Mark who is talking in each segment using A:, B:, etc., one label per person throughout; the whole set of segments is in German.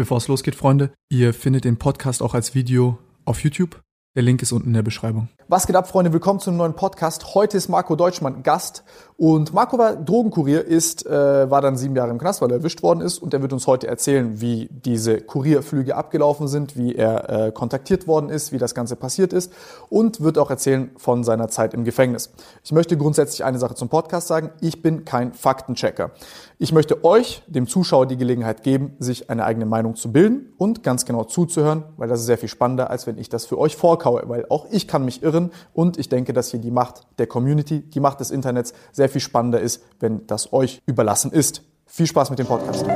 A: Bevor es losgeht, Freunde, ihr findet den Podcast auch als Video auf YouTube. Der Link ist unten in der Beschreibung.
B: Was geht ab, Freunde? Willkommen zu einem neuen Podcast. Heute ist Marco Deutschmann Gast und Marco war Drogenkurier, ist, äh, war dann sieben Jahre im Knast, weil er erwischt worden ist und er wird uns heute erzählen, wie diese Kurierflüge abgelaufen sind, wie er äh, kontaktiert worden ist, wie das Ganze passiert ist und wird auch erzählen von seiner Zeit im Gefängnis. Ich möchte grundsätzlich eine Sache zum Podcast sagen. Ich bin kein Faktenchecker. Ich möchte euch, dem Zuschauer, die Gelegenheit geben, sich eine eigene Meinung zu bilden und ganz genau zuzuhören, weil das ist sehr viel spannender, als wenn ich das für euch vorkaue, weil auch ich kann mich irren und ich denke, dass hier die Macht der Community, die Macht des Internets sehr viel spannender ist, wenn das euch überlassen ist. Viel Spaß mit dem Podcast.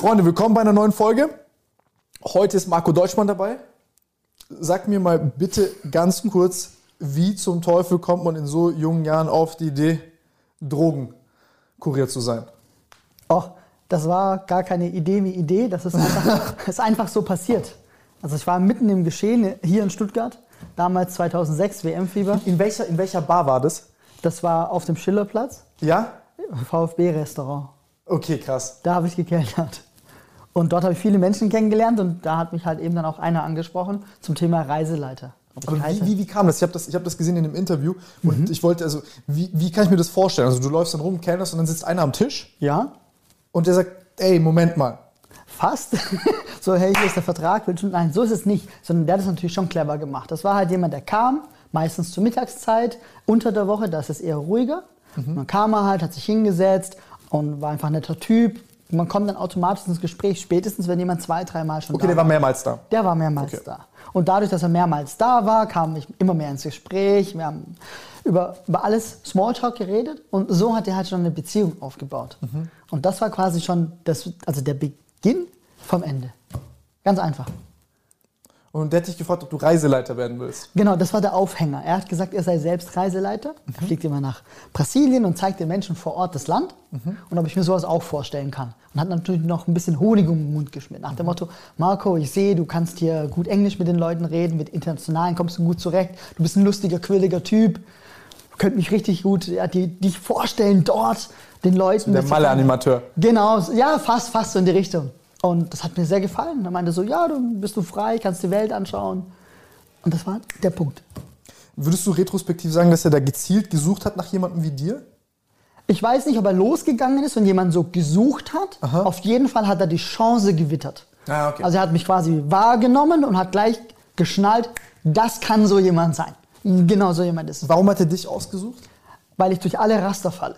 B: Freunde, willkommen bei einer neuen Folge. Heute ist Marco Deutschmann dabei. Sag mir mal bitte ganz kurz, wie zum Teufel kommt man in so jungen Jahren auf die Idee, Drogenkurier zu sein?
C: Oh, das war gar keine Idee wie Idee, das ist einfach, ist einfach so passiert. Also ich war mitten im Geschehen hier in Stuttgart, damals 2006, WM-Fieber.
B: In welcher, in welcher Bar war das?
C: Das war auf dem Schillerplatz,
B: Ja?
C: VfB-Restaurant.
B: Okay, krass.
C: Da habe ich gekellnert. Und dort habe ich viele Menschen kennengelernt und da hat mich halt eben dann auch einer angesprochen zum Thema Reiseleiter.
B: Aber wie, wie, wie kam das? Ich habe das, ich hab das gesehen in einem Interview und ich wollte, also, wie, wie kann ich mir das vorstellen? Also, du läufst dann rum, kellnerst und dann sitzt einer am Tisch
C: Ja,
B: und der sagt, ey, Moment mal.
C: Fast. so, hey, hier ist der Vertrag. Nein, so ist es nicht. Sondern der hat es natürlich schon clever gemacht. Das war halt jemand, der kam, meistens zur Mittagszeit, unter der Woche, da ist es eher ruhiger.
B: Mhm.
C: Dann kam er halt, hat sich hingesetzt und war einfach ein netter Typ. Man kommt dann automatisch ins Gespräch, spätestens wenn jemand zwei, dreimal schon
B: Okay,
C: da
B: der war mehrmals da.
C: Der war mehrmals
B: Okay.
C: da. Und dadurch, dass er mehrmals da war, kam ich immer mehr ins Gespräch. Wir haben über, über alles Smalltalk geredet und so hat er halt schon eine Beziehung aufgebaut.
B: Mhm.
C: Und das war quasi schon das, also der Beginn vom Ende. Ganz einfach.
B: Und der hat dich gefragt, ob du Reiseleiter werden willst.
C: Genau, das war der Aufhänger. Er hat gesagt, er sei selbst Reiseleiter.
B: Mhm.
C: Er fliegt immer nach Brasilien und zeigt den Menschen vor Ort das Land
B: Mhm.
C: und ob ich mir sowas auch vorstellen kann. Und hat natürlich noch ein bisschen Honig um den Mund geschmiert.
B: Mhm.
C: Nach dem Motto, Marco, ich sehe, du kannst hier gut Englisch mit den Leuten reden, mit Internationalen kommst du gut zurecht. Du bist ein lustiger, quirliger Typ. Könnt mich richtig gut ja, die, dich vorstellen dort den Leuten.
B: Der Malle-Animateur.
C: Genau, ja, fast, fast so in die Richtung. Und das hat mir sehr gefallen. Er meinte so, ja, du bist du frei, kannst die Welt anschauen. Und das war der Punkt.
B: Würdest du retrospektiv sagen, dass er da gezielt gesucht hat nach jemandem wie dir?
C: Ich weiß nicht, ob er losgegangen ist und jemand so gesucht hat. Auf jeden Fall hat er die Chance gewittert.
B: Ah, okay.
C: Also er hat mich quasi wahrgenommen und hat gleich geschnallt, das kann so jemand sein. Genau so jemand ist.
B: Warum hat er dich ausgesucht?
C: Weil ich durch alle Raster falle.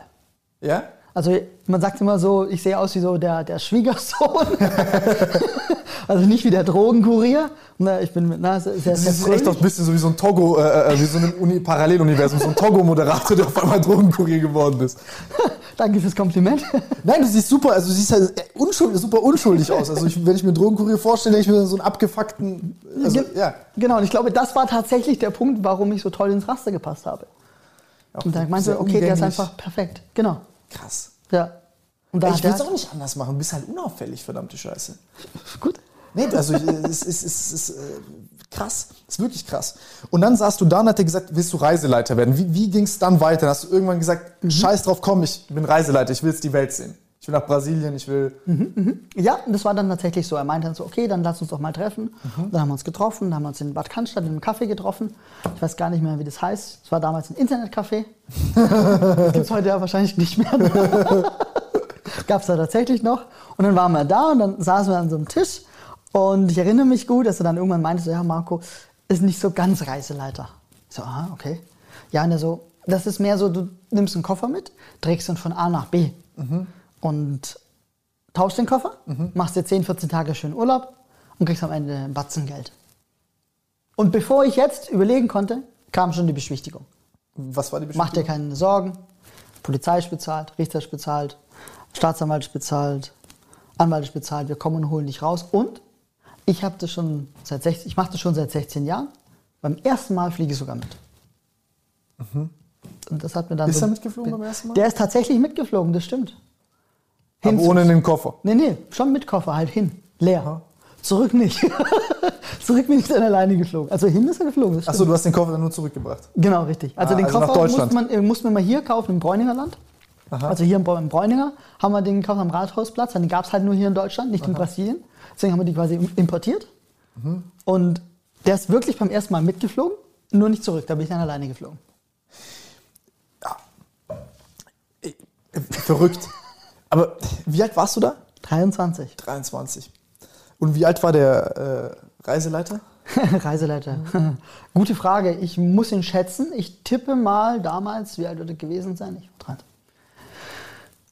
B: Ja?
C: Also man sagt immer so, ich sehe aus wie so der, der Schwiegersohn. also nicht wie der Drogenkurier. Na, ich bin mit, na, sehr, sehr,
B: Das ist echt auch ein bisschen so wie so ein Togo, äh, äh, wie so ein Uni Paralleluniversum, so ein Togo-Moderator, der auf einmal Drogenkurier geworden ist.
C: Danke fürs Kompliment.
B: Nein, du siehst super, also du siehst halt unschuldig, super unschuldig aus. Also ich, wenn ich mir Drogenkurier vorstelle, denke ich mir so einen abgefuckten, also
C: Ge-
B: ja.
C: Genau, und ich glaube, das war tatsächlich der Punkt, warum ich so toll ins Raster gepasst habe. Und da meinte
B: sehr
C: ich, okay, der ist einfach perfekt. Genau.
B: Krass.
C: Ja. Und da
B: ich will es auch nicht anders machen, du bist halt unauffällig, verdammte Scheiße.
C: Gut.
B: Nee, also es ist, es ist äh, krass, es ist wirklich krass. Und dann saßt du da und hat er gesagt, willst du Reiseleiter werden? Wie, wie ging es dann weiter? Dann hast du irgendwann gesagt, scheiß drauf, komm, ich bin Reiseleiter, ich will jetzt die Welt sehen. Ich will nach Brasilien, ich will...
C: Ja, und das war dann tatsächlich so. Er meinte dann so, okay, dann lass uns doch mal treffen. Dann haben wir uns getroffen, dann haben wir uns in Bad Cannstatt in einem Café getroffen. Ich weiß gar nicht mehr, wie das heißt. Es war damals ein Internetcafé. das gibt es heute ja wahrscheinlich nicht mehr. Gab es da tatsächlich noch. Und dann waren wir da und dann saßen wir an so einem Tisch. Und ich erinnere mich gut, dass er dann irgendwann meinte, so, ja, Marco, ist nicht so ganz Reiseleiter. Ich so, aha, okay. Ja, und er so, das ist mehr so, du nimmst einen Koffer mit, trägst ihn von A nach B. Und tauschst den Koffer, machst dir 10, 14 Tage schön Urlaub und kriegst am Ende ein Batzen Geld. Und bevor ich jetzt überlegen konnte, kam schon die Beschwichtigung.
B: Was war die
C: Mach dir keine Sorgen. Polizei ist bezahlt, Richter ist bezahlt, Staatsanwalt ist bezahlt, Anwalt ist bezahlt. Wir kommen und holen dich raus. Und ich habe das schon seit 16, ich mache das schon seit 16 Jahren. Beim ersten Mal fliege ich sogar mit. Und das hat mir dann
B: Ist
C: so,
B: er mitgeflogen beim ersten Mal?
C: Der ist tatsächlich mitgeflogen, das stimmt.
B: Aber
C: Hin-
B: ohne den Koffer.
C: Nee, nee, schon mit Koffer halt hin. Leer. Zurück nicht. Zurück bin ich dann alleine geflogen. Also hin ist er geflogen.
B: Achso, du hast den Koffer dann nur zurückgebracht.
C: Genau, richtig. Also
B: Ah,
C: den
B: also
C: Koffer musste man, äh, musste man mal hier kaufen im Bräuninger Land. Also hier im Bräu- im Bräuninger haben wir den gekauft am Rathausplatz. Den gab es halt nur hier in Deutschland, nicht in Brasilien. Deswegen haben wir die quasi importiert.
B: Mhm.
C: Und der ist wirklich beim ersten Mal mitgeflogen, nur nicht zurück. Da bin ich dann alleine geflogen.
B: Verrückt. Aber wie alt warst du da?
C: 23.
B: 23. Und wie alt war der äh, Reiseleiter?
C: Reiseleiter. Gute Frage. Ich muss ihn schätzen. Ich tippe mal damals, wie alt wird er gewesen sein? Ich war 13.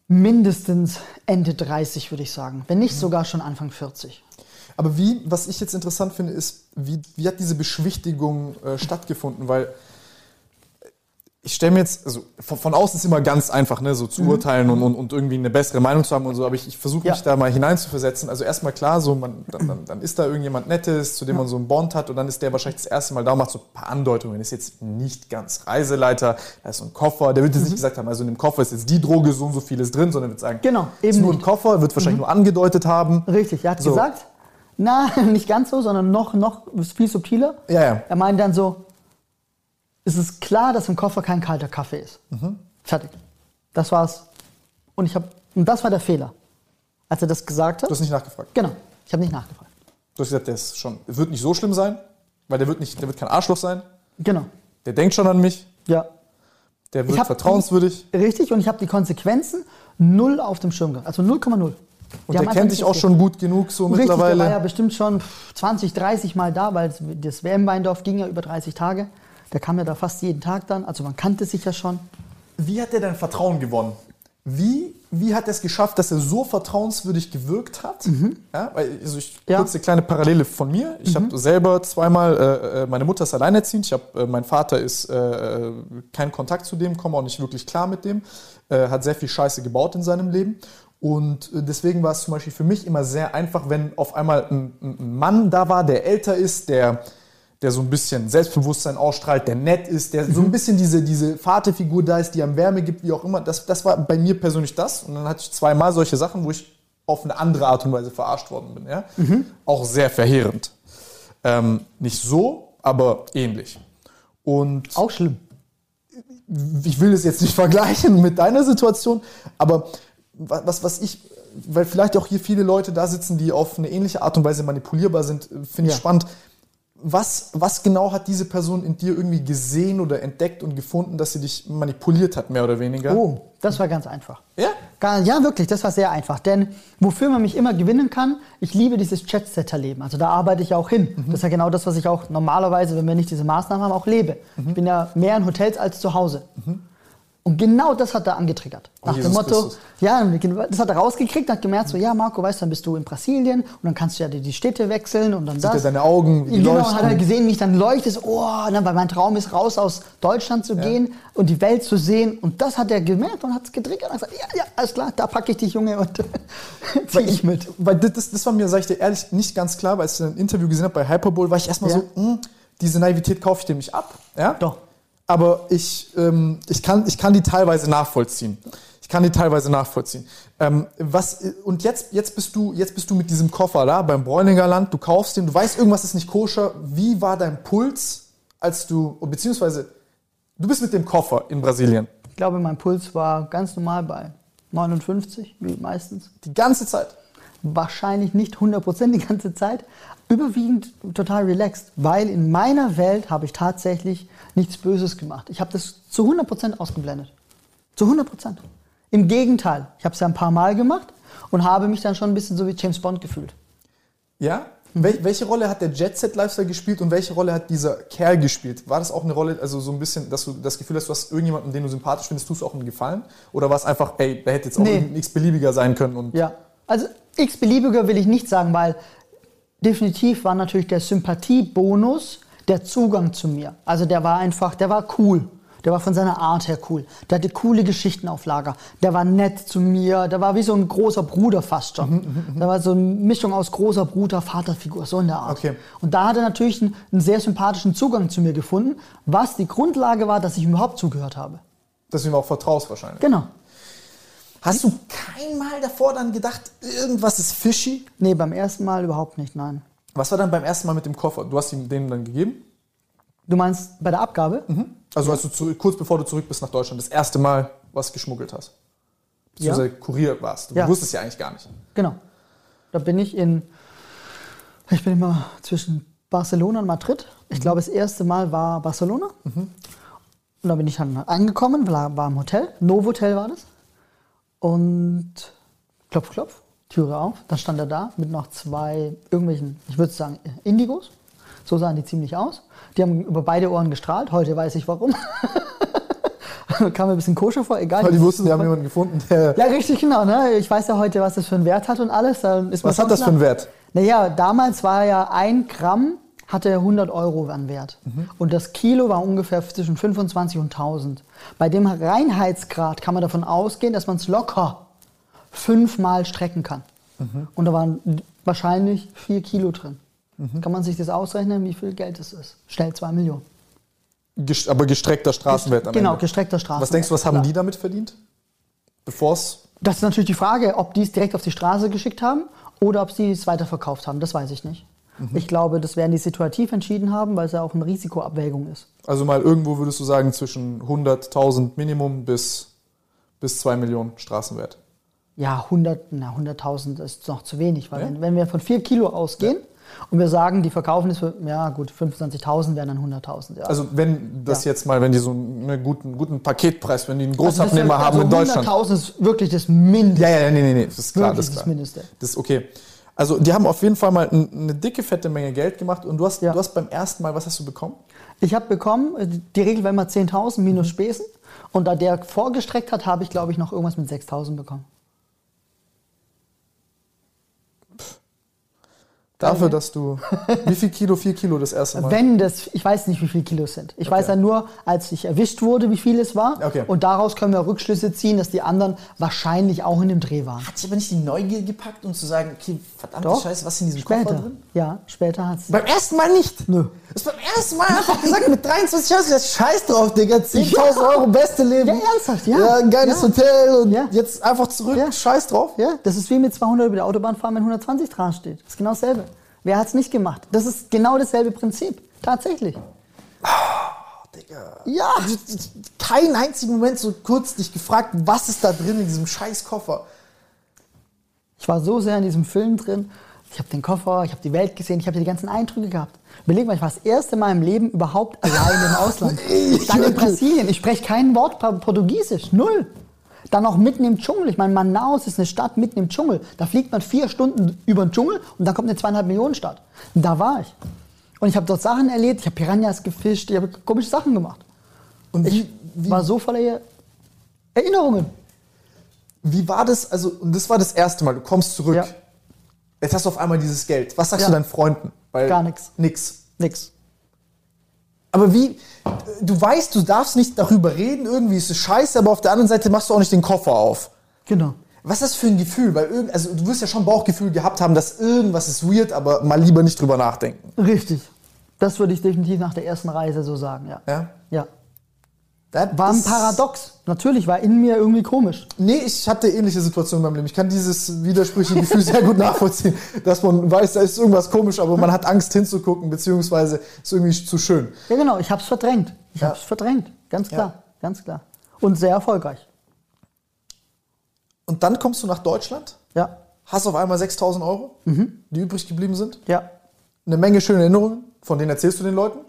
C: Mindestens Ende 30, würde ich sagen. Wenn
B: Mhm.
C: nicht sogar schon Anfang 40.
B: Aber wie, was ich jetzt interessant finde, ist, wie, wie hat diese Beschwichtigung äh, stattgefunden? Weil ich stelle mir jetzt, also von, von außen ist immer ganz einfach, ne, so zu urteilen und, und, und irgendwie eine bessere Meinung zu haben und so, aber ich, ich versuche mich
C: Ja.
B: da mal hineinzuversetzen. Also erstmal klar, so man, dann, dann, dann ist da irgendjemand Nettes, zu dem man so einen Bond hat und dann ist der wahrscheinlich das erste Mal da und macht so ein paar Andeutungen. Ist jetzt nicht ganz Reiseleiter, da ist so ein Koffer, der wird jetzt nicht gesagt haben, also in dem Koffer ist jetzt die Droge, so und so vieles drin, sondern wird sagen,
C: Genau,
B: ist
C: eben
B: nur ein. Koffer, wird wahrscheinlich nur angedeutet haben.
C: Richtig, er hat
B: So.
C: gesagt, na, nicht ganz so, sondern noch, noch viel subtiler.
B: Ja, ja.
C: Er meint dann so, es ist klar, dass im Koffer kein kalter Kaffee ist.
B: Mhm.
C: Fertig. Das war's. Und, ich hab, und das war der Fehler. Als er das gesagt hat.
B: Du hast nicht nachgefragt.
C: genau, ich habe nicht nachgefragt.
B: Du hast gesagt, der ist schon, wird nicht so schlimm sein, weil der wird nicht, der wird kein Arschloch sein.
C: Genau,
B: Der denkt schon an mich,
C: ja.
B: der wird
C: hab-
B: vertrauenswürdig
C: Richtig, und ich habe die Konsequenzen null auf dem Schirm gehabt. Also 0,0.
B: und der kennt dich auch schon gut genug so
C: Richtig, der war ja
B: mittlerweile.
C: bestimmt schon pff, 20, 30 Mal da, weil das WM-Weindorf ging ja über 30 Tage. Der kam ja da fast jeden Tag dann, also man kannte sich ja schon.
B: Wie hat er dein Vertrauen gewonnen? Wie, wie hat er es geschafft, dass er so vertrauenswürdig gewirkt hat? Ja, weil, also ich,
C: Mhm. Ja. Mhm.
B: Kurz eine kleine Parallele von mir. Ich habe selber zweimal, äh, äh, meine Mutter ist alleinerziehend, ich hab, äh, mein Vater ist äh, äh, kein Kontakt zu dem, komme auch nicht wirklich klar mit dem, äh, hat sehr viel Scheiße gebaut in seinem Leben. Und äh, deswegen war es zum Beispiel für mich immer sehr einfach, wenn auf einmal ein, ein ein Mann da war, der älter ist, der, der so ein bisschen Selbstbewusstsein ausstrahlt, der nett ist, der so ein bisschen diese, diese Vaterfigur da ist, die am Wärme gibt, wie auch immer. Das, das war bei mir persönlich das. Und dann hatte ich zweimal solche Sachen, wo ich auf eine andere Art und Weise verarscht worden bin. Ja? Auch sehr verheerend. Ähm, nicht so, aber ähnlich. Und
C: Auch schlimm.
B: ich will es jetzt nicht vergleichen mit deiner Situation, aber wa- was, was ich, weil vielleicht auch hier viele Leute da sitzen, die auf eine ähnliche Art und Weise manipulierbar sind, äh, finde ich
C: Ja.
B: spannend. Was, was genau hat diese Person in dir irgendwie gesehen oder entdeckt und gefunden, dass sie dich manipuliert hat, mehr oder weniger?
C: Oh, das war ganz einfach.
B: Ja?
C: Ja, wirklich, das war sehr einfach. Denn wofür man mich immer gewinnen kann, ich liebe dieses Chatsetter-Leben. Also da arbeite ich ja auch hin. Das ist ja genau das, was ich auch normalerweise, wenn wir nicht diese Maßnahmen haben, auch lebe. Ich bin ja mehr in Hotels als zu Hause. Und genau das hat er angetriggert. Nach
B: Jesus
C: dem Motto,
B: Christus.
C: ja, das hat er rausgekriegt, hat gemerkt, so, ja, Marco, weißt du, dann bist du in Brasilien und dann kannst du ja die, die Städte wechseln und dann
B: Sieht er
C: das.
B: deine Augen, die
C: genau,
B: leuchten?
C: hat er gesehen, wie ich dann leuchte, so, oh, ne, weil mein Traum ist, raus aus Deutschland zu gehen und die Welt zu sehen. Und das hat er gemerkt und hat es getriggert und hat gesagt, ja, ja, alles klar, da packe ich dich, Junge, und zieh ich mit.
B: Weil das- das, war mir, sag ich dir ehrlich, nicht ganz klar, weil ich ein Interview gesehen habe bei Hyperbowl, war ich erstmal
C: Ja.
B: so, hm, diese Naivität kaufe ich dem nicht ab. Ja?
C: Doch.
B: Aber ich, ähm, ich, kann, ich kann die teilweise nachvollziehen. Ich kann die teilweise nachvollziehen. Ähm, was, und jetzt, jetzt, bist du, jetzt bist du mit diesem Koffer da beim Bräuninger Land, du kaufst den, du weißt, irgendwas ist nicht koscher. Wie war dein Puls, als du, beziehungsweise, du bist mit dem Koffer in Brasilien.
C: Ich glaube, mein Puls war ganz normal bei 59, wie meistens.
B: Die ganze Zeit.
C: Wahrscheinlich nicht 100% die ganze Zeit. Überwiegend total relaxed, weil in meiner Welt habe ich tatsächlich nichts Böses gemacht. Ich habe das zu 100% ausgeblendet. Zu 100%. Im Gegenteil, ich habe es ja ein paar Mal gemacht und habe mich dann schon ein bisschen so wie James Bond gefühlt.
B: Ja? Wel welche Rolle hat der Jet Set Lifestyle gespielt und welche Rolle hat dieser Kerl gespielt? War das auch eine Rolle, also so ein bisschen, dass du das Gefühl hast, du hast irgendjemanden, den du sympathisch findest, tust du auch einen Gefallen? Oder war es einfach, ey, der hätte jetzt auch
C: Nee.
B: nichts beliebiger sein können und
C: Ja, also x-beliebiger will ich nicht sagen, weil definitiv war natürlich der Sympathiebonus der Zugang zu mir. Also der war einfach, der war cool. Der war von seiner Art her cool. Der hatte coole Geschichten auf Lager. Der war nett zu mir. Der war wie so ein großer Bruder fast schon. Der war so eine Mischung aus großer Bruder, Vaterfigur, so in der Art.
B: Okay.
C: Und da hat er natürlich einen, einen sehr sympathischen Zugang zu mir gefunden, was die Grundlage war, dass ich ihm überhaupt zugehört habe.
B: dass du ihm auch vertraust wahrscheinlich.
C: Genau.
B: Hast du kein Mal davor dann gedacht, irgendwas ist fishy?
C: Nee, beim ersten Mal überhaupt nicht, nein.
B: Was war dann beim ersten Mal mit dem Koffer? Du hast ihm den dann gegeben?
C: Du meinst bei der Abgabe?
B: Also als du zurück, kurz bevor du zurück bist nach Deutschland, das erste Mal was geschmuggelt hast. Beziehungsweise Kurier warst. Du
C: Ja.
B: wusstest ja eigentlich gar nicht.
C: Genau. Da bin ich in, ich bin immer zwischen Barcelona und Madrid. Ich glaube, das erste Mal war Barcelona. Und da bin ich dann angekommen, war, war im Hotel. Novotel war das. Und klopf, klopf, Türe auf. Dann stand er da mit noch zwei irgendwelchen, ich würde sagen, Indigos. So sahen die ziemlich aus. Die haben über beide Ohren gestrahlt. Heute weiß ich warum. Kam mir ein bisschen koscher vor, egal.
B: Weil die wussten, die haben jemanden gefunden, der.
C: Ja, richtig, genau. Ne? Ich weiß ja heute, was das für einen Wert hat und alles. Dann ist
B: Was hat das für einen Wert?
C: Naja, damals war ja ein Gramm hatte 100 Euro an Wert.
B: Mhm.
C: Und das Kilo war ungefähr zwischen 25 und 1000. Bei dem Reinheitsgrad kann man davon ausgehen, dass man es locker fünfmal strecken kann.
B: Mhm.
C: Und da waren wahrscheinlich vier Kilo drin.
B: Mhm.
C: Kann man sich das ausrechnen, wie viel Geld es ist? Schnell zwei Millionen.
B: Gest- Aber gestreckter Straßenwert am
C: Genau,
B: Ende.
C: gestreckter Straßenwert.
B: Was denkst du, was haben
C: klar.
B: die damit verdient? Bevor es.
C: Das ist natürlich die Frage, ob die es direkt auf die Straße geschickt haben oder ob sie es weiterverkauft haben. Das weiß ich nicht.
B: Mhm.
C: Ich glaube, das werden die situativ entschieden haben, weil es ja auch eine Risikoabwägung ist.
B: Also mal irgendwo würdest du sagen, zwischen 100.000 Minimum bis, bis 2 Millionen Straßenwert.
C: Ja, 100, na, 100.000 ist noch zu wenig, weil
B: Ja?
C: wenn, wenn wir von 4 Kilo ausgehen und wir sagen, die verkaufen es für, ja gut, 25.000 wären dann 100.000. Ja.
B: Also wenn das jetzt mal, wenn die so einen guten, guten Paketpreis, wenn die einen
C: Also
B: Großabnehmer
C: ist-
B: haben in
C: also
B: Deutschland.
C: 100.000 ist wirklich das Mindeste.
B: Ja, ja, nee, nee, nee, das ist klar,
C: Wirklich
B: das ist
C: das. Mindeste.
B: Das ist okay. Also die haben auf jeden Fall mal eine dicke, fette Menge Geld gemacht und du hast,
C: Ja.
B: du hast beim ersten Mal, was hast du bekommen?
C: Ich habe bekommen, äh, die Regel war immer 10.000
B: Mhm.
C: minus Spesen. Und da der vorgestreckt hat, habe ich, glaube ich, noch irgendwas mit 6.000 bekommen.
B: Dafür, dass du, wie viel Kilo, vier Kilo das erste Mal?
C: Wenn das, ich weiß nicht, wie viele Kilos sind. Ich weiß ja nur, als ich erwischt wurde, wie viel es war.
B: Okay.
C: Und daraus können wir Rückschlüsse ziehen, dass die anderen wahrscheinlich auch in dem Dreh waren.
B: Hat sich aber nicht die Neugier gepackt, um zu sagen, okay, verdammte
C: Doch.
B: Scheiße, was ist in diesem
C: Später.
B: Koffer drin?
C: Ja, später hat es.
B: Beim ersten Mal nicht.
C: Nö.
B: Das beim ersten Mal einfach gesagt, mit 23 Jahren, ja, scheiß drauf, Digga, 10.000 Euro, beste Leben.
C: Ja, ernsthaft, ja.
B: Ja, ein geiles
C: Ja.
B: Hotel und
C: Ja.
B: jetzt einfach zurück,
C: Ja.
B: scheiß drauf.
C: Ja, das ist wie mit 200 über die Autobahn fahren, wenn 120 dran steht. Das ist genau dasselbe. Wer hat es nicht gemacht? Das ist genau dasselbe Prinzip. Tatsächlich.
B: Digga.
C: Ja.
B: Keinen einzigen Moment so kurz dich gefragt, was ist da drin in diesem scheiß Koffer?
C: Ich war so sehr in diesem Film drin. Ich habe den Koffer, ich habe die Welt gesehen, ich habe die ganzen Eindrücke gehabt. Überleg mal, ich war das erste Mal im Leben überhaupt allein im Ausland. Dann in Brasilien. Ich spreche kein Wort Portugiesisch. Null. Dann auch mitten im Dschungel. Ich meine, Manaus ist eine Stadt mitten im Dschungel. Da fliegt man vier Stunden über den Dschungel und dann kommt eine zweieinhalb Millionen Stadt. Und da war ich. Und ich habe dort Sachen erlebt. Ich habe Piranhas gefischt. Ich habe komische Sachen gemacht.
B: Und
C: Ich
B: wie, wie,
C: war so voller Erinnerungen.
B: wie war das? Also, und das war das erste Mal, du kommst zurück.
C: Ja.
B: Jetzt hast du auf einmal dieses Geld. Was sagst
C: Ja.
B: du deinen Freunden? Weil
C: Gar nix.
B: Nix.
C: Nix.
B: Aber wie, du weißt, du darfst nicht darüber reden, irgendwie ist es scheiße, aber auf der anderen Seite machst du auch nicht den Koffer auf.
C: Genau.
B: Was ist das für ein Gefühl? Weil irgend, also du wirst ja schon Bauchgefühl gehabt haben, dass irgendwas ist weird, aber mal lieber nicht drüber nachdenken.
C: Richtig. Das würde ich definitiv nach der ersten Reise so sagen, ja.
B: Ja?
C: Ja.
B: Das
C: War ein Paradox. Natürlich war in mir irgendwie komisch.
B: Nee, ich hatte ähnliche Situationen in meinem Leben. Ich kann dieses widersprüchliche Gefühl sehr gut nachvollziehen, dass man weiß, da ist irgendwas komisch, aber man hat Angst hinzugucken, beziehungsweise ist irgendwie zu schön.
C: Ja, genau. Ich habe es verdrängt. Ich
B: Ja.
C: habe es verdrängt. Ganz klar.
B: Ja.
C: Ganz klar. Und sehr erfolgreich.
B: Und dann kommst du nach Deutschland,
C: Ja.
B: hast auf einmal 6000 Euro, die übrig geblieben sind,
C: Ja.
B: eine Menge schöne Erinnerungen, von denen erzählst du den Leuten.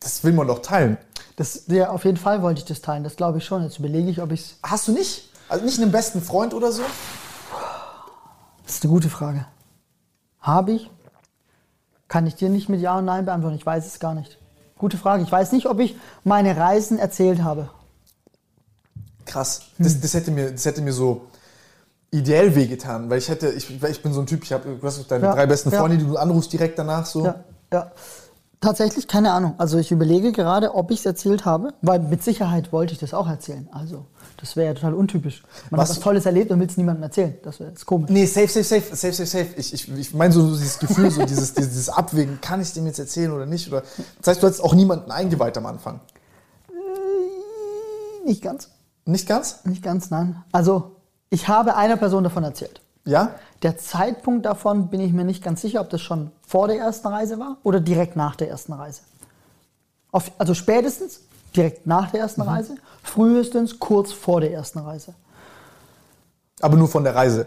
B: Das will man doch teilen.
C: Das, ja, auf jeden Fall wollte ich das teilen. Das glaube ich schon. Jetzt überlege ich, ob ich es.
B: Hast du nicht? Also nicht einen besten Freund oder so?
C: Das ist eine gute Frage. Habe ich? Kann ich dir nicht mit Ja und Nein beantworten. Ich weiß es gar nicht. Gute Frage. Ich weiß nicht, ob ich meine Reisen erzählt habe.
B: Krass. Das, das, hätte mir, das hätte mir so ideell wehgetan, weil ich hätte, ich, weil ich bin so ein Typ, ich habe, du hast deine
C: Ja,
B: drei besten
C: ja.
B: Freunde, die du anrufst direkt danach so.
C: Ja, ja. Tatsächlich keine Ahnung. Also ich überlege gerade, ob ich es erzählt habe, weil mit Sicherheit wollte ich das auch erzählen. Also das wäre ja total untypisch. Man
B: Was-
C: hat was Tolles erlebt und will es niemandem erzählen. Das wäre komisch.
B: Nee, safe, safe, safe, safe, safe, safe. Ich, ich, ich meine so dieses Gefühl, so dieses, dieses, Abwägen, kann ich dem jetzt erzählen oder nicht? Oder, das heißt, du hattest auch niemanden eingeweiht am Anfang.
C: Nicht ganz.
B: Nicht ganz?
C: Nicht ganz, nein. Also ich habe einer Person davon erzählt.
B: Ja?
C: Der Zeitpunkt davon bin ich mir nicht ganz sicher, ob das schon vor der ersten Reise war oder direkt nach der ersten Reise. Auf, also spätestens direkt nach der ersten Reise, frühestens kurz vor der ersten Reise.
B: Aber nur von der Reise.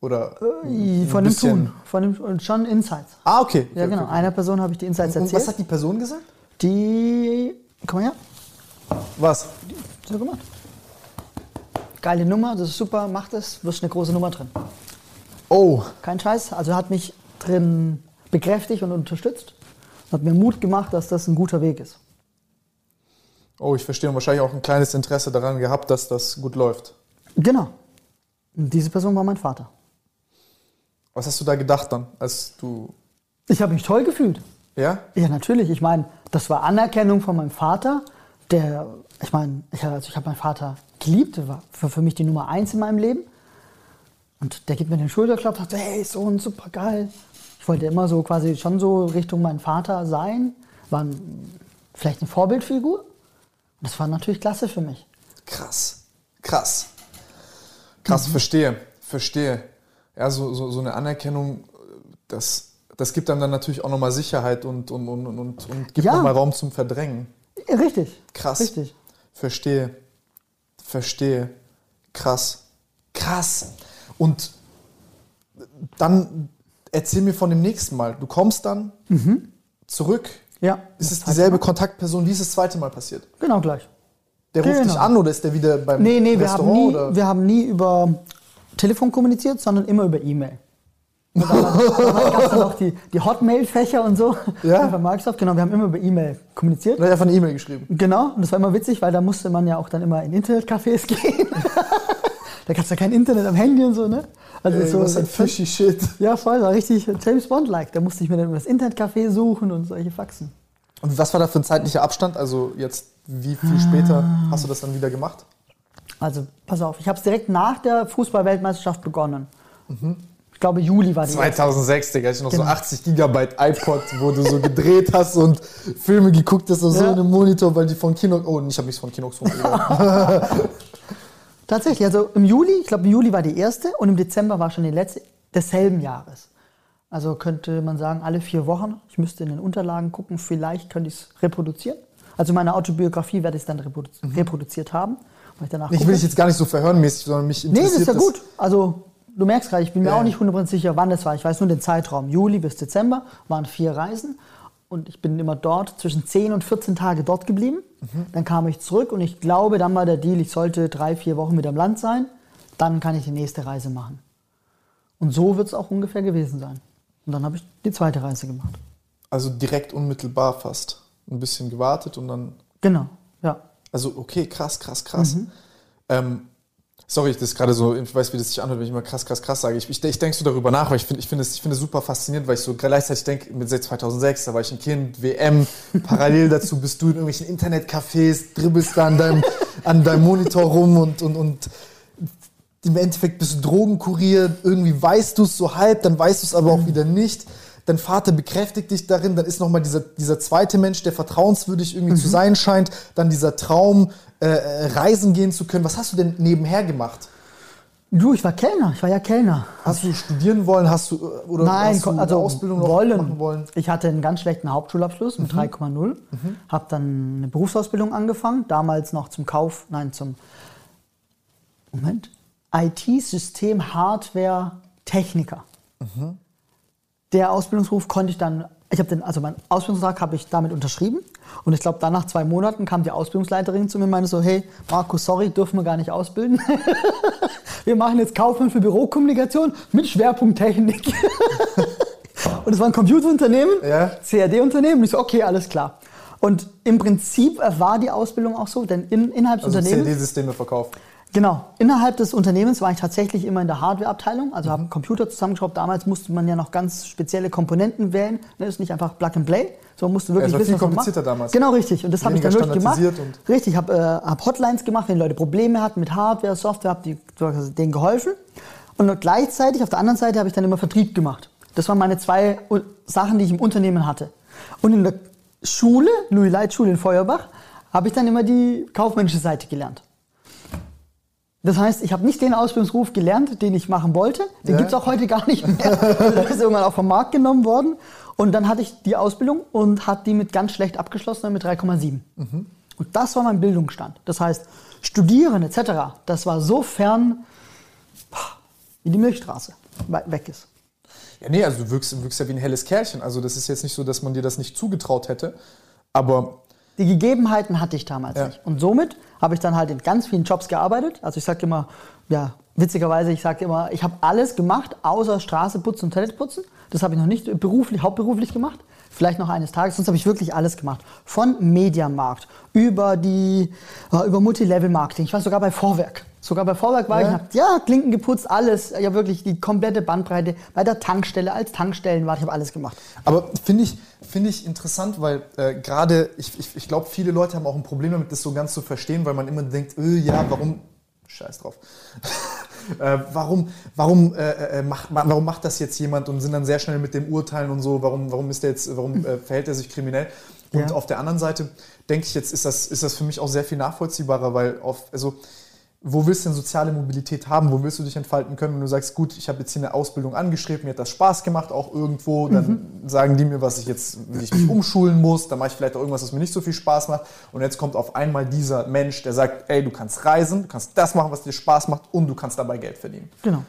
B: Oder?
C: Äh, Von dem Tun, von dem und schon Insights.
B: Ah, okay.
C: Ja,
B: okay,
C: genau.
B: okay.
C: Einer Person habe ich die Insights
B: Und
C: erzählt.
B: was hat die Person gesagt?
C: die, komm her,
B: Was?
C: so gemacht. Geile Nummer, das ist super, mach das, wirst eine große Nummer drin.
B: Oh,
C: Kein Scheiß, also hat mich drin bekräftigt und unterstützt. Hat mir Mut gemacht, dass das ein guter Weg ist.
B: oh, ich verstehe. Und wahrscheinlich auch ein kleines Interesse daran gehabt, dass das gut läuft.
C: Genau. Und diese Person war mein Vater.
B: Was hast du da gedacht dann, als du.
C: Ich habe mich toll gefühlt.
B: Ja?
C: Ja, natürlich. Ich meine, das war Anerkennung von meinem Vater, der, ich meine, ich, also ich habe meinen Vater geliebt, der war für, für mich die Nummer eins in meinem Leben. Und der gibt mir den Schulterklopf, sagt, hey, Sohn, super geil. Ich wollte immer so quasi schon so Richtung meinen Vater sein, war vielleicht eine Vorbildfigur. Und das war natürlich klasse für mich.
B: Krass. Krass. Krass, verstehe. Verstehe. Ja, so, so, so eine Anerkennung, das, das gibt einem dann natürlich auch nochmal Sicherheit und, und, und, und, und und gibt
C: Ja.
B: nochmal Raum zum Verdrängen.
C: Richtig.
B: Krass.
C: Richtig.
B: Verstehe. Verstehe. Krass. Krass. Und dann erzähl mir von dem nächsten Mal. Du kommst dann zurück.
C: Ja.
B: Ist es dieselbe Kontaktperson? Wie ist das zweite Mal passiert?
C: Genau gleich.
B: Der ruft
C: Genau.
B: dich an oder ist der wieder beim
C: Nee, nee, wir haben,
B: Restaurant?
C: nie,
B: oder?
C: wir haben nie über Telefon kommuniziert, sondern immer über E-Mail. Damals, damals gab es dann auch die, die Hotmail-Fächer und so
B: Ja?
C: bei Microsoft. Genau, wir haben immer über E-Mail kommuniziert.
B: Dann hat er einfach eine E-Mail geschrieben.
C: Genau, und das war immer witzig, weil da musste man ja auch dann immer in Internetcafés gehen. Da gab es ja kein Internet am Handy und so, ne? Also
B: Ey,
C: so,
B: was ein fishy Shit.
C: Ja, voll, war richtig James Bond-like. Da musste ich mir dann immer das Internetcafé suchen und solche Faxen.
B: Und was war da für ein zeitlicher Abstand? Also jetzt, wie viel später
C: Ah.
B: hast du das dann wieder gemacht?
C: Also, pass auf, ich habe es direkt nach der Fußball-Weltmeisterschaft begonnen.
B: Mhm.
C: Ich glaube, Juli war die erste.
B: 2006, Digga, ich noch
C: Genau.
B: so 80 Gigabyte iPod, wo du so gedreht hast und Filme geguckt hast so
C: Ja.
B: einem Monitor, weil die von Kinox, oh, ich habe nichts von Kinox runtergeladen.
C: Tatsächlich, also im Juli, ich glaube im Juli war die erste und im Dezember war schon die letzte desselben Jahres. Also könnte man sagen, alle vier Wochen. Ich müsste in den Unterlagen gucken, vielleicht könnte ich es reproduzieren. Also meine Autobiografie werde ich dann reprodu reproduziert haben. Weil ich danach
B: ich will dich jetzt gar nicht so verhörenmäßig, sondern mich
C: Nee,
B: interessiert
C: das ist ja gut. Also du merkst gerade, ich bin mir
B: Ja.
C: auch nicht 100% sicher, wann das war. Ich weiß nur den Zeitraum. Juli bis Dezember waren vier Reisen. Und ich bin immer dort zwischen 10 und 14 Tage dort geblieben.
B: Mhm.
C: Dann kam ich zurück und ich glaube, dann war der Deal, ich sollte drei, vier Wochen mit am Land sein. Dann kann ich die nächste Reise machen. Und so wird es auch ungefähr gewesen sein. Und dann habe ich die zweite Reise gemacht.
B: Also direkt unmittelbar fast. Ein bisschen gewartet und dann.
C: Genau, ja.
B: Also, okay, krass, krass, krass.
C: Mhm.
B: Ähm, sorry, das ist gerade so, ich weiß, wie das sich anhört, wenn ich immer krass, krass, krass sage. Ich, ich, ich denke so darüber nach, weil ich finde ich find es ich find es super faszinierend, weil ich so gleichzeitig denke, mit seit 2006, da war ich ein Kind, WM, parallel dazu bist du in irgendwelchen Internetcafés, dribbelst da an deinem, an deinem Monitor rum und, und, und im Endeffekt bist du Drogenkurier, irgendwie weißt du es so halb, dann weißt du es aber auch wieder nicht. Dein Vater bekräftigt dich darin, dann ist nochmal dieser, dieser zweite Mensch, der vertrauenswürdig irgendwie zu sein scheint, dann dieser Traum, äh, äh, reisen gehen zu können. Was hast du denn nebenher gemacht?
C: Du, ich war Kellner, ich war ja Kellner.
B: Hast du studieren wollen? Hast du äh, oder
C: Nein,
B: hast du
C: also
B: Ausbildung
C: wollen.
B: machen wollen? Mhm.
C: Ich hatte einen ganz schlechten Hauptschulabschluss mit 3,0. Habe dann eine Berufsausbildung angefangen, damals noch zum Kauf, nein, zum Moment, IT-System Hardware Techniker.
B: Mhm.
C: Der Ausbildungsberuf konnte ich dann, ich habe den, also meinen Ausbildungsvertrag habe ich damit unterschrieben und ich glaube, dann nach zwei Monaten kam die Ausbildungsleiterin zu mir und meinte so, hey, Markus, sorry, dürfen wir gar nicht ausbilden. wir machen jetzt Kaufmann für Bürokommunikation mit Schwerpunkt Technik. und es war ein Computerunternehmen,
B: Ja.
C: CAD-Unternehmen. Und ich so, okay, alles klar. Und im Prinzip war die Ausbildung auch so, denn in, innerhalb des
B: Also
C: Unternehmens...
B: CD-Systeme verkauft.
C: Genau. Innerhalb des Unternehmens war ich tatsächlich immer in der Hardware-Abteilung. Also
B: Mhm.
C: habe einen Computer zusammengeschraubt. Damals musste man ja noch ganz spezielle Komponenten wählen. Das ist nicht einfach Plug and Play, sondern musste wirklich
B: war
C: wissen,
B: viel
C: was man macht.
B: komplizierter damals.
C: Genau, richtig. Und das habe ich dann wirklich gemacht. Richtig, ich habe äh, hab Hotlines gemacht, wenn Leute Probleme hatten mit Hardware, Software, habe denen geholfen. Und gleichzeitig, auf der anderen Seite, habe ich dann immer Vertrieb gemacht. Das waren meine zwei Sachen, die ich im Unternehmen hatte. Und in der Schule, Louis Leit Schule in Feuerbach, habe ich dann immer die kaufmännische Seite gelernt. Das heißt, ich habe nicht den Ausbildungsberuf gelernt, den ich machen wollte. Den
B: Ja.
C: gibt's auch heute gar nicht mehr. Der ist irgendwann auch vom Markt genommen worden. Und dann hatte ich die Ausbildung und hat die mit ganz schlecht abgeschlossen, mit 3,7. Und das war mein Bildungsstand. Das heißt, Studieren etc., das war so fern, wie die Milchstraße weit weg ist.
B: Ja, nee, also du wirkst, wirkst ja wie ein helles Kerlchen. Also das ist jetzt nicht so, dass man dir das nicht zugetraut hätte. Aber
C: Die Gegebenheiten hatte ich damals
B: Ja.
C: nicht. Und somit habe ich dann halt in ganz vielen Jobs gearbeitet. Also ich sage immer, ja, witzigerweise, ich sage immer, ich habe alles gemacht, außer Straße putzen und Toilette putzen. Das habe ich noch nicht beruflich, hauptberuflich gemacht. Vielleicht noch eines Tages, sonst habe ich wirklich alles gemacht. Von Mediamarkt über die, äh, über Multilevel-Marketing. Ich war sogar bei Vorwerk. Sogar bei Vorwerk war
B: Ja?
C: ich, hab, ja, Klinken geputzt, alles. Ja, wirklich die komplette Bandbreite. Bei der Tankstelle, als Tankstellenwart, ich habe alles gemacht.
B: Aber finde ich, finde ich interessant, weil äh, gerade, ich, ich, ich glaube, viele Leute haben auch ein Problem damit, das so ganz zu verstehen, weil man immer denkt, äh, ja, warum, scheiß drauf, äh, warum, warum, äh, äh, macht, ma- warum macht das jetzt jemand und sind dann sehr schnell mit dem Urteilen und so, warum, warum ist der jetzt, warum äh, verhält er sich kriminell? Und
C: Ja.
B: auf der anderen Seite denke ich jetzt, ist das, ist das für mich auch sehr viel nachvollziehbarer, weil auf, also, wo willst du denn soziale Mobilität haben? Wo willst du dich entfalten können, wenn du sagst, gut, ich habe jetzt hier eine Ausbildung angeschrieben, mir hat das Spaß gemacht, auch irgendwo, dann sagen die mir, was ich jetzt, wie ich mich umschulen muss, dann mache ich vielleicht auch irgendwas, was mir nicht so viel Spaß macht. Und jetzt kommt auf einmal dieser Mensch, der sagt, ey, du kannst reisen, du kannst das machen, was dir Spaß macht und du kannst dabei Geld verdienen.
C: Genau.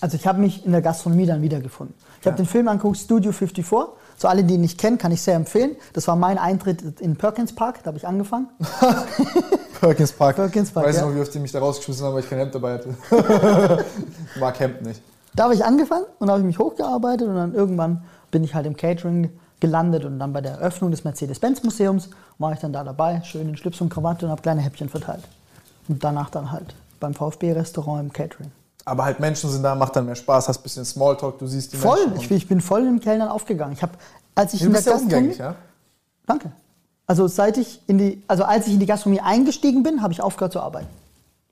C: Also ich habe mich in der Gastronomie dann wiedergefunden. Ich habe den Film angeguckt, Studio 54. So alle, die ihn nicht kennen, kann ich sehr empfehlen. Das war mein Eintritt in Perkins Park, da habe ich angefangen.
B: Perkins Park.
C: Perkins Park,
B: Weiß
C: ja.
B: noch, wie oft die mich da rausgeschmissen haben, weil ich kein Hemd dabei hatte. Mag Hemd nicht.
C: Da habe ich angefangen und habe ich mich hochgearbeitet und dann irgendwann bin ich halt im Catering gelandet und dann bei der Eröffnung des Mercedes-Benz-Museums war ich dann da dabei, schön in Schlips und Krawatte und habe kleine Häppchen verteilt. Und danach dann halt beim VfB-Restaurant im Catering.
B: Aber halt Menschen sind da, macht dann mehr Spaß, hast ein bisschen Smalltalk, du siehst die
C: Voll,
B: Menschen.
C: ich, ich bin voll im Kellnern aufgegangen. Ich habe, als ich
B: Du
C: in der
B: bist ja
C: Gastronomie,
B: ja?
C: Danke. Also seit ich in die, also als ich in die Gastronomie eingestiegen bin, habe ich aufgehört zu arbeiten.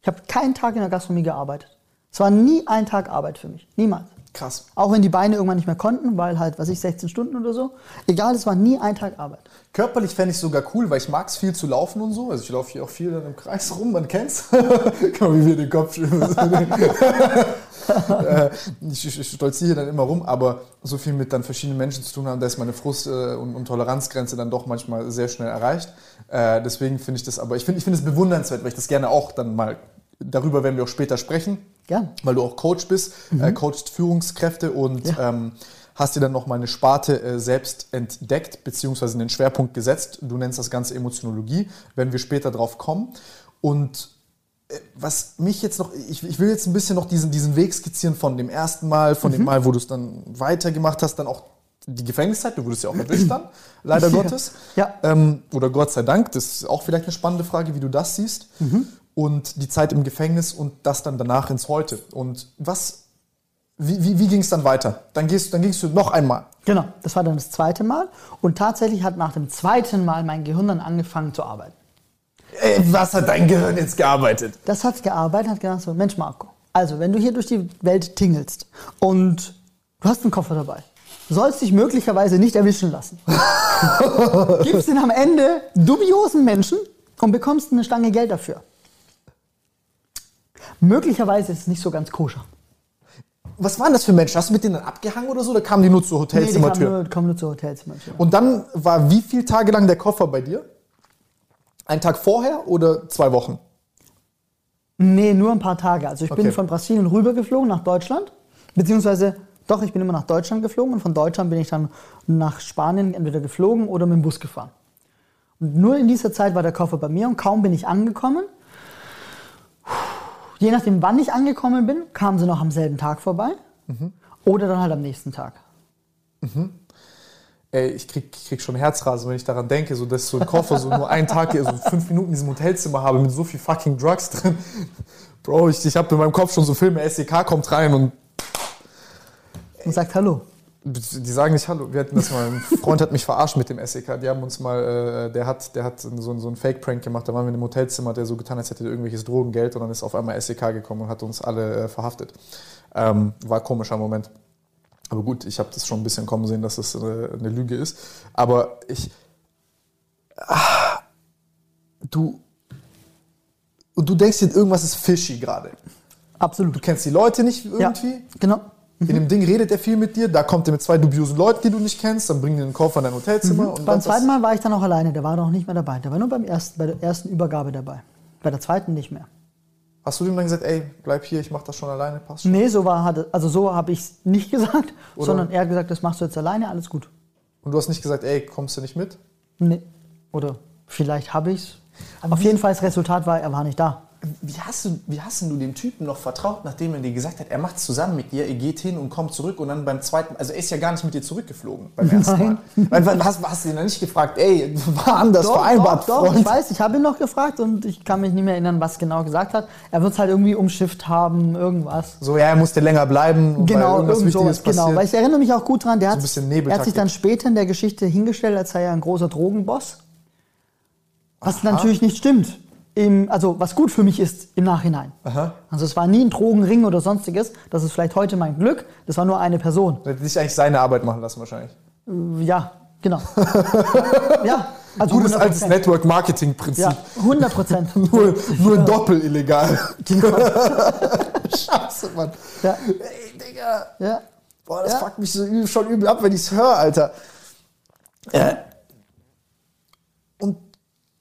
C: Ich habe keinen Tag in der Gastronomie gearbeitet. Es war nie ein Tag Arbeit für mich. Niemals.
B: Krass.
C: Auch wenn die Beine irgendwann nicht mehr konnten, weil halt, was ich, 16 Stunden oder so. Egal, es war nie ein Tag Arbeit.
B: Körperlich fände ich sogar cool, weil ich mag es viel zu laufen und so. Also ich laufe hier auch viel dann im Kreis rum, man kennt's. Mal, wie wir den Kopf Äh, Ich, ich, ich stolziere dann immer rum, aber so viel mit dann verschiedenen Menschen zu tun haben, da ist meine Frust- äh, und, und Toleranzgrenze dann doch manchmal sehr schnell erreicht. Äh, deswegen finde ich das aber, ich finde ich finde es bewundernswert, weil ich das gerne auch dann mal, darüber werden wir auch später sprechen.
C: Gern.
B: Weil du auch Coach bist, äh, coachst Führungskräfte und
C: Ja.
B: ähm, hast dir dann noch mal eine Sparte äh, selbst entdeckt, beziehungsweise einen Schwerpunkt gesetzt. Du nennst das Ganze Emotionologie, werden wir später drauf kommen. Und äh, was mich jetzt noch, ich, ich will jetzt ein bisschen noch diesen, diesen Weg skizzieren von dem ersten Mal, von dem Mal, wo du es dann weitergemacht hast, dann auch die Gefängniszeit, du wurdest ja auch erwischt dann, leider
C: Ja.
B: Gottes.
C: Ja.
B: Ähm, oder Gott sei Dank, das ist auch vielleicht eine spannende Frage, wie du das siehst. Und die Zeit im Gefängnis und das dann danach ins Heute. Und was, wie, wie, wie ging es dann weiter? Dann, gehst, dann gingst du noch einmal.
C: Genau, das war dann das zweite Mal. Und tatsächlich hat nach dem zweiten Mal mein Gehirn dann angefangen zu arbeiten.
B: Ey, was hat dein Gehirn jetzt gearbeitet?
C: Das hat gearbeitet, hat gedacht so, Mensch Marco, also wenn du hier durch die Welt tingelst und du hast einen Koffer dabei, du sollst dich möglicherweise nicht erwischen lassen. Gibst ihn am Ende dubiosen Menschen und bekommst eine Stange Geld dafür. Möglicherweise ist es nicht so ganz koscher.
B: Was waren das für Menschen? Hast du mit denen dann abgehangen oder so? Oder kamen die nur zur
C: Nee, die
B: Hotelzimmertür?
C: kommen nur, nur zur Hotelzimmertür.
B: und dann war wie viele Tage lang der Koffer bei dir? Ein Tag vorher oder zwei Wochen?
C: Nee, nur ein paar Tage. Also ich bin
B: Okay.
C: von Brasilien rübergeflogen nach Deutschland. Beziehungsweise, doch, ich bin immer nach Deutschland geflogen und von Deutschland bin ich dann nach Spanien entweder geflogen oder mit dem Bus gefahren. Und nur in dieser Zeit war der Koffer bei mir und kaum bin ich angekommen. Je nachdem, wann ich angekommen bin, kamen sie noch am selben Tag vorbei oder dann halt am nächsten Tag.
B: Ey, ich krieg, ich krieg schon Herzrasen, wenn ich daran denke, so dass so ein Koffer so nur einen Tag, hier, so fünf Minuten in diesem Hotelzimmer habe mit so viel fucking Drugs drin. Bro, ich, ich habe in meinem Kopf schon so Filme, SEK kommt rein und
C: Und sagt Hallo.
B: Die sagen nicht Hallo. Wir hatten das mal, ein Freund hat mich verarscht mit dem SEK. Die haben uns mal, äh, der hat, der hat so, so einen Fake-Prank gemacht. Da waren wir in einem Hotelzimmer, der so getan, als hätte er irgendwelches Drogengeld und dann ist auf einmal SEK gekommen und hat uns alle äh, verhaftet. Ähm, war ein komischer Moment. Aber gut, ich habe das schon ein bisschen kommen sehen, dass das äh, eine Lüge ist. Aber ich. Ah, du. und du denkst dir, irgendwas ist fishy gerade.
C: Absolut.
B: Du kennst die Leute nicht
C: Ja,
B: irgendwie.
C: Genau.
B: In dem Ding redet er viel mit dir, da kommt er mit zwei dubiosen Leuten, die du nicht kennst, dann bringen die den Koffer in dein Hotelzimmer. Und
C: Mhm. Beim
B: dann
C: zweiten Mal war ich dann auch alleine, der war noch nicht mehr dabei. Der war nur beim ersten, bei der ersten Übergabe dabei. Bei der zweiten nicht mehr.
B: Hast du dem dann gesagt, ey, bleib hier, ich mach das schon alleine, passt schon?
C: Nee, so war, also so habe ich es nicht gesagt,
B: Oder-
C: sondern er hat gesagt, das machst du jetzt alleine, alles gut.
B: Und du hast nicht gesagt, ey, kommst du nicht mit?
C: Nee. Oder vielleicht habe ich's. Auf jeden Fall das Resultat war, er war nicht da.
B: Wie hast, du, wie hast denn du dem Typen noch vertraut, nachdem er dir gesagt hat, er macht es zusammen mit dir, ihr geht hin und kommt zurück und dann beim zweiten, also er ist ja gar nicht mit dir zurückgeflogen beim ersten
C: Nein.
B: Mal. Weil, hast, hast du ihn dann nicht gefragt, ey, war anders vereinbart,
C: doch, doch, ich weiß, ich habe ihn noch gefragt und ich kann mich nicht mehr erinnern, was genau gesagt hat. Er wird es halt irgendwie umschifft haben, irgendwas.
B: So, ja, er musste länger bleiben,
C: Genau,
B: irgendwas
C: irgend sowas, genau.
B: passiert.
C: Weil ich erinnere mich auch gut dran, der,
B: So
C: hat, er hat sich dann später in der Geschichte hingestellt, als sei er ein großer Drogenboss. Was natürlich nicht stimmt. Im, also was gut für mich ist im Nachhinein.
B: Aha.
C: Also es war nie ein Drogenring oder sonstiges. Das ist vielleicht heute mein Glück. Das war nur eine Person.
B: Er hätte dich eigentlich seine Arbeit machen lassen wahrscheinlich.
C: Ja, genau. ja, also
B: Gutes altes
C: 100%.
B: Network-Marketing-Prinzip.
C: Ja, 100 Prozent.
B: Nur, nur doppel illegal.
C: Genau.
B: Scheiße, Mann.
C: Ja.
B: Ey, Digga.
C: Ja.
B: Boah, das
C: Ja.
B: fuckt mich so übel, schon übel ab, wenn ich es höre, Alter. Äh. Und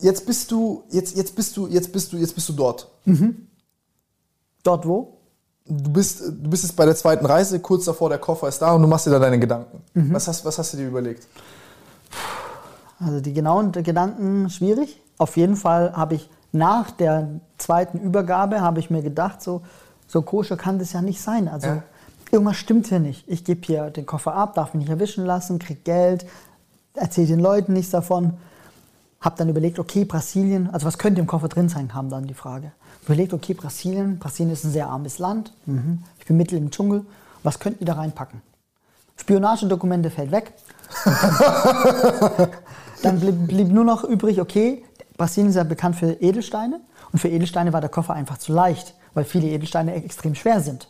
B: jetzt bist du, jetzt, jetzt bist du, jetzt bist du, jetzt bist du dort.
C: Dort wo?
B: Du bist, du bist jetzt bei der zweiten Reise, kurz davor, der Koffer ist da und du machst dir da deine Gedanken. Was, hast, was hast du dir überlegt?
C: Also die genauen Gedanken schwierig. Auf jeden Fall habe ich nach der zweiten Übergabe habe ich mir gedacht, so, so koscher kann das ja nicht sein. Also
B: Ja.
C: irgendwas stimmt hier nicht. Ich gebe hier den Koffer ab, darf mich nicht erwischen lassen, krieg Geld, erzähle den Leuten nichts davon. Hab dann überlegt, okay, Brasilien, also was könnte im Koffer drin sein, kam dann die Frage. Überlegt, okay, Brasilien, Brasilien ist ein sehr armes Land. Mhm. Ich bin mitten im Dschungel. Was könnten die da reinpacken? Spionagedokumente fällt weg. Dann blieb, blieb nur noch übrig, okay, Brasilien ist ja bekannt für Edelsteine und für Edelsteine war der Koffer einfach zu leicht, weil viele Edelsteine extrem schwer sind.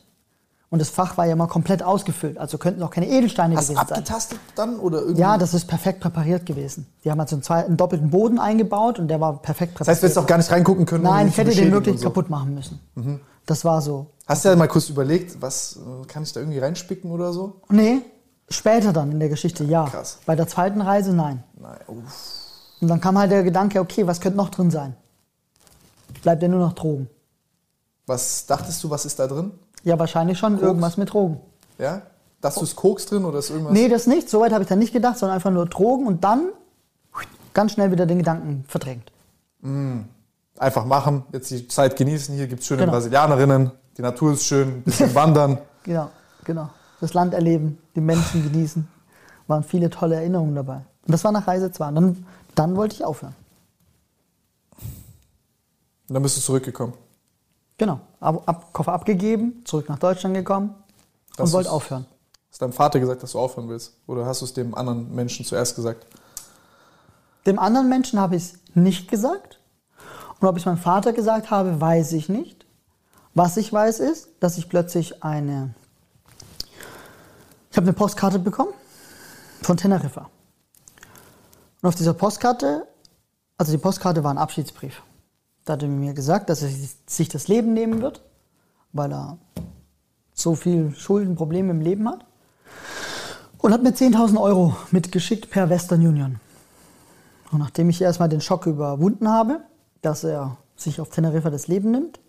C: Und das Fach war ja mal komplett ausgefüllt, also könnten auch keine Edelsteine
B: Hast
C: gewesen sein.
B: abgetastet dann oder irgendwie?
C: Ja, das ist perfekt präpariert gewesen. Die haben also einen, zwei, einen doppelten Boden eingebaut und der war perfekt
B: das
C: präpariert.
B: heißt, du hättest auch gar nicht reingucken können.
C: Nein, ich hätte den wirklich
B: so.
C: kaputt machen müssen. Das war so.
B: Hast du ja mal kurz überlegt, was äh, kann ich da irgendwie reinspicken oder so?
C: Nee, später dann in der Geschichte, ja.
B: Krass.
C: Bei der zweiten Reise, nein.
B: Nein, uff.
C: Und dann kam halt der Gedanke, okay, was könnte noch drin sein? Bleibt ja nur noch Drogen.
B: Was dachtest du, was ist da drin?
C: Ja, wahrscheinlich schon irgendwas mit Drogen.
B: Ja? Du, ist Koks drin oder ist irgendwas?
C: Nee, das nicht. Soweit habe ich dann nicht gedacht, sondern einfach nur Drogen und dann ganz schnell wieder den Gedanken verdrängt.
B: Einfach machen, jetzt die Zeit genießen. Hier gibt es schöne
C: Genau.
B: Brasilianerinnen, die Natur ist schön, ein bisschen wandern.
C: Genau, genau. Das Land erleben, die Menschen genießen. Waren viele tolle Erinnerungen dabei. Und das war nach Reise 2. Und dann, dann wollte ich aufhören.
B: Und dann bist du zurückgekommen.
C: Genau. Ab, ab, Koffer abgegeben, zurück nach Deutschland gekommen
B: Das
C: und wollte aufhören.
B: Hast deinem Vater gesagt, dass du aufhören willst? Oder hast du es dem anderen Menschen zuerst gesagt?
C: Dem anderen Menschen habe ich es nicht gesagt. Und ob ich es meinem Vater gesagt habe, weiß ich nicht. Was ich weiß ist, dass ich plötzlich eine. Ich habe eine Postkarte bekommen von Teneriffa. Und auf dieser Postkarte, also die Postkarte war ein Abschiedsbrief. Da hat er mir gesagt, dass er sich das Leben nehmen wird, weil er so viel Schulden, Probleme im Leben hat. Und hat mir 10.000 Euro mitgeschickt per Western Union. Und nachdem ich erstmal den Schock überwunden habe, dass er sich auf Teneriffa das Leben nimmt,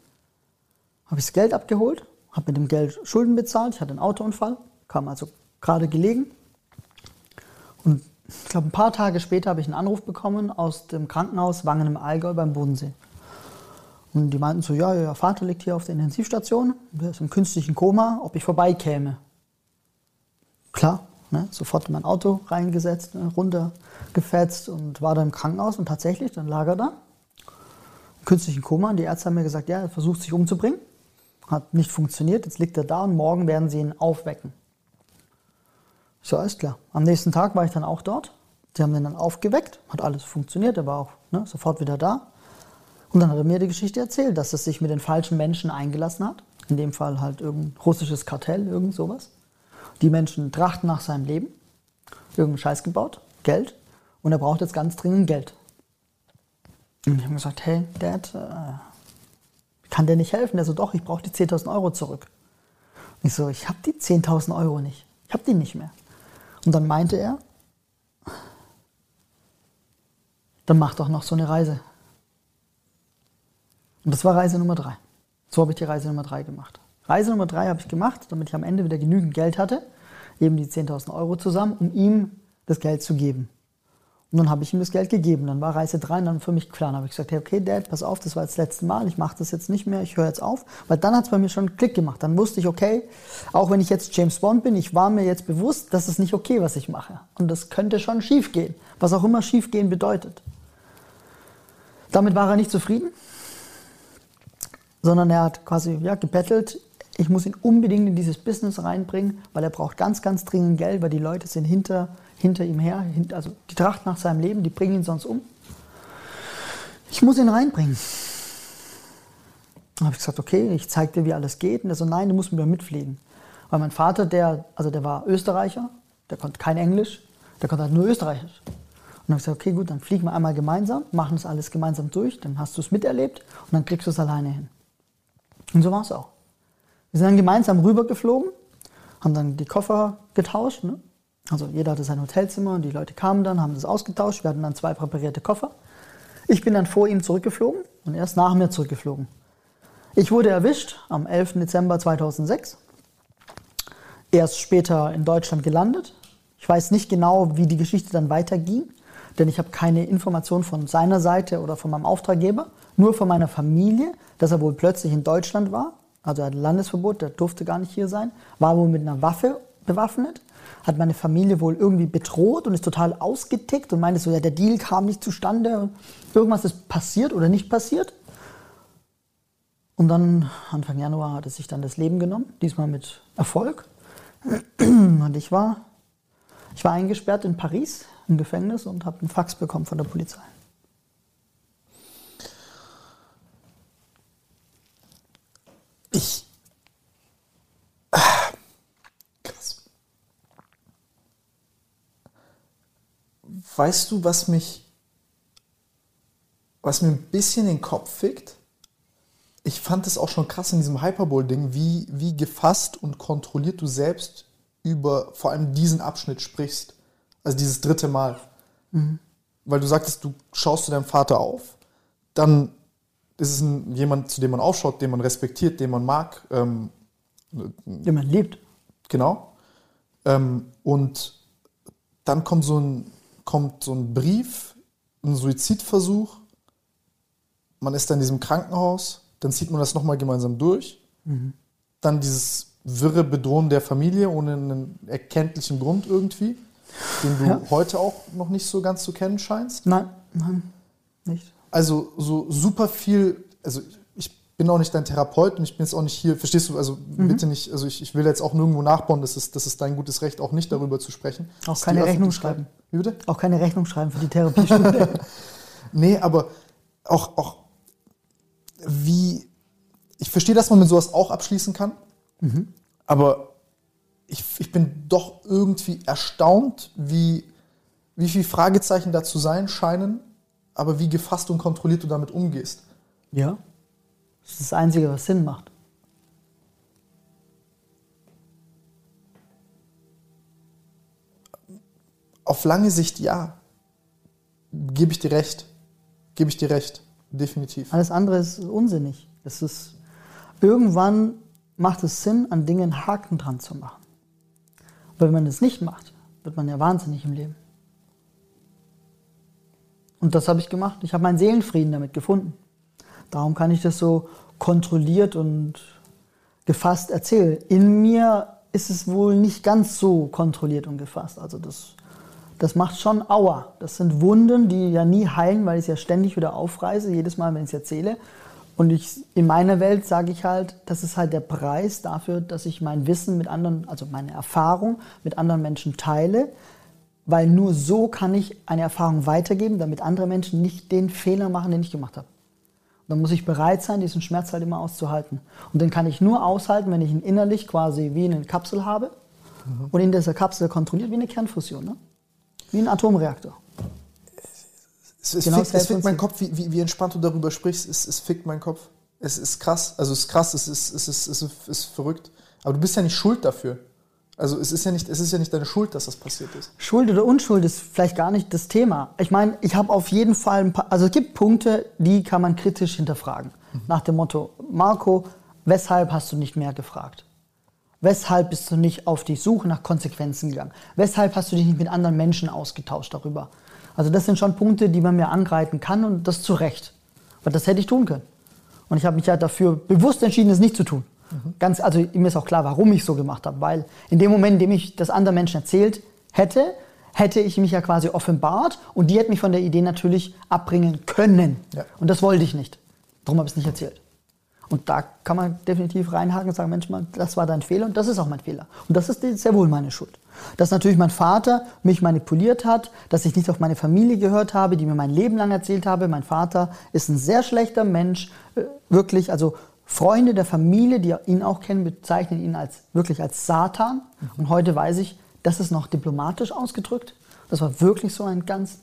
C: habe ich das Geld abgeholt, habe mit dem Geld Schulden bezahlt. Ich hatte einen Autounfall, kam also gerade gelegen. Und ich glaube, ein paar Tage später habe ich einen Anruf bekommen aus dem Krankenhaus Wangen im Allgäu beim Bodensee. Und die meinten so, ja, ihr Vater liegt hier auf der Intensivstation, der ist im künstlichen Koma, ob ich vorbeikäme. Klar, ne, sofort in mein Auto reingesetzt, ne, runtergefetzt und war da im Krankenhaus und tatsächlich, dann lag er da, im künstlichen Koma und die Ärzte haben mir gesagt, ja, er versucht sich umzubringen, hat nicht funktioniert, jetzt liegt er da und morgen werden sie ihn aufwecken. So, alles klar. Am nächsten Tag war ich dann auch dort. Sie haben ihn dann aufgeweckt, hat alles funktioniert, er war auch ne, sofort wieder da. Und dann hat er mir die Geschichte erzählt, dass es sich mit den falschen Menschen eingelassen hat. In dem Fall halt irgendein russisches Kartell, irgend sowas. Die Menschen trachten nach seinem Leben, irgendeinen Scheiß gebaut, Geld. Und er braucht jetzt ganz dringend Geld. Und ich habe gesagt, hey, Dad, äh, kann dir nicht helfen. Der so, doch, ich brauche die 10.000 Euro zurück. Und ich so, ich habe die 10.000 Euro nicht. Ich habe die nicht mehr. Und dann meinte er, dann mach doch noch so eine Reise. Und das war Reise Nummer drei. So habe ich die Reise Nummer drei gemacht. Reise Nummer drei habe ich gemacht, damit ich am Ende wieder genügend Geld hatte, eben die 10.000 Euro zusammen, um ihm das Geld zu geben. Und dann habe ich ihm das Geld gegeben. Dann war Reise 3 und dann für mich klar. Dann habe ich gesagt, hey, okay, Dad, pass auf, das war das letzte Mal, ich mache das jetzt nicht mehr, ich höre jetzt auf. Weil dann hat es bei mir schon einen Klick gemacht. Dann wusste ich, okay, auch wenn ich jetzt James Bond bin, ich war mir jetzt bewusst, das ist nicht okay, was ich mache. Und das könnte schon schief gehen. Was auch immer schief gehen bedeutet. Damit war er nicht zufrieden, sondern er hat quasi ja, gebettelt, ich muss ihn unbedingt in dieses Business reinbringen, weil er braucht ganz, ganz dringend Geld, weil die Leute sind hinter, hinter ihm her, also die Tracht nach seinem Leben, die bringen ihn sonst um. Ich muss ihn reinbringen. Dann habe ich gesagt, okay, ich zeige dir, wie alles geht. Und er so, nein, du musst mit mir mitfliegen. Weil mein Vater, der, also der war Österreicher, der konnte kein Englisch, der konnte halt nur Österreichisch. Und dann habe ich gesagt, okay, gut, dann fliegen wir einmal gemeinsam, machen das alles gemeinsam durch, dann hast du es miterlebt und dann kriegst du es alleine hin. Und so war es auch. Wir sind dann gemeinsam rübergeflogen, haben dann die Koffer getauscht. Ne? Also jeder hatte sein Hotelzimmer und die Leute kamen dann, haben das ausgetauscht. Wir hatten dann zwei präparierte Koffer. Ich bin dann vor ihm zurückgeflogen und er ist nach mir zurückgeflogen. Ich wurde erwischt am 11. Dezember 2006. Er ist später in Deutschland gelandet. Ich weiß nicht genau, wie die Geschichte dann weiterging denn ich habe keine Information von seiner Seite oder von meinem Auftraggeber, nur von meiner Familie, dass er wohl plötzlich in Deutschland war. Also er hat Landesverbot, der durfte gar nicht hier sein, war wohl mit einer Waffe bewaffnet, hat meine Familie wohl irgendwie bedroht und ist total ausgetickt und meinte so, ja, der Deal kam nicht zustande, irgendwas ist passiert oder nicht passiert. Und dann, Anfang Januar, hat er sich dann das Leben genommen, diesmal mit Erfolg. Und ich war, ich war eingesperrt in Paris im Gefängnis und habe einen Fax bekommen von der Polizei.
B: Ich. Krass. Weißt du, was mich. Was mir ein bisschen den Kopf fickt? Ich fand es auch schon krass in diesem Hyperbole-Ding, wie, wie gefasst und kontrolliert du selbst über vor allem diesen Abschnitt sprichst. Also dieses dritte Mal. Mhm. Weil du sagtest, du schaust zu deinem Vater auf, dann ist es ein, jemand, zu dem man aufschaut, den man respektiert, den man mag. Ähm,
C: den man liebt.
B: Genau. Ähm, und dann kommt so, ein, kommt so ein Brief, ein Suizidversuch. Man ist dann in diesem Krankenhaus, dann zieht man das nochmal gemeinsam durch. Mhm. Dann dieses wirre Bedrohen der Familie ohne einen erkenntlichen Grund irgendwie den du ja. heute auch noch nicht so ganz zu kennen scheinst?
C: Nein, nein, nicht.
B: Also so super viel, also ich bin auch nicht dein Therapeut und ich bin jetzt auch nicht hier, verstehst du, also mhm. bitte nicht, also ich, ich will jetzt auch nirgendwo nachbauen, das ist, das ist dein gutes Recht, auch nicht darüber zu sprechen.
C: Auch keine Rechnung schreiben.
B: Wie bitte?
C: Auch keine Rechnung schreiben für die Therapiestunde.
B: nee, aber auch, auch wie, ich verstehe, dass man mit sowas auch abschließen kann, mhm. aber ich, ich bin doch irgendwie erstaunt, wie, wie viele Fragezeichen da zu sein scheinen, aber wie gefasst und kontrolliert du damit umgehst.
C: Ja, das ist das Einzige, was Sinn macht.
B: Auf lange Sicht ja. Gebe ich dir recht. Gebe ich dir recht. Definitiv.
C: Alles andere ist unsinnig. Das ist, irgendwann macht es Sinn, an Dingen Haken dran zu machen. Weil wenn man das nicht macht, wird man ja wahnsinnig im Leben. Und das habe ich gemacht. Ich habe meinen Seelenfrieden damit gefunden. Darum kann ich das so kontrolliert und gefasst erzählen. In mir ist es wohl nicht ganz so kontrolliert und gefasst. Also das, das macht schon Aua. Das sind Wunden, die ja nie heilen, weil ich es ja ständig wieder aufreiße, jedes Mal, wenn ich es erzähle. Und ich, in meiner Welt sage ich halt, das ist halt der Preis dafür, dass ich mein Wissen mit anderen, also meine Erfahrung mit anderen Menschen teile, weil nur so kann ich eine Erfahrung weitergeben, damit andere Menschen nicht den Fehler machen, den ich gemacht habe. Und dann muss ich bereit sein, diesen Schmerz halt immer auszuhalten. Und den kann ich nur aushalten, wenn ich ihn innerlich quasi wie eine Kapsel habe mhm. und in dieser Kapsel kontrolliert wie eine Kernfusion, ne? wie ein Atomreaktor.
B: Es, es, genau fickt, es fickt meinen Kopf, wie, wie, wie, entspannt du darüber sprichst. Es, es fickt meinen Kopf. Es ist krass. Also es ist krass, es ist, es ist, es ist, es ist verrückt. Aber du bist ja nicht schuld dafür. Also es ist ja nicht, es ist ja nicht deine Schuld, dass das passiert ist.
C: Schuld oder Unschuld ist vielleicht gar nicht das Thema. Ich meine, ich habe auf jeden Fall ein paar, also es gibt Punkte, die kann man kritisch hinterfragen. Nach dem Motto, Marco, weshalb hast du nicht mehr gefragt? Weshalb bist du nicht auf die Suche nach Konsequenzen gegangen? Weshalb hast du dich nicht mit anderen Menschen ausgetauscht darüber? Also das sind schon Punkte, die man mir angreifen kann und das zu Recht. Weil das hätte ich tun können. Und ich habe mich ja dafür bewusst entschieden, es nicht zu tun. Ganz, also mir ist auch klar, warum ich so gemacht habe. Weil in dem Moment, in dem ich das anderen Menschen erzählt hätte, hätte ich mich ja quasi offenbart und die hätten mich von der Idee natürlich abbringen können.
B: Ja.
C: Und das wollte ich nicht. Darum habe ich es nicht erzählt. Und da kann man definitiv reinhaken und sagen, Mensch, das war dein Fehler und das ist auch mein Fehler. Und das ist sehr wohl meine Schuld. Dass natürlich mein Vater mich manipuliert hat, dass ich nicht auf meine Familie gehört habe, die mir mein Leben lang erzählt habe. Mein Vater ist ein sehr schlechter Mensch, äh, wirklich, also Freunde der Familie, die ihn auch kennen, bezeichnen ihn als wirklich als Satan. Und heute weiß ich, das ist noch diplomatisch ausgedrückt. Das war wirklich so ein ganz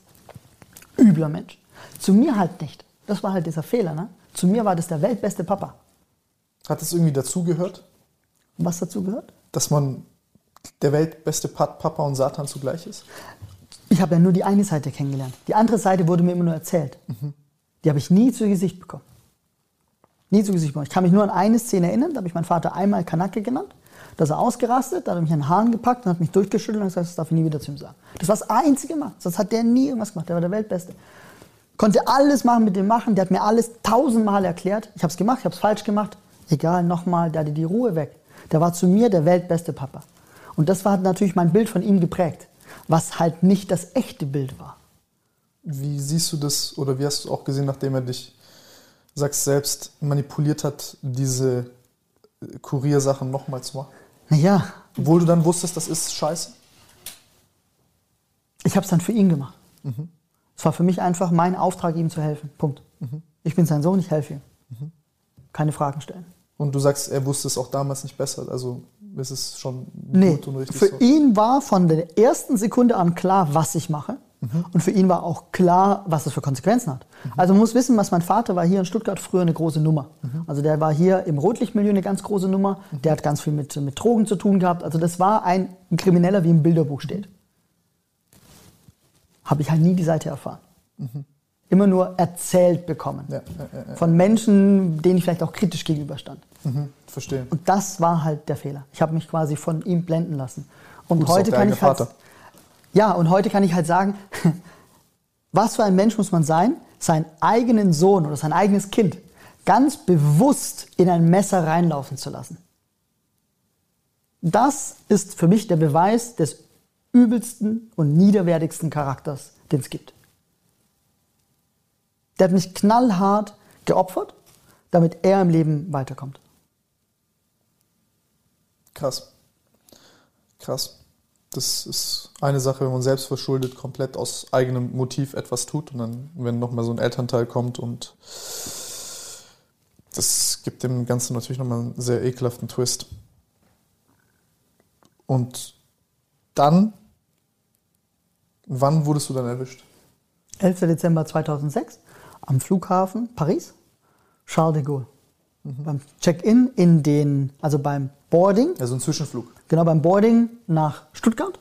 C: übler Mensch. Zu mir halt nicht. Das war halt dieser Fehler. Ne? Zu mir war das der weltbeste Papa.
B: Hat es irgendwie dazugehört,
C: was dazu gehört?
B: dass man der weltbeste Papa und Satan zugleich ist?
C: Ich habe ja nur die eine Seite kennengelernt. Die andere Seite wurde mir immer nur erzählt. Die habe ich nie zu Gesicht bekommen. Nie zu Gesicht bekommen. Ich kann mich nur an eine Szene erinnern, da habe ich meinen Vater einmal Kanake genannt. Da ist er ausgerastet, da hat er mich an den Haaren gepackt und hat mich durchgeschüttelt und gesagt, das darf ich nie wieder zu ihm sagen. Das war das einzige Mal. Sonst hat der nie irgendwas gemacht. Der war der Weltbeste. Konnte alles machen mit dem machen. Der hat mir alles tausendmal erklärt. Ich habe es gemacht, ich habe es falsch gemacht. Egal, nochmal, der hatte die Ruhe weg. Der war zu mir der weltbeste Papa. Und das hat natürlich mein Bild von ihm geprägt. Was halt nicht das echte Bild war.
B: Wie siehst du das oder wie hast du es auch gesehen, nachdem er dich, sagst selbst, manipuliert hat, diese äh, Kuriersachen nochmal zu machen?
C: Naja,
B: Obwohl du dann wusstest, das ist scheiße?
C: ich habe es dann für ihn gemacht. Es war für mich einfach mein Auftrag, ihm zu helfen. Punkt. Ich bin sein Sohn, ich helfe ihm. Keine Fragen stellen.
B: Und du sagst, er wusste es auch damals nicht besser. Also ist es schon
C: Nee,
B: gut und richtig
C: für
B: so.
C: ihn war von der ersten Sekunde an klar, was ich mache. Und für ihn war auch klar, was es für Konsequenzen hat. Also man muss wissen, was mein Vater war hier in Stuttgart früher eine große Nummer. Also der war hier im Rotlichtmilieu eine ganz große Nummer. Der hat ganz viel mit, mit Drogen zu tun gehabt. Also das war ein Krimineller, wie im Bilderbuch steht. Habe ich halt nie die Seite erfahren. Immer nur erzählt bekommen.
B: Ja, ja, ja,
C: Von Menschen, denen ich vielleicht auch kritisch gegenüberstand.
B: Mhm, verstehe.
C: Und das war halt der Fehler. Ich habe mich quasi von ihm blenden lassen. Und
B: Gut,
C: heute kann ich halt,
B: Vater.
C: Ja, und heute kann ich halt sagen, was für ein Mensch muss man sein, seinen eigenen Sohn oder sein eigenes Kind ganz bewusst in ein Messer reinlaufen zu lassen. Das ist für mich der Beweis des übelsten und niederwertigsten Charakters, den es gibt. Der hat mich knallhart geopfert, damit er im Leben weiterkommt.
B: Krass. Krass. Das ist eine Sache, wenn man selbst verschuldet komplett aus eigenem Motiv etwas tut und dann, wenn nochmal so ein Elternteil kommt und das gibt dem Ganzen natürlich nochmal einen sehr ekelhaften Twist. Und dann, wann wurdest du dann erwischt?
C: 11. Dezember 2006 am Flughafen Paris, Charles de Gaulle. Beim Check-in in den, also beim Boarding,
B: Also ein Zwischenflug.
C: genau beim Boarding nach Stuttgart.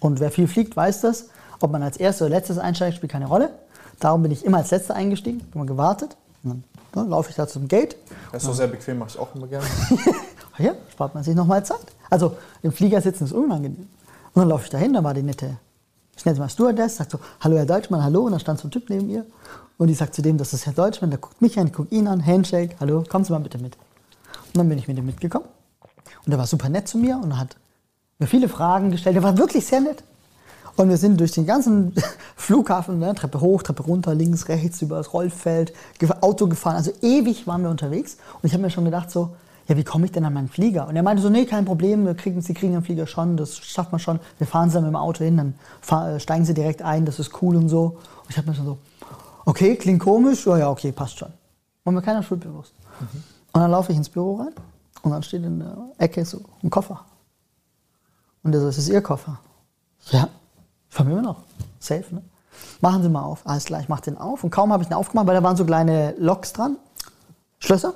C: Und wer viel fliegt, weiß das. Ob man als erstes oder letztes einsteigt, spielt keine Rolle. Darum bin ich immer als letzter eingestiegen, immer gewartet. Und dann ja, laufe ich da zum Gate.
B: Das ist doch sehr bequem, mache ich auch immer gerne.
C: Ja, spart man sich nochmal Zeit. Also im Flieger sitzen ist unangenehm. Und dann laufe ich dahin, da war die nette, ich nenne sie mal Stewardess, sagt so, hallo Herr Deutschmann, hallo. Und dann stand so ein Typ neben ihr. Und die sagt zu dem, das ist Herr Deutschmann, der guckt mich an, ich gucke ihn an, Handshake, hallo, kommen Sie mal bitte mit. Und dann bin ich mit ihm mitgekommen. Und er war super nett zu mir und hat mir viele Fragen gestellt. Er war wirklich sehr nett. Und wir sind durch den ganzen Flughafen, ne, Treppe hoch, Treppe runter, links, rechts, über das Rollfeld, Auto gefahren. Also ewig waren wir unterwegs. Und ich habe mir schon gedacht so, ja, wie komme ich denn an meinen Flieger? Und er meinte so, nee, kein Problem, wir kriegen, Sie kriegen den Flieger schon, das schafft man schon. Wir fahren Sie dann mit dem Auto hin, dann fahr, äh, steigen Sie direkt ein, das ist cool und so. Und ich habe mir schon so, okay, klingt komisch, ja, ja, okay, passt schon. War mir keiner schuldbewusst. Und dann laufe ich ins Büro rein und dann steht in der Ecke so ein Koffer. Und er so, ist das Ihr Koffer? Ja, von mir noch. Safe, ne? Machen Sie mal auf. Alles klar, ich mach den auf. Und kaum habe ich den aufgemacht, weil da waren so kleine Locks dran. Schlösser.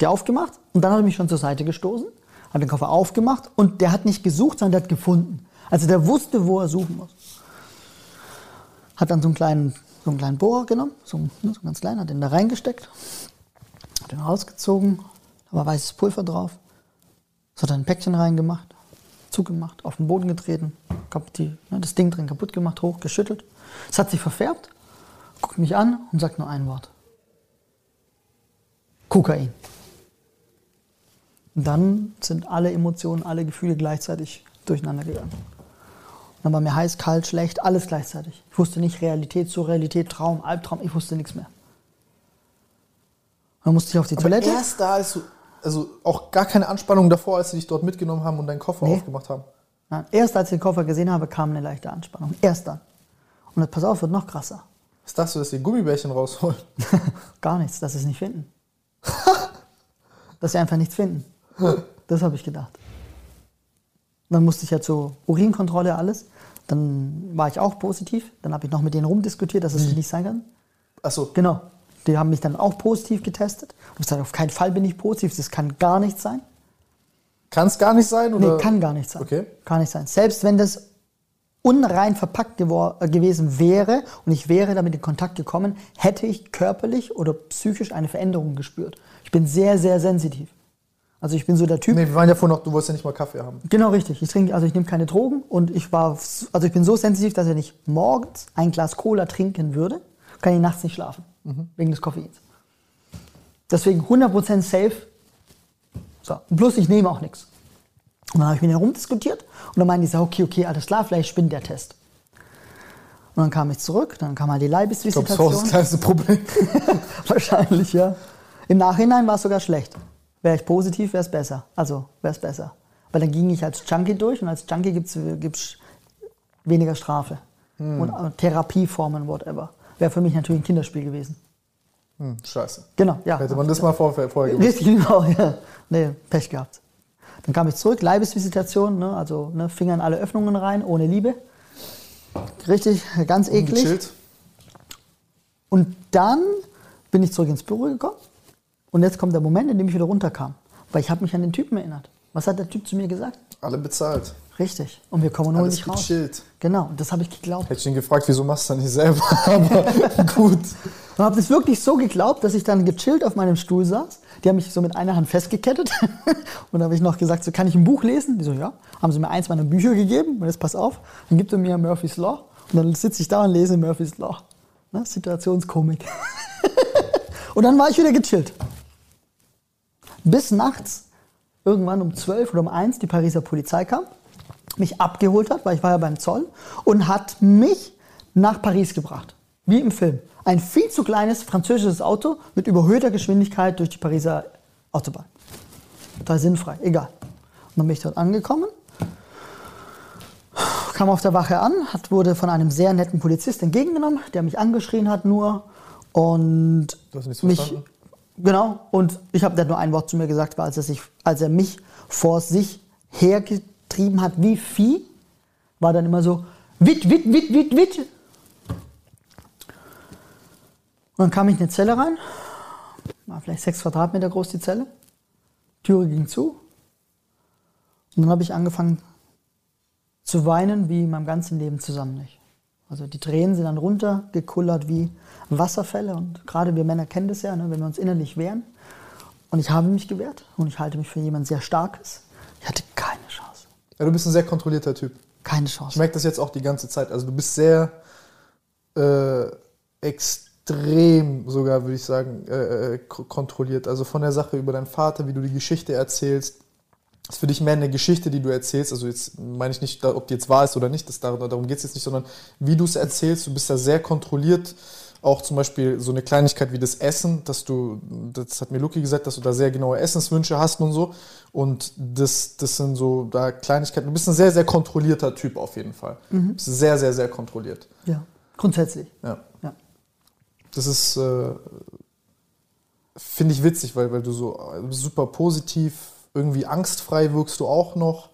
C: Der aufgemacht und dann hat er mich schon zur Seite gestoßen, hat den Koffer aufgemacht und der hat nicht gesucht, sondern der hat gefunden. Also der wusste, wo er suchen muss. Hat dann so einen kleinen, so einen kleinen Bohrer genommen, so, ne, so ganz klein, hat den da reingesteckt, hat den rausgezogen, da war weißes Pulver drauf, so hat er ein Päckchen reingemacht, zugemacht, auf den Boden getreten, die, ne, das Ding drin kaputt gemacht, hochgeschüttelt. Es hat sich verfärbt, guckt mich an und sagt nur ein Wort. Kokain. Und dann sind alle Emotionen, alle Gefühle gleichzeitig durcheinander gegangen. Und dann war mir heiß, kalt, schlecht, alles gleichzeitig. Ich wusste nicht Realität, Surrealität, Traum, Albtraum, ich wusste nichts mehr. Dann musste ich auf die
B: Aber
C: Toilette.
B: erst da, als du, also auch gar keine Anspannung davor, als sie dich dort mitgenommen haben und deinen Koffer
C: Nee.
B: aufgemacht haben.
C: Nein, erst als ich den Koffer gesehen habe, kam eine leichte Anspannung. Erst dann. Und das, pass auf, wird noch krasser.
B: Was dachtest du, dass die Gummibärchen rausholen?
C: Gar nichts, dass sie es nicht finden. dass sie einfach nichts finden. Das habe ich gedacht. Dann musste ich ja zur Urinkontrolle alles. Dann war ich auch positiv. Dann habe ich noch mit denen rumdiskutiert, dass es nicht sein kann.
B: Achso,
C: Genau. Die haben mich dann auch positiv getestet. Und ich gesagt, auf keinen Fall bin ich positiv. Das kann gar nicht sein.
B: kann es gar nicht sein? Oder?
C: Nee, kann gar nicht sein.
B: Okay.
C: Kann nicht sein. Selbst wenn das unrein verpackt äh, gewesen wäre und ich wäre damit in Kontakt gekommen, hätte ich körperlich oder psychisch eine Veränderung gespürt. Ich bin sehr, sehr sensitiv. Also ich bin so der Typ.
B: Nee, wir waren ja vorhin noch, du wolltest ja nicht mal Kaffee haben.
C: Genau richtig. Ich trinke, also ich nehme keine Drogen und ich war, also ich bin so sensitiv, dass wenn ich morgens ein Glas Cola trinken würde, kann ich nachts nicht schlafen wegen des Koffeins. Deswegen 100% safe. So. Plus ich nehme auch nichts. Und dann habe ich mit denen rumdiskutiert und dann meinen die so, okay, okay, alles klar, vielleicht spinnt der Test. Und dann kam ich zurück, dann kam halt die
B: Ich glaube, das war das
C: Leibesvisitation.
B: kleinste Problem.
C: Wahrscheinlich, ja. Im Nachhinein war es sogar schlecht. Wäre ich positiv, wäre es besser. Also wäre es besser. Weil dann ging ich als Junkie durch und als Junkie gibt es weniger Strafe. Und äh, Therapieformen, whatever. Wäre für mich natürlich ein Kinderspiel gewesen.
B: Hm, scheiße.
C: Genau, ja.
B: Hätte man das mal vor, vorher gewusst.
C: Richtig, genau, ja. Nee, Pech gehabt. Dann kam ich zurück, Leibesvisitation, ne, also ne, Finger in alle Öffnungen rein, ohne Liebe. Richtig, ganz eklig.
B: Gechillt.
C: Und dann bin ich zurück ins Büro gekommen. Und jetzt kommt der Moment, in dem ich wieder runterkam. Weil ich habe mich an den Typen erinnert. Was hat der Typ zu mir gesagt?
B: Alle bezahlt.
C: Richtig. Und wir kommen nur
B: Alles
C: nicht raus.
B: gechillt.
C: Genau, und das habe ich geglaubt.
B: Hätte ich ihn gefragt, wieso machst du das nicht selber? Aber gut.
C: Und habe das wirklich so geglaubt, dass ich dann gechillt auf meinem Stuhl saß. Die haben mich so mit einer Hand festgekettet. und da habe ich noch gesagt, so kann ich ein Buch lesen? Die so, ja. Haben sie mir eins meiner Bücher gegeben. Und jetzt pass auf, dann gibt er mir Murphy's Law. Und dann sitze ich da und lese Murphy's Law. Ne? Situationskomik. und dann war ich wieder gechillt. Bis nachts, irgendwann um 12 oder um 1, die Pariser Polizei kam, mich abgeholt hat, weil ich war ja beim Zoll, und hat mich nach Paris gebracht. Wie im Film. Ein viel zu kleines französisches Auto mit überhöhter Geschwindigkeit durch die Pariser Autobahn. Total sinnfrei, egal. Und dann bin ich dort angekommen, kam auf der Wache an, hat, wurde von einem sehr netten Polizist entgegengenommen, der mich angeschrien hat nur und
B: Du hast nichts
C: mich
B: verstanden?
C: genau und ich habe der hat nur ein Wort zu mir gesagt, war als er sich als er mich vor sich hergetrieben hat wie Vieh, war dann immer so wit wit wit wit wit. Und dann kam ich in eine Zelle rein, war vielleicht sechs Quadratmeter groß die Zelle, Türe ging zu und dann habe ich angefangen zu weinen wie in meinem ganzen Leben zusammen nicht. Also die Tränen sind dann runtergekullert wie Wasserfälle und gerade wir Männer kennen das ja, ne, wenn wir uns innerlich wehren. Und ich habe mich gewehrt und ich halte mich für jemand sehr Starkes. Ich hatte keine.
B: Ja, du bist ein sehr kontrollierter Typ.
C: Keine
B: Ich
C: Chance.
B: merke das jetzt auch die ganze Zeit. Also du bist sehr äh, extrem sogar, würde ich sagen, äh, äh, kontrolliert. Also von der Sache über deinen Vater, wie du die Geschichte erzählst. ist für dich mehr eine Geschichte, die du erzählst. Also jetzt meine ich nicht, ob die jetzt wahr ist oder nicht, das, darum, darum geht es jetzt nicht, sondern wie du es erzählst. Du bist da sehr kontrolliert. Auch zum Beispiel so eine Kleinigkeit wie das Essen, dass du, das hat mir Luki gesagt, dass du da sehr genaue Essenswünsche hast und so. Und das, das sind so da Kleinigkeiten. Du bist ein sehr, sehr kontrollierter Typ auf jeden Fall. Du bist sehr, sehr, sehr kontrolliert.
C: Ja, grundsätzlich.
B: Ja.
C: Ja.
B: Das ist, äh, finde ich witzig, weil, weil du so äh, super positiv, irgendwie angstfrei wirkst du auch noch.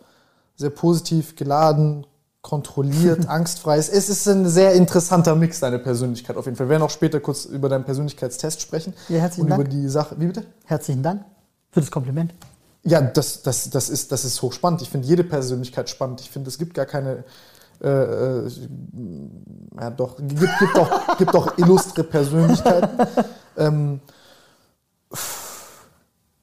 B: Sehr positiv geladen, kontrolliert, angstfrei. Es es ist ein sehr interessanter Mix, deine Persönlichkeit auf jeden Fall. Wir werden auch später kurz über deinen Persönlichkeitstest sprechen.
C: Ja, herzlichen
B: Und
C: Dank.
B: über die Sache. Wie bitte?
C: Herzlichen Dank. Für das Kompliment.
B: Ja, das, das, das, ist, das ist hochspannend. Ich finde jede Persönlichkeit spannend. Ich finde, es gibt gar keine. Äh, äh, ja, doch, gibt, gibt, auch, gibt auch illustre Persönlichkeiten. Ähm,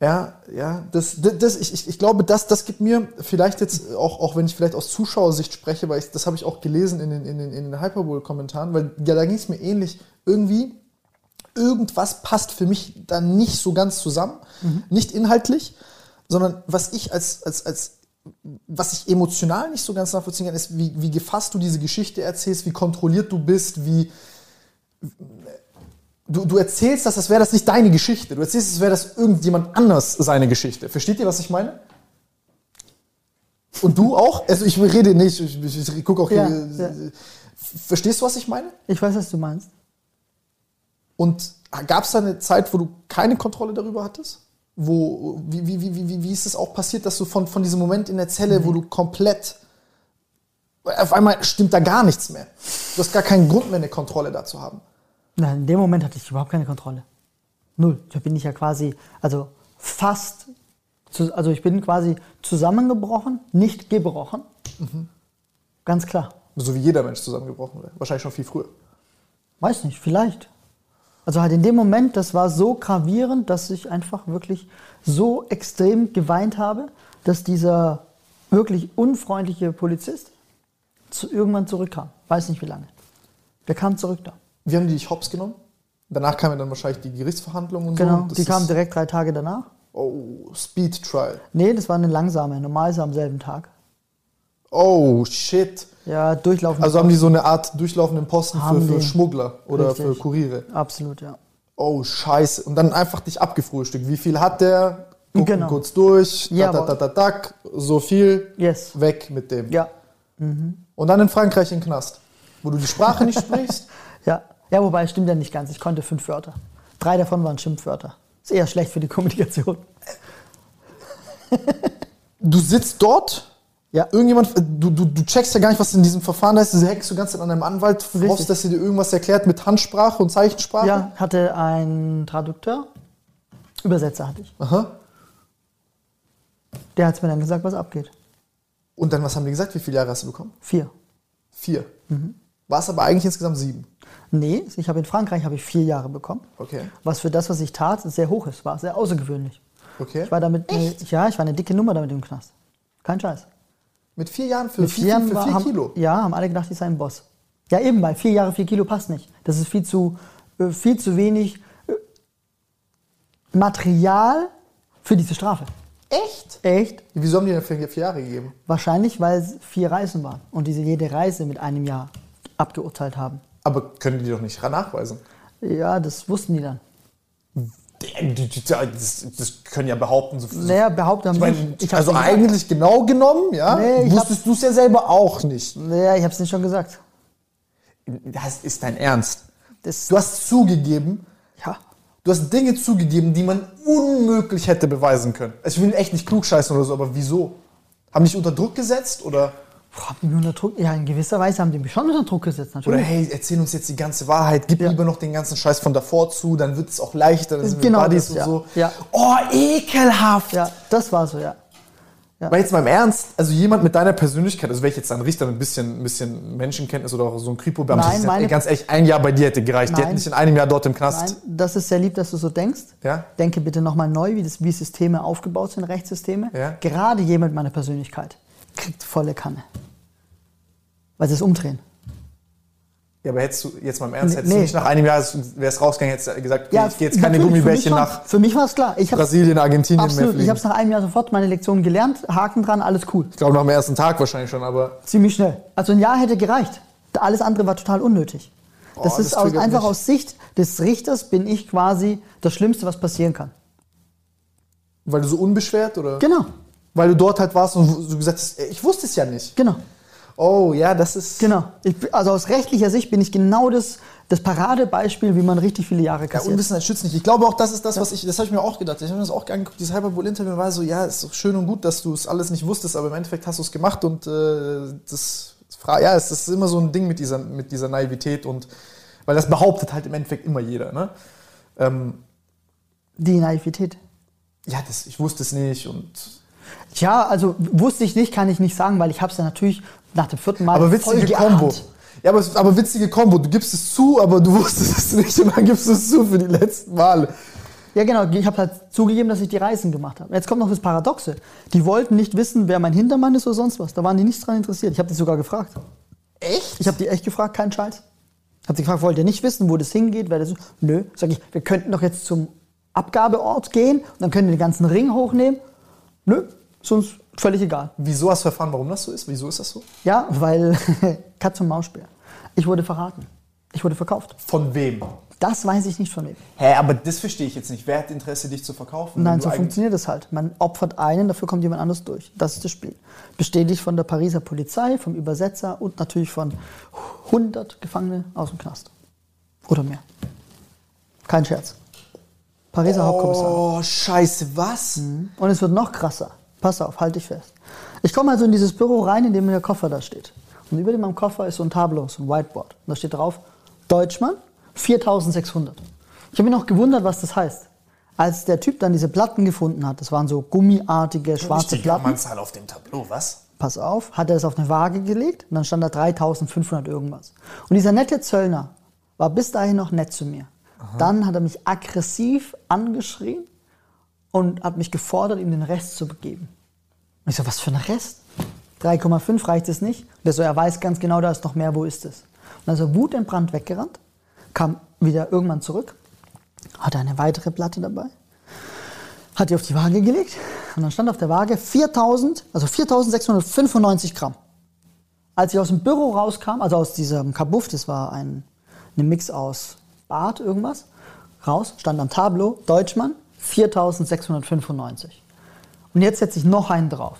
B: ja, ja, das, das, ich, ich, ich glaube, das, das gibt mir vielleicht jetzt, auch, auch wenn ich vielleicht aus Zuschauersicht spreche, weil ich, das habe ich auch gelesen in den, in den, in den Hyperbole-Kommentaren, weil ja, da ging es mir ähnlich. Irgendwie, irgendwas passt für mich dann nicht so ganz zusammen. Nicht inhaltlich, sondern was ich als, als, als was ich emotional nicht so ganz nachvollziehen kann, ist, wie, wie gefasst du diese Geschichte erzählst, wie kontrolliert du bist, wie. Du, du erzählst das, als wäre das nicht deine Geschichte. Du erzählst, als wäre das irgendjemand anders seine Geschichte. Versteht ihr, was ich meine? Und du auch? Also ich rede nicht, ich, ich, ich gucke auch
C: Ja,
B: hier.
C: ja.
B: Verstehst du, was ich meine?
C: Ich weiß, was du meinst.
B: Und gab es da eine Zeit, wo du keine Kontrolle darüber hattest? Wo, wie, wie, wie, wie, wie ist es auch passiert, dass du von, von diesem Moment in der Zelle, wo du komplett. Auf einmal stimmt da gar nichts mehr. Du hast gar keinen Grund mehr, eine Kontrolle da zu haben.
C: Nein, in dem Moment hatte ich überhaupt keine Kontrolle. Null. Da bin ich ja quasi, also fast, zu, also ich bin quasi zusammengebrochen, nicht gebrochen. Ganz klar.
B: So wie jeder Mensch zusammengebrochen wäre. Wahrscheinlich schon viel früher.
C: Weiß nicht, vielleicht. Also halt in dem Moment, das war so gravierend, dass ich einfach wirklich so extrem geweint habe, dass dieser wirklich unfreundliche Polizist zu, irgendwann zurückkam. Weiß nicht wie lange. Der kam zurück da.
B: Wie haben die dich hops genommen? Danach kamen dann wahrscheinlich die Gerichtsverhandlungen und
C: Genau,
B: so. Das
C: die kamen direkt drei Tage danach.
B: Oh, Speed Trial.
C: Nee, das war eine langsame, normal ist am selben Tag.
B: Oh, shit.
C: Ja, durchlaufen.
B: Also haben die so eine Art durchlaufenden Posten für, für. Schmuggler oder
C: Richtig.
B: für Kuriere.
C: Absolut, ja.
B: Oh, scheiße. Und dann einfach dich abgefrühstückt. Wie viel hat der? Gucken
C: Genau.
B: kurz durch.
C: Jawohl.
B: Da, da, da, da, so viel.
C: Yes.
B: Weg mit dem.
C: Ja,
B: Und dann in Frankreich in den Knast. Wo du die Sprache nicht sprichst.
C: ja. Ja, wobei, stimmt ja nicht ganz. Ich konnte fünf Wörter. Drei davon waren Schimpfwörter. Ist eher schlecht für die Kommunikation.
B: Du sitzt dort.
C: Ja.
B: Irgendjemand, du, du, du checkst ja gar nicht, was in diesem Verfahren da ist. Du hängst du ganz an deinem Anwalt, hoffst, dass er dir irgendwas erklärt mit Handsprache und Zeichensprache.
C: Ja, hatte einen Tradukteur. Übersetzer hatte ich.
B: Aha.
C: Der hat mir dann gesagt, was abgeht.
B: Und dann, was haben die gesagt? Wie viele Jahre hast du bekommen?
C: Vier.
B: Vier.
C: Mhm.
B: War es aber eigentlich insgesamt sieben.
C: Nee, ich habe in Frankreich habe ich vier Jahre bekommen.
B: Okay.
C: Was für das, was ich tat, sehr hoch ist. War sehr außergewöhnlich.
B: Okay.
C: Ich war damit, eine, ja, ich war eine dicke Nummer damit im Knast. Kein Scheiß.
B: Mit vier Jahren für
C: Mit
B: vier,
C: vier Jahren
B: für vier
C: haben,
B: Kilo.
C: Ja, haben alle gedacht, ich sei ein Boss. Ja, eben, weil vier Jahre, vier Kilo passt nicht. Das ist viel zu, äh, viel zu wenig äh, Material für diese Strafe.
B: Echt?
C: Echt?
B: Wieso haben die denn vier, vier Jahre gegeben?
C: Wahrscheinlich, weil es vier Reisen waren und diese jede Reise mit einem Jahr abgeurteilt haben.
B: Aber können die doch nicht nachweisen.
C: Ja, das wussten die dann.
B: Das, das können ja behaupten. So,
C: Naja, behauptet haben
B: ich meine,
C: nicht. Ich
B: also
C: gesagt.
B: eigentlich genau genommen, ja,
C: Nee,
B: wusstest du es ja selber auch nicht.
C: Naja, ich habe es nicht schon gesagt.
B: Das ist dein Ernst.
C: Das,
B: Du hast zugegeben,
C: ja,
B: du hast Dinge zugegeben, die man unmöglich hätte beweisen können. Also ich will echt nicht klugscheißen oder so, aber wieso? Haben dich unter Druck gesetzt oder,
C: Boah, haben die mich unter Druck? Ja, in gewisser Weise haben die mich schon unter Druck gesetzt,
B: oder
C: natürlich.
B: hey, erzähl uns jetzt die ganze Wahrheit, gib
C: Ja.
B: lieber noch den ganzen Scheiß von davor zu, dann wird es auch leichter, dann sind
C: Genau
B: wir Buddies
C: das,
B: und
C: ja.
B: so.
C: Ja.
B: Oh, ekelhaft!
C: Ja, das war so, ja.
B: Aber jetzt mal im Ernst, also jemand mit deiner Persönlichkeit, also wäre ich jetzt ein Richter mit ein bisschen, ein bisschen Menschenkenntnis oder auch so ein Kripo-Beamter,
C: Nein, meine-
B: ganz ehrlich, ein Jahr bei dir hätte gereicht. Die
C: Nein.
B: hätten nicht in einem Jahr dort im Knast.
C: Nein, das ist sehr lieb, dass du so denkst.
B: Ja?
C: Denke bitte nochmal neu, wie, das, wie Systeme aufgebaut sind, Rechtssysteme.
B: Ja.
C: Gerade jemand mit meiner Persönlichkeit kriegt volle Kanne. Weil sie es umdrehen.
B: Ja, aber hättest du, jetzt mal im Ernst,
C: Nee,
B: hättest du
C: nee.
B: nicht nach einem Jahr, wärst rausgegangen, hättest du gesagt, okay, ich gehe jetzt keine Gummibärchen nach
C: Für mich war es klar. Ich
B: Brasilien, Argentinien mehr
C: absolut,
B: fliegen.
C: ich habe es nach einem Jahr sofort meine Lektion gelernt, Haken dran, alles cool.
B: ich glaube, nach dem ersten Tag wahrscheinlich schon, aber
C: Ziemlich schnell. Also ein Jahr hätte gereicht. Alles andere war total unnötig. Das
B: Oh,
C: ist
B: das
C: aus, einfach
B: mich.
C: aus Sicht des Richters bin ich quasi das Schlimmste, was passieren kann.
B: weil du so unbeschwert oder?
C: Genau,
B: Weil du dort halt warst und du gesagt hast, ich wusste es ja nicht.
C: genau.
B: Oh, ja, das ist.
C: Genau. Ich, also aus rechtlicher Sicht bin ich genau das, das Paradebeispiel, wie man richtig viele Jahre
B: Ja,
C: kassiert.
B: Unwissenheit schützt nicht. Ich glaube auch, das ist das, was ich, das habe ich mir auch gedacht. Ich habe mir das auch angeguckt, dieses Hyperbole-Interview war so, ja, ist schön und gut, dass du es alles nicht wusstest, aber im Endeffekt hast du es gemacht und äh, das, ja, es ist immer so ein Ding mit dieser, mit dieser Naivität und, weil das behauptet halt im Endeffekt immer jeder, ne? Ähm,
C: Die Naivität.
B: Ja, das, ich wusste es nicht und.
C: Tja, also wusste ich nicht, kann ich nicht sagen, weil ich habe es ja natürlich nach dem vierten Mal
B: Aber
C: voll
B: witzige
C: geahnt.
B: Kombo. Ja, aber, aber witzige Kombo. Du gibst es zu, aber du wusstest es nicht und dann gibst du es zu für die letzten Male.
C: Ja, genau. Ich habe halt zugegeben, dass ich die Reisen gemacht habe. Jetzt kommt noch das Paradoxe. Die wollten nicht wissen, wer mein Hintermann ist oder sonst was. Da waren die nicht dran interessiert. Ich habe die sogar gefragt.
B: Echt?
C: Ich habe die echt gefragt, kein Scheiß. Hab sie gefragt, wollt ihr nicht wissen, wo das hingeht? Wer das ist? Nö. Sag ich, wir könnten doch jetzt zum Abgabeort gehen und dann können wir den ganzen Ring hochnehmen. Nö, ist uns völlig egal.
B: Wieso hast du erfahren, warum das so ist? Wieso ist das so?
C: Ja, weil Katz und Mausspiel. Ich wurde verraten. Ich wurde verkauft.
B: Von wem?
C: Das weiß ich nicht von wem.
B: Hä, aber das verstehe ich jetzt nicht. Wer hat Interesse, dich zu verkaufen?
C: Nein, so funktioniert es halt. Man opfert einen, dafür kommt jemand anderes durch. Das ist das Spiel. Bestätigt von der Pariser Polizei, vom Übersetzer und natürlich von 100 Gefangene aus dem Knast. Oder mehr. Kein Scherz. Pariser Hauptkommissar.
B: Oh, scheiße, was?
C: Und es wird noch krasser. Pass auf, halt dich fest. Ich komme also in dieses Büro rein, in dem der Koffer da steht. Und über dem am Koffer ist so ein Tableau, so ein Whiteboard. Und da steht drauf, Deutschmann, 4600. Ich habe mich noch gewundert, was das heißt. Als der Typ dann diese Platten gefunden hat, das waren so gummiartige, schwarze
B: Nicht die
C: Platten,
B: Kammernzahl auf dem Tableau, was?
C: pass auf, hat er es auf eine Waage gelegt und dann stand da 3500 irgendwas. Und dieser nette Zöllner war bis dahin noch nett zu mir. Dann hat er mich aggressiv angeschrien und hat mich gefordert, ihm den Rest zu begeben. Und ich so, was für ein Rest? 3,5 reicht es nicht? Und der so, er weiß ganz genau, da ist noch mehr, wo ist es? Und dann ist er wutentbrannt weggerannt, kam wieder irgendwann zurück, hatte eine weitere Platte dabei, hat die auf die Waage gelegt und dann stand auf der Waage 4000, also 4695 Gramm. Als ich aus dem Büro rauskam, also aus diesem Kabuff, das war ein, eine Mix aus Bad, irgendwas, raus, stand am Tableau, Deutschmann, 4695. Und jetzt setze ich noch einen drauf.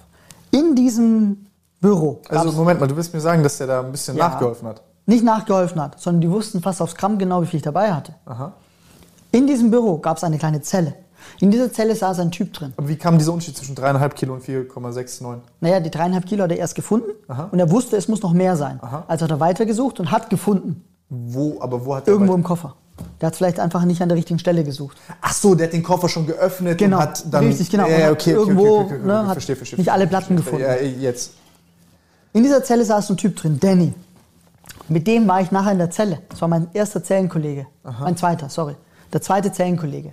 C: In diesem Büro.
B: Also Moment mal, du willst mir sagen, dass der da ein bisschen
C: Ja.
B: nachgeholfen hat.
C: Nicht nachgeholfen hat, sondern die wussten fast aufs Gramm genau, wie viel ich dabei hatte.
B: Aha.
C: In diesem Büro gab es eine kleine Zelle. In dieser Zelle saß ein Typ drin.
B: Aber wie kam dieser Unterschied zwischen 3,5 Kilo und 4,69?
C: Naja, die dreieinhalb Kilo hat er erst gefunden
B: Aha.
C: und er wusste, es muss noch mehr sein.
B: Aha.
C: Also hat er weitergesucht und hat gefunden.
B: Wo, aber wo hat der
C: Irgendwo im Koffer. Der hat vielleicht einfach nicht an der richtigen Stelle gesucht.
B: Ach so, der hat den Koffer schon geöffnet
C: Genau,
B: und hat dann...
C: richtig, genau.
B: Ja, okay,
C: irgendwo,
B: okay, okay,
C: ne, hat
B: verstehe, verstehe.
C: nicht alle Platten
B: verstehe. Ja, jetzt.
C: In dieser Zelle saß ein Typ drin, Danny. Mit dem war ich nachher in der Zelle. Das war mein erster Zellenkollege. Mein zweiter, sorry. Der zweite Zellenkollege.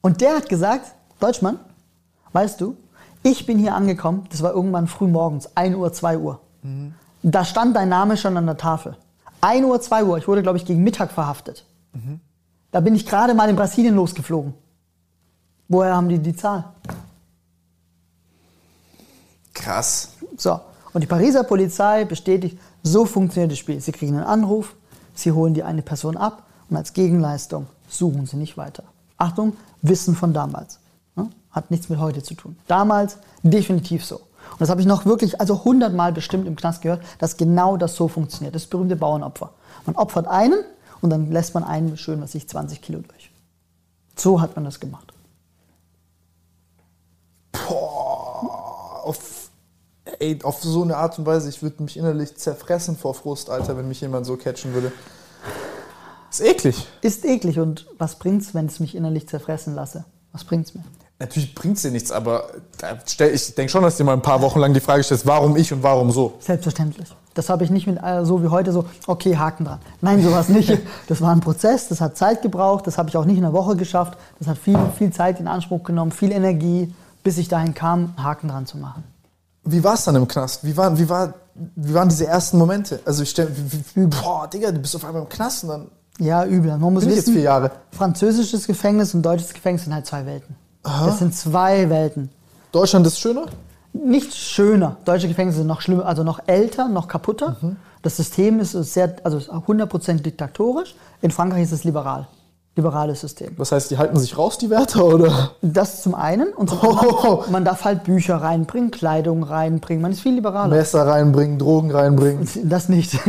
C: Und der hat gesagt, Deutschmann, weißt du, ich bin hier angekommen, das war irgendwann früh morgens, 1 Uhr, 2 Uhr. Da stand dein Name schon an der Tafel. 1 Uhr, 2 Uhr, ich wurde, glaube ich, gegen Mittag verhaftet. Da bin ich gerade mal in Brasilien losgeflogen. Woher haben die die Zahl?
B: Krass.
C: So, und die Pariser Polizei bestätigt, so funktioniert das Spiel. Sie kriegen einen Anruf, sie holen die eine Person ab und als Gegenleistung suchen sie nicht weiter. Achtung, Wissen von damals. Ne? Hat nichts mit heute zu tun. Damals definitiv so. Und das habe ich noch wirklich, also hundertmal bestimmt im Knast gehört, dass genau das so funktioniert. Das berühmte Bauernopfer. Man opfert einen und dann lässt man einen schön, was ich, 20 Kilo durch. So hat man das gemacht.
B: Auf, ey, auf so eine Art und Weise, ich würde mich innerlich zerfressen vor Frust, Alter, wenn mich jemand so catchen würde. Ist eklig.
C: Ist eklig und was bringt's, wenn es mich innerlich zerfressen lasse? Was bringt's mir?
B: Natürlich bringt es dir nichts, aber da stell, ich denke schon, dass du dir mal ein paar Wochen lang die Frage stellst, warum ich und warum so.
C: Selbstverständlich. Das habe ich nicht mit äh, so wie heute so, okay, Haken dran. Nein, sowas nicht. Das war ein Prozess, das hat Zeit gebraucht, das habe ich auch nicht in einer Woche geschafft. Das hat viel, viel Zeit in Anspruch genommen, viel Energie, bis ich dahin kam, Haken dran zu machen.
B: Wie war es dann im Knast? Wie, war, wie, war, wie waren diese ersten Momente? Also ich stell, wie, wie, boah, Digga, du bist auf einmal im Knast und dann
C: Ja, übel. Man muss
B: ich jetzt
C: wissen,
B: vier Jahre.
C: französisches Gefängnis und deutsches Gefängnis sind halt zwei Welten. Das sind zwei Welten.
B: Deutschland ist schöner?
C: Nicht schöner. Deutsche Gefängnisse sind noch schlimmer, also noch älter, noch kaputter.
B: Mhm.
C: Das System ist sehr, also ist 100% diktatorisch. In Frankreich ist es liberal. Liberales System.
B: Das heißt, die halten sich raus, die Wärter, oder?
C: Das zum einen und zum
B: Oh.
C: anderen, man darf halt Bücher reinbringen, Kleidung reinbringen, man ist viel liberaler.
B: Messer reinbringen, Drogen reinbringen.
C: Das nicht.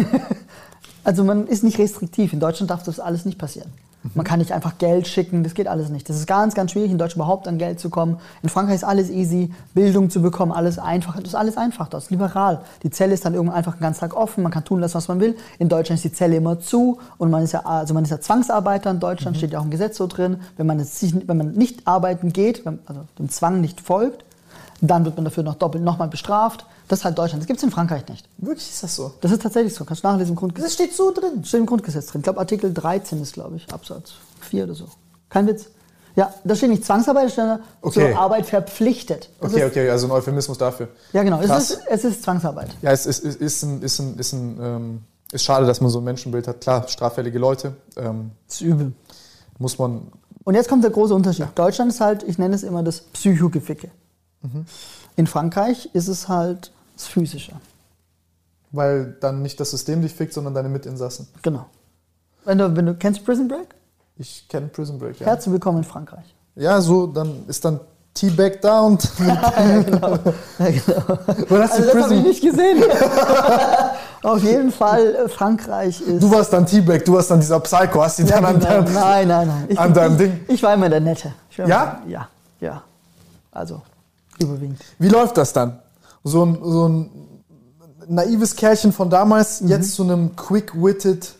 C: Also man ist nicht restriktiv. In Deutschland darf das alles nicht passieren. Man kann nicht einfach Geld schicken, das geht alles nicht. Das ist ganz, ganz schwierig, in Deutschland überhaupt an Geld zu kommen. In Frankreich ist alles easy, Bildung zu bekommen, alles einfach. Das ist alles einfach, das ist liberal. Die Zelle ist dann irgendwann einfach den ganzen Tag offen, man kann tun lassen, was man will. In Deutschland ist die Zelle immer zu und man ist ja, also man ist ja Zwangsarbeiter in Deutschland, steht ja auch im Gesetz so drin. Wenn man, jetzt, sich- wenn man nicht arbeiten geht, wenn, also dem Zwang nicht folgt, dann wird man dafür noch doppelt nochmal bestraft. Das ist halt Deutschland. Das gibt es in Frankreich nicht.
B: Wirklich ist das so?
C: Das ist tatsächlich so. Kannst du nachlesen im Grundgesetz.
B: Das steht so drin.
C: Steht im Grundgesetz drin. Ich glaube, Artikel 13 ist, glaube ich, Absatz 4 oder so. Kein Witz. Ja, da steht nicht Zwangsarbeit, steht da
B: Okay.
C: zur Arbeit verpflichtet. Das
B: Okay, okay, also ein Euphemismus dafür.
C: Ja, genau. Es ist, es ist Zwangsarbeit.
B: Ja, es ist, ist, ist, ein, ist, ein, ist, ein, ähm, ist schade, dass man so ein Menschenbild hat. Klar, straffällige Leute ähm,
C: Das ist übel.
B: muss man.
C: Und jetzt kommt der große Unterschied. Deutschland ist halt, ich nenne es immer das Psychogeficke.
B: Mhm.
C: In Frankreich ist es halt das Physische.
B: Weil dann nicht das System dich fickt, sondern deine Mitinsassen.
C: Genau. Wenn du, wenn du kennst Prison Break?
B: Ich kenne Prison Break, ja.
C: Herzlich willkommen in Frankreich.
B: Ja, so, dann ist dann T-Bag da und.
C: Ja, genau.
B: Hast du
C: Also das habe ich nicht gesehen. Auf jeden Fall, äh, Frankreich ist.
B: Du warst dann T-Bag, du warst dann dieser Psycho, hast die
C: Ja,
B: dann an
C: genau.
B: deinem.
C: Nein, nein, nein. Ich,
B: an deinem Ding.
C: Ich war immer der Nette.
B: Ja?
C: Immer, ja, ja. Also, überwiegend.
B: Wie läuft das dann? So ein, so ein naives Kerlchen von damals,
C: Mhm.
B: jetzt zu einem quick-witted,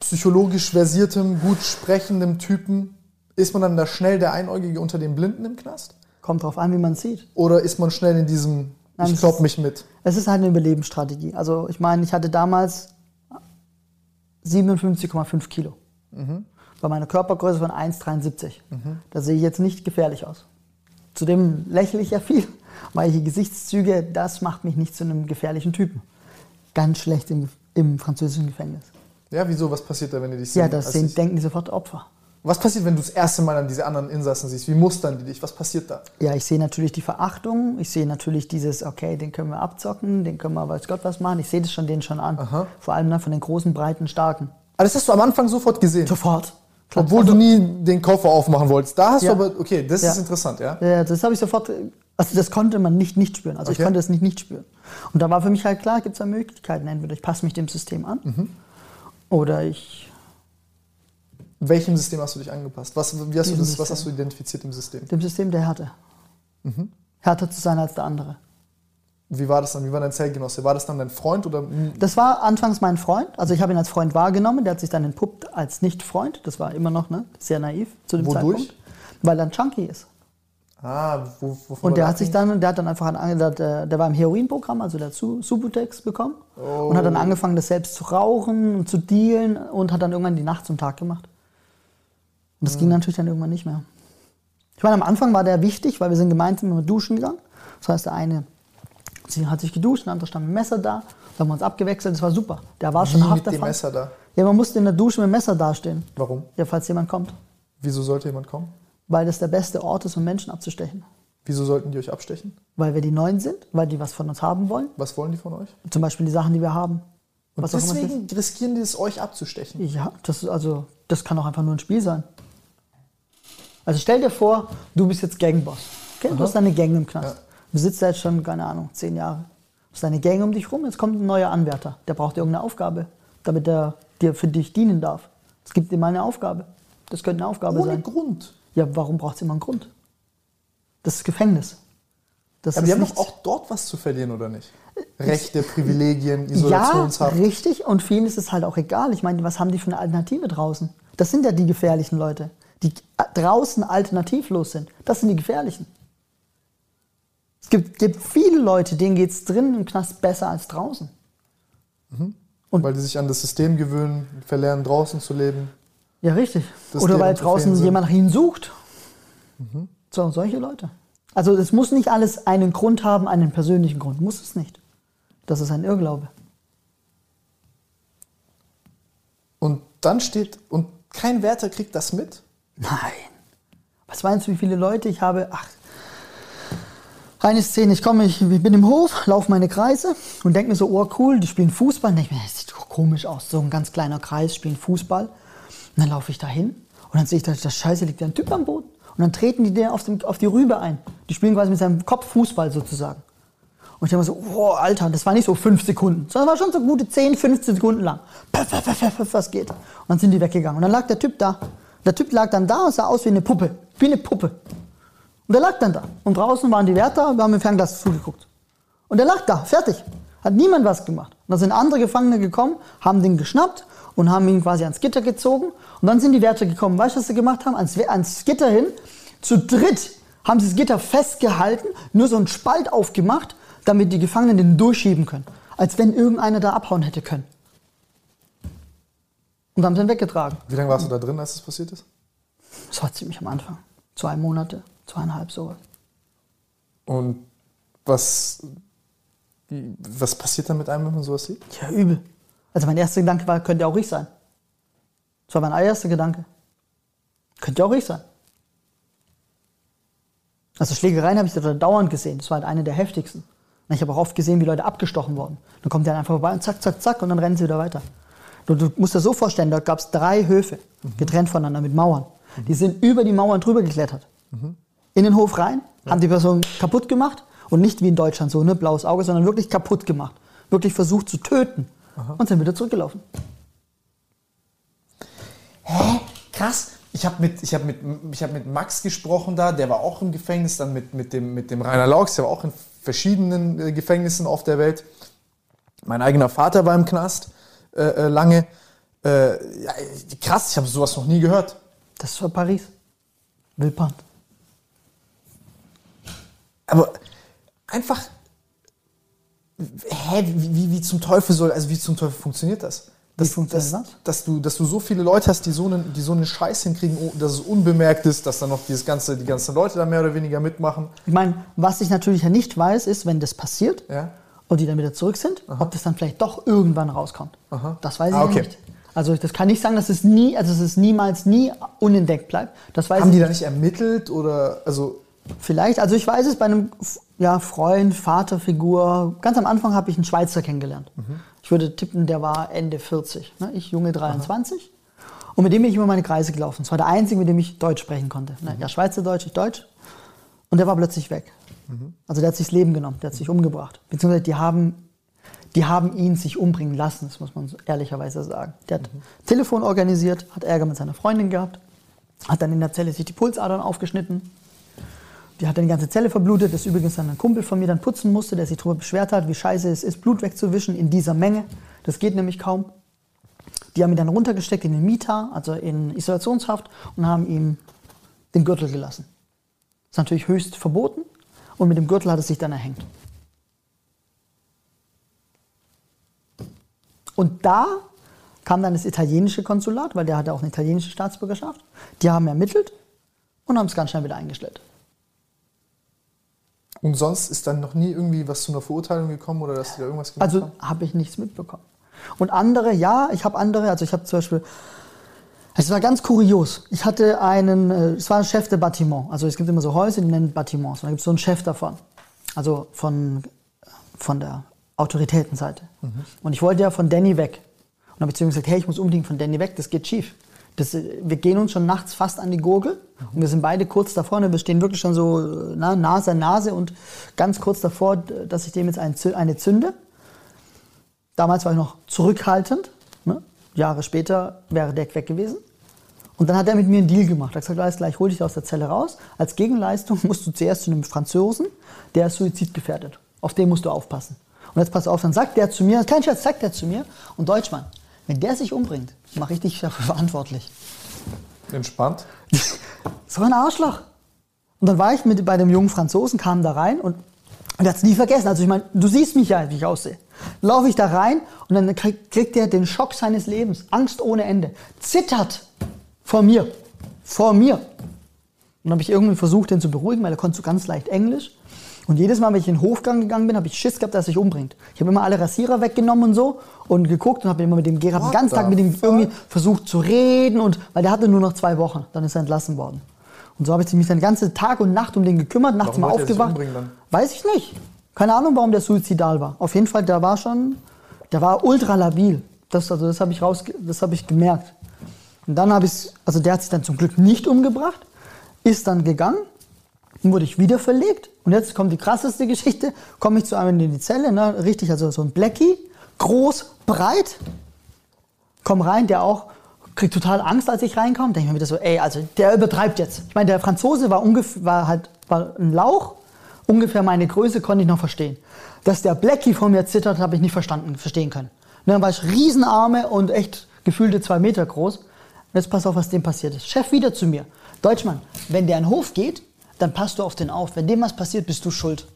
B: psychologisch versiertem, gut sprechendem Typen. Ist man dann da schnell der Einäugige unter den Blinden im Knast?
C: Kommt drauf an, wie man es sieht.
B: Oder ist man schnell in diesem,
C: Nein,
B: ich klopp mich mit?
C: Es ist halt eine Überlebensstrategie. Also, ich meine, ich hatte damals 57,5 Kilo. Bei meiner Körpergröße von 1,73. Da sehe ich jetzt nicht gefährlich aus. Zudem lächle ich ja viel. Weiche Gesichtszüge, das macht mich nicht zu einem gefährlichen Typen. Ganz schlecht im, im französischen Gefängnis.
B: Ja, wieso? Was passiert da, wenn die dich sehen?
C: Ja, das sehen, denken die sofort Opfer.
B: Was passiert, wenn du das erste Mal dann diese anderen Insassen siehst? Wie mustern die dich? Was passiert da?
C: Ja, ich sehe natürlich die Verachtung. Ich sehe natürlich dieses, okay, den können wir abzocken, den können wir weiß Gott was machen. Ich sehe das schon denen schon an.
B: Aha.
C: Vor allem dann von den großen, breiten, starken.
B: Aber das hast du am Anfang sofort gesehen.
C: Sofort. Klar.
B: Obwohl du nie den Koffer aufmachen wolltest. Da hast
C: Ja.
B: du aber, okay, das
C: Ja.
B: ist interessant, ja?
C: Ja, das habe ich sofort, also das konnte man nicht nicht spüren. Also
B: Okay.
C: ich konnte es nicht nicht spüren. Und da war für mich halt klar, gibt es da Möglichkeiten. Entweder ich passe mich dem System an
B: Mhm.
C: oder ich,
B: Welchem System hast du dich angepasst? Was, wie hast du das, was hast du identifiziert im System?
C: dem System der Härte.
B: Mhm.
C: Härter zu sein als der andere.
B: Wie war das dann? Wie war dein Zellgenosse? War das dann dein Freund oder
C: Das war anfangs mein Freund. Also ich habe ihn als Freund wahrgenommen. Der hat sich dann entpuppt als Nicht-Freund. Das war immer noch ne, sehr naiv zu dem
B: Wodurch?
C: Zeitpunkt. Weil er ein Junkie ist.
B: Ah, wo, wovon
C: Und der hat sich dann, der hat dann einfach, an, der, der der war im Heroinprogramm, also der hat Su- Subutex bekommen
B: Oh.
C: und hat dann angefangen, das selbst zu rauchen und zu dealen und hat dann irgendwann die Nacht zum Tag gemacht. Und das
B: Mhm.
C: ging natürlich dann irgendwann nicht mehr. Ich meine, am Anfang war der wichtig, weil wir sind gemeinsam immer duschen gegangen. Das heißt, der eine sie hat sich geduscht, der andere stand mit dem Messer da. Da haben wir uns abgewechselt, das war super. Der war schon
B: Wie
C: Haft
B: mit dem. Messer da?
C: Ja, man musste in der Dusche mit dem Messer dastehen.
B: Warum?
C: Ja, falls jemand kommt.
B: Wieso sollte jemand kommen?
C: Weil das der beste Ort ist, um Menschen abzustechen.
B: Wieso sollten die euch abstechen?
C: Weil wir die Neuen sind, weil die was von uns haben wollen.
B: Was wollen die von euch?
C: Zum Beispiel die Sachen, die wir haben.
B: Und
C: Was
B: deswegen riskieren die es, euch abzustechen.
C: Ja, das, ist also, das kann auch einfach nur ein Spiel sein. Also stell dir vor, du bist jetzt Gangboss. Okay? Du hast deine Gang im Knast.
B: Ja.
C: Du sitzt da jetzt schon, keine Ahnung, zehn Jahre. Du hast deine Gang um dich rum, jetzt kommt ein neuer Anwärter. Der braucht irgendeine Aufgabe, damit er dir für dich dienen darf. Es gibt dir mal eine Aufgabe. Das könnte eine Aufgabe
B: Ohne
C: sein.
B: Grund.
C: Ja, warum braucht es immer einen Grund? Das ist Gefängnis. Das
B: Aber
C: ist
B: die haben doch auch dort was zu verlieren, oder nicht? Rechte, Privilegien,
C: Ja,
B: Isolationshaft.
C: richtig. Und vielen ist es halt auch egal. Ich meine, was haben die für eine Alternative draußen? Das sind ja die gefährlichen Leute, die draußen alternativlos sind. Das sind die gefährlichen. Es gibt, gibt viele Leute, denen geht es drinnen im Knast besser als draußen. Und-
B: weil die sich an das System gewöhnen, verlernen draußen zu leben.
C: Ja, richtig.
B: Das
C: Oder weil draußen jemand nach ihnen sucht. So, solche Leute. Also es muss nicht alles einen Grund haben, einen persönlichen Grund. Muss es nicht. Das ist ein Irrglaube.
B: Und dann steht, und kein Wärter kriegt das mit?
C: Nein. Was meinst du, wie viele Leute ich habe? Ach, eine Szene, ich komme, ich bin im Hof, laufe meine Kreise und denke mir so, oh cool, die spielen Fußball. Und denke mir, das sieht doch komisch aus, so ein ganz kleiner Kreis, spielen Fußball. Und dann laufe ich da hin und dann sehe ich, dass das Scheiße liegt da ein Typ am Boden. Und dann treten die der auf, dem, auf die Rübe ein. Die spielen quasi mit seinem Kopf Fußball sozusagen. Und ich dachte mir so, oh, Alter, das war nicht so fünf Sekunden, sondern war schon so gute 10, 15 Sekunden lang. Pff, pff, pff, was geht? Und dann sind die weggegangen. Und dann lag der Typ da. Der Typ lag dann da und sah aus wie eine Puppe. Wie eine Puppe. Und der lag dann da. Und draußen waren die Wärter und wir haben im Fernglas zugeguckt. Und der lag da, fertig. Hat niemand was gemacht. Und dann sind andere Gefangene gekommen, haben den geschnappt und haben ihn quasi ans Gitter gezogen. Und dann sind die Wärter gekommen. Weißt du, was sie gemacht haben? Ans, ans Gitter hin. Zu dritt haben sie das Gitter festgehalten, nur so einen Spalt aufgemacht, damit die Gefangenen den durchschieben können. Als wenn irgendeiner da abhauen hätte können. Und haben sie ihn weggetragen.
B: Wie lange warst du da drin, als das passiert ist?
C: Das war ziemlich am Anfang. Zwei Monate, zweieinhalb sowas.
B: Und was, was passiert dann mit einem, wenn man sowas sieht?
C: Ja, übel. Also mein erster Gedanke war, könnte auch ich sein. Das war mein erster Gedanke. Könnte auch ich sein. Also Schlägereien habe ich da dauernd gesehen. Das war halt eine der heftigsten. Ich habe auch oft gesehen, wie Leute abgestochen wurden. Dann kommt der einfach vorbei und zack, zack, zack und dann rennen sie wieder weiter. Du, du musst dir so vorstellen, dort gab es drei Höfe, getrennt voneinander mit Mauern. Die sind über die Mauern drüber geklettert. In den Hof rein, haben die Person kaputt gemacht und nicht wie in Deutschland so, ne, blaues Auge, sondern wirklich kaputt gemacht. Wirklich versucht zu töten und sind wieder zurückgelaufen.
B: Hä? Krass. Ich habe mit, ich hab mit, ich hab mit Max gesprochen da, der war auch im Gefängnis, dann mit, mit, dem, mit dem Rainer Laux, der war auch in verschiedenen äh, Gefängnissen auf der Welt. Mein eigener Vater war im Knast äh, äh, lange. Äh, ja, krass, ich habe sowas noch nie gehört.
C: Das war Paris. Villepinte.
B: Aber einfach, hä, wie, wie, wie zum Teufel soll, also wie zum Teufel funktioniert das? Dass,
C: funktioniert
B: dass,
C: das?
B: dass, du, dass du so viele Leute hast, die so einen, die so einen Scheiß hinkriegen, oh, dass es unbemerkt ist, dass dann noch dieses ganze, die ganzen Leute da mehr oder weniger mitmachen.
C: Ich meine, was ich natürlich ja nicht weiß, ist, wenn das passiert
B: Ja.
C: und die dann wieder zurück sind, ob das dann vielleicht doch irgendwann rauskommt.
B: Aha.
C: Das weiß ich
B: Ah, okay.
C: ja nicht. Also das kann nicht sagen, dass es nie, also es niemals nie unentdeckt bleibt. Das weiß
B: Haben
C: ich
B: die da nicht ermittelt oder, also,
C: Vielleicht, also ich weiß es bei einem ja, Freund, Vaterfigur. Ganz am Anfang habe ich einen Schweizer kennengelernt. Ich würde tippen, der war Ende 40. Ne? Ich junge 23. Und mit dem bin ich immer meine Kreise gelaufen. Das war der einzige, mit dem ich Deutsch sprechen konnte. Ne? Ja, Schweizerdeutsch, ich Deutsch. Und der war plötzlich weg. Also der hat sich das Leben genommen, der hat sich umgebracht. Beziehungsweise die haben, die haben ihn sich umbringen lassen, das muss man so ehrlicherweise sagen. Der hat Telefon organisiert, hat Ärger mit seiner Freundin gehabt, hat dann in der Zelle sich die Pulsadern aufgeschnitten. Die hat die ganze Zelle verblutet, das übrigens dann ein Kumpel von mir dann putzen musste, der sich darüber beschwert hat, wie scheiße es ist, Blut wegzuwischen in dieser Menge. Das geht nämlich kaum. Die haben ihn dann runtergesteckt in den Mieter, also in Isolationshaft, und haben ihm den Gürtel gelassen. Das ist natürlich höchst verboten und mit dem Gürtel hat es sich dann erhängt. Und da kam dann das italienische Konsulat, weil der hatte auch eine italienische Staatsbürgerschaft. Die haben ermittelt und haben es ganz schnell wieder eingestellt.
B: Und sonst ist dann noch nie irgendwie was zu einer Verurteilung gekommen oder dass die da irgendwas gemacht
C: Also
B: haben?
C: habe ich nichts mitbekommen. Und andere, ja, ich habe andere, also ich habe zum Beispiel, es war ganz kurios. Ich hatte einen, äh, es war ein Chef de Bâtiment. Also es gibt immer so Häuser, die nennen Bâtiments. Und da gibt es so einen Chef davon. Also von, von der Autoritätenseite. Und ich wollte ja von Danny weg. Und habe ich zu ihm gesagt, hey, ich muss unbedingt von Danny weg, das geht schief. Das, äh, wir gehen uns schon nachts fast an die Gurgel und wir sind beide kurz davor. Ne? Wir stehen wirklich schon so äh, na, Nase an Nase und ganz kurz davor, dass ich dem jetzt eine zünde. Damals war ich noch zurückhaltend. Ne? Jahre später wäre Deck weg gewesen. Und dann hat er mit mir einen Deal gemacht. Er hat gesagt, alles klar, ich hol dich aus der Zelle raus. Als Gegenleistung musst du zuerst zu einem Franzosen, der ist suizidgefährdet. Auf den musst du aufpassen. Und jetzt pass auf, dann sagt der zu mir, kein Scherz, sagt der zu mir, und Deutschmann, wenn der sich umbringt, mache ich dich dafür verantwortlich.
B: Entspannt.
C: So ein Arschloch. Und dann war ich mit bei dem jungen Franzosen, kam da rein und, und er hat es nie vergessen. Also ich meine, du siehst mich ja, wie ich aussehe. Laufe ich da rein und dann krieg, kriegt er den Schock seines Lebens. Angst ohne Ende. Zittert vor mir. Vor mir. Und dann habe ich irgendwie versucht, den zu beruhigen, weil er konnte so ganz leicht Englisch. Und jedes Mal, wenn ich in den Hofgang gegangen bin, habe ich Schiss gehabt, dass er sich umbringt. Ich habe immer alle Rasierer weggenommen und so und geguckt und habe immer mit dem Gerhard den ganzen Tag mit ihm irgendwie versucht zu reden und weil der hatte nur noch zwei Wochen, dann ist er entlassen worden. Und so habe ich mich dann ganze Tag und Nacht um den gekümmert, nachts
B: Warum
C: mal
B: er
C: aufgewacht.
B: umbringen dann?
C: Weiß ich nicht. Keine Ahnung, warum der suizidal war. Auf jeden Fall, der war schon, der war ultra labil. Das, also das habe ich raus, das habe ich gemerkt. Und dann habe ich, also der hat sich dann zum Glück nicht umgebracht, ist dann gegangen. Dann wurde ich wieder verlegt. Und jetzt kommt die krasseste Geschichte. Komme ich zu einem in die Zelle, ne? richtig, also so ein Blackie, groß, breit. Komm rein, der auch kriegt total Angst, als ich reinkomme. Denke ich mir wieder so, ey, also der übertreibt jetzt. Ich meine, der Franzose war ungefähr, war halt war ein Lauch, ungefähr meine Größe konnte ich noch verstehen. Dass der Blackie vor mir zittert, habe ich nicht verstanden, verstehen können. Und dann war ich Riesenarme und echt gefühlte zwei Meter groß. Und jetzt pass auf, was dem passiert ist. Chef wieder zu mir. Deutschmann, wenn der in den Hof geht, dann passt du auf den auf. Wenn dem was passiert, bist du schuld.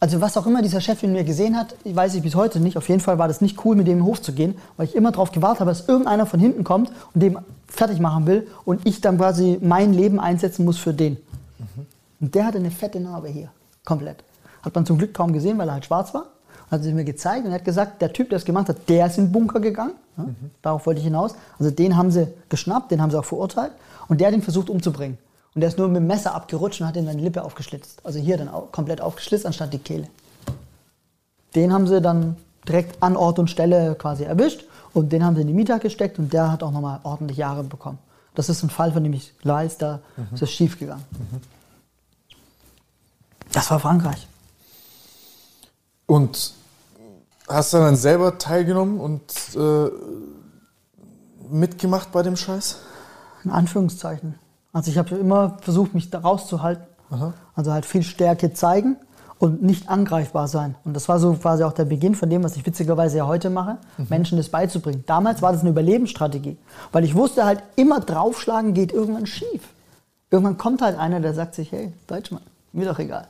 C: Also was auch immer dieser Chef in mir gesehen hat, weiß ich bis heute nicht. Auf jeden Fall war das nicht cool, mit dem in den Hof zu gehen, weil ich immer darauf gewartet habe, dass irgendeiner von hinten kommt und dem fertig machen will und ich dann quasi mein Leben einsetzen muss für den. Mhm. Und der hatte eine fette Narbe hier, komplett. Hat man zum Glück kaum gesehen, weil er halt schwarz war. Hat sie mir gezeigt und hat gesagt, der Typ, der es gemacht hat, der ist in den Bunker gegangen. Mhm. Darauf wollte ich hinaus. Also den haben sie geschnappt, den haben sie auch verurteilt. Und der hat ihn versucht umzubringen. Und der ist nur mit dem Messer abgerutscht und hat ihm seine Lippe aufgeschlitzt. Also hier dann auch komplett aufgeschlitzt, anstatt die Kehle. Den haben sie dann direkt an Ort und Stelle quasi erwischt und den haben sie in die Mieter gesteckt und der hat auch nochmal ordentlich Jahre bekommen. Das ist ein Fall, von dem ich weiß, da mhm. ist es schief gegangen. Mhm. Das war Frankreich.
B: Und hast du dann selber teilgenommen und äh, mitgemacht bei dem Scheiß?
C: In Anführungszeichen. Also ich habe immer versucht, mich da rauszuhalten. Aha. Also halt viel Stärke zeigen und nicht angreifbar sein. Und das war so quasi auch der Beginn von dem, was ich witzigerweise ja heute mache, mhm. Menschen das beizubringen. Damals war das eine Überlebensstrategie, weil ich wusste halt, immer draufschlagen geht irgendwann schief. Irgendwann kommt halt einer, der sagt sich, hey, Deutschmann, mir doch egal.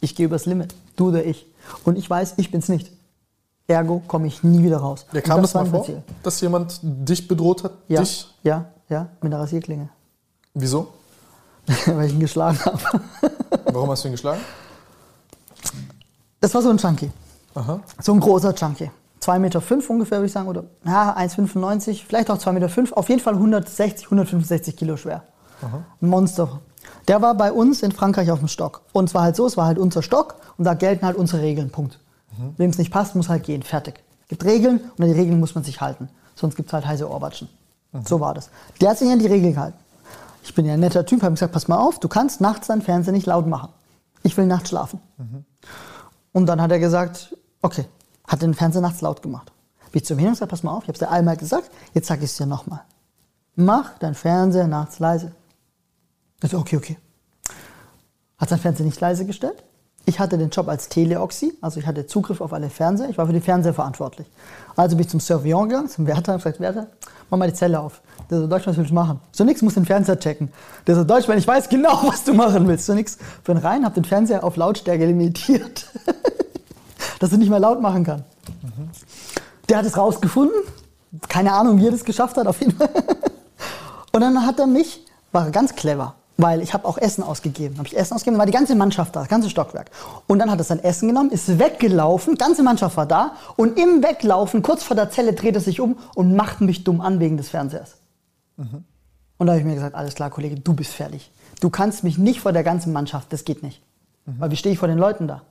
C: Ich gehe übers Limit, du oder ich. Und ich weiß, ich bin's nicht. Ergo komme ich nie wieder raus.
B: Ja, kam das, das mal vor, dass jemand dich bedroht hat?
C: Ja,
B: dich?
C: ja, ja, mit einer Rasierklinge.
B: Wieso?
C: Weil ich ihn geschlagen habe.
B: Warum hast du ihn geschlagen?
C: Das war so ein Chunky. Aha. So ein großer Chunky. 2,5 Meter fünf ungefähr, würde ich sagen. Oder ja, 1,95, vielleicht auch 2,5 Meter. Fünf. Auf jeden Fall 160, 165 Kilo schwer. Aha. Ein Monster. Der war bei uns in Frankreich auf dem Stock. Und zwar halt so, es war halt unser Stock und da gelten halt unsere Regeln. Punkt. Mhm. Wem es nicht passt, muss halt gehen. Fertig. Es gibt Regeln und an die Regeln muss man sich halten. Sonst gibt es halt heiße Ohrwatschen. Mhm. So war das. Der hat sich an die Regeln gehalten. Ich bin ja ein netter Typ, habe gesagt, pass mal auf, du kannst nachts deinen Fernseher nicht laut machen. Ich will nachts schlafen. Mhm. Und dann hat er gesagt, okay, hat den Fernseher nachts laut gemacht. Bin ich zum hin und gesagt, pass mal auf, ich habe es dir einmal gesagt, jetzt sage ich es dir nochmal. Mach deinen Fernseher nachts leise. Ich so, okay, okay. Hat sein Fernseher nicht leise gestellt. Ich hatte den Job als Teleoxy, also ich hatte Zugriff auf alle Fernseher. Ich war für die Fernseher verantwortlich. Also bin ich zum Surveillant gegangen, zum Wärter, und gesagt, Wärter, mach mal die Zelle auf. Der so, Deutschmann, was willst du machen? So nix, muss den Fernseher checken. Der so, Deutschmann, ich weiß genau, was du machen willst. So nix. Bin rein, hab den Fernseher auf Lautstärke limitiert. dass er nicht mehr laut machen kann. Mhm. Der hat es rausgefunden. Keine Ahnung, wie er das geschafft hat, auf jeden Fall. Und dann hat er mich, war ganz clever, weil ich habe auch Essen ausgegeben. Habe ich Essen ausgegeben, war die ganze Mannschaft da, das ganze Stockwerk. Und dann hat er sein Essen genommen, ist weggelaufen, ganze Mannschaft war da und im Weglaufen, kurz vor der Zelle, dreht er sich um und macht mich dumm an wegen des Fernsehers. Mhm. Und da habe ich mir gesagt, alles klar, Kollege, du bist fertig. Du kannst mich nicht vor der ganzen Mannschaft, das geht nicht. Mhm. Weil wie stehe ich vor den Leuten da?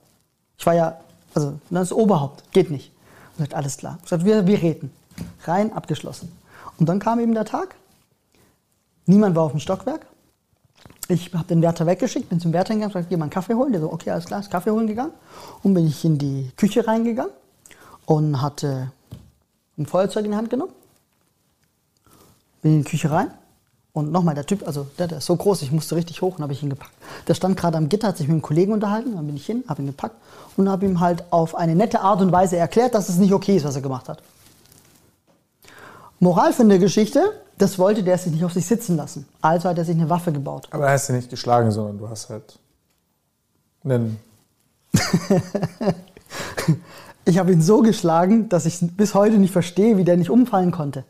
C: Ich war ja, also das ist Oberhaupt, geht nicht. Und sagt, alles klar. Ich gesagt, wir, wir reden. Rein, abgeschlossen. Und dann kam eben der Tag. Niemand war auf dem Stockwerk. Ich habe den Wärter weggeschickt, bin zum Wärter gegangen, gesagt, geh mal einen Kaffee holen. Der so, okay, alles klar, ist Kaffee holen gegangen. Und bin ich in die Küche reingegangen und hatte ein Feuerzeug in die Hand genommen bin in die Küche rein und nochmal der Typ, also der, der ist so groß, ich musste richtig hoch und habe ich ihn gepackt. Der stand gerade am Gitter, hat sich mit einem Kollegen unterhalten, dann bin ich hin, habe ihn gepackt und habe ihm halt auf eine nette Art und Weise erklärt, dass es nicht okay ist, was er gemacht hat. Moral von der Geschichte, das wollte der sich nicht auf sich sitzen lassen. Also hat er sich eine Waffe gebaut.
B: Aber er hast du nicht geschlagen, sondern du hast halt einen.
C: ich habe ihn so geschlagen, dass ich bis heute nicht verstehe, wie der nicht umfallen konnte.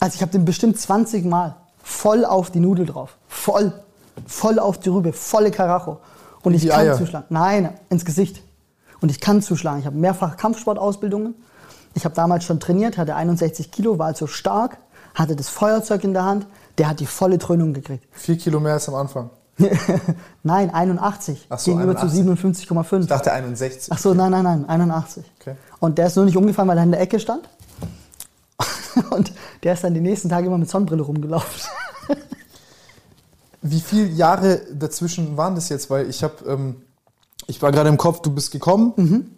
C: Also ich habe den bestimmt 20 Mal voll auf die Nudel drauf. Voll. Voll auf die Rübe. Volle Karacho. Und ich kann Eier. zuschlagen. Nein, ins Gesicht. Und ich kann zuschlagen. Ich habe mehrfach Kampfsportausbildungen. Ich habe damals schon trainiert, hatte 61 Kilo, war also stark, hatte das Feuerzeug in der Hand. Der hat die volle Dröhnung gekriegt.
B: Vier Kilo mehr als am Anfang.
C: nein, 81. Ach so, gegenüber 81. zu 57,5.
B: Ich dachte 61.
C: Ach so, nein, nein, nein, 81. Okay. Und der ist nur nicht umgefallen, weil er in der Ecke stand. Und der ist dann die nächsten Tage immer mit Sonnenbrille rumgelaufen.
B: Wie viele Jahre dazwischen waren das jetzt? Weil ich habe, ähm, ich war gerade im Kopf, du bist gekommen,
C: Mhm.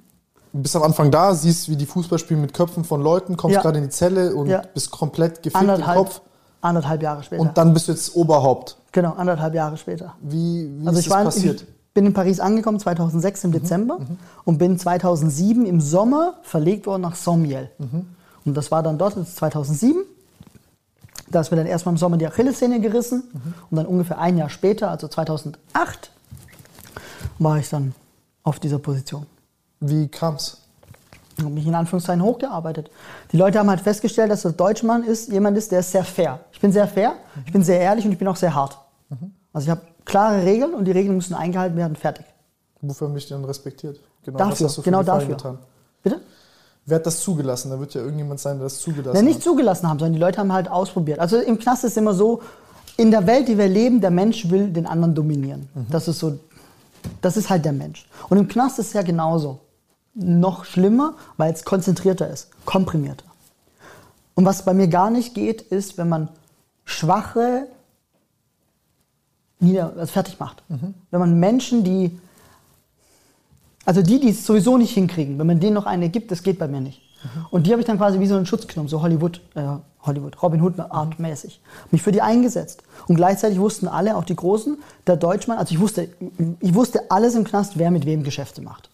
B: Bist am Anfang da, siehst, wie die Fußball spielen mit Köpfen von Leuten, kommst
C: Ja.
B: gerade in die Zelle und
C: Ja.
B: bist komplett gefickt im
C: Anderthalb,
B: Kopf.
C: anderthalb Jahre später.
B: Und dann bist du jetzt Oberhaupt.
C: genau, anderthalb Jahre später.
B: Wie, wie
C: Also
B: ist
C: ich
B: das
C: war,
B: passiert?
C: ich bin in Paris angekommen 2006 im Dezember und bin 2007 im Sommer verlegt worden nach Sommiel. Und das war dann dort das ist 2007. Da ist mir dann erstmal im Sommer die Achillessehne gerissen und dann ungefähr ein Jahr später, also 2008, war ich dann auf dieser Position.
B: Wie kam's?
C: Ich habe mich in Anführungszeichen hochgearbeitet. Die Leute haben halt festgestellt, dass der Deutschmann ist, jemand ist, der ist sehr fair. Ich bin sehr fair, ich bin sehr ehrlich und ich bin auch sehr hart. Also ich habe klare Regeln und die Regeln müssen eingehalten werden, fertig.
B: Wofür dich denn respektiert? Genau,
C: dafür,
B: hast du
C: genau dafür.
B: getan?
C: Bitte?
B: Wer hat das zugelassen? Da wird ja irgendjemand sein, der das zugelassen
C: Ja, nicht
B: hat.
C: zugelassen haben, sondern die Leute haben halt ausprobiert. Also im Knast ist es immer so, in der Welt, die wir leben, der Mensch will den anderen dominieren. Das ist so, das ist halt der Mensch. Und im Knast ist es ja genauso. Noch schlimmer, weil es konzentrierter ist, komprimierter. Und was bei mir gar nicht geht, ist, wenn man Schwache nieder, also fertig macht. Wenn man Menschen, die, also die, die es sowieso nicht hinkriegen, wenn man denen noch eine gibt, das geht bei mir nicht. Und die habe ich dann quasi wie so einen Schutz genommen, so Hollywood, äh, Hollywood, Robin Hood Art mäßig. Mich für die eingesetzt. Und gleichzeitig wussten alle, auch die Großen, der Deutschmann, also ich wusste, ich wusste alles im Knast, wer mit wem Geschäfte macht.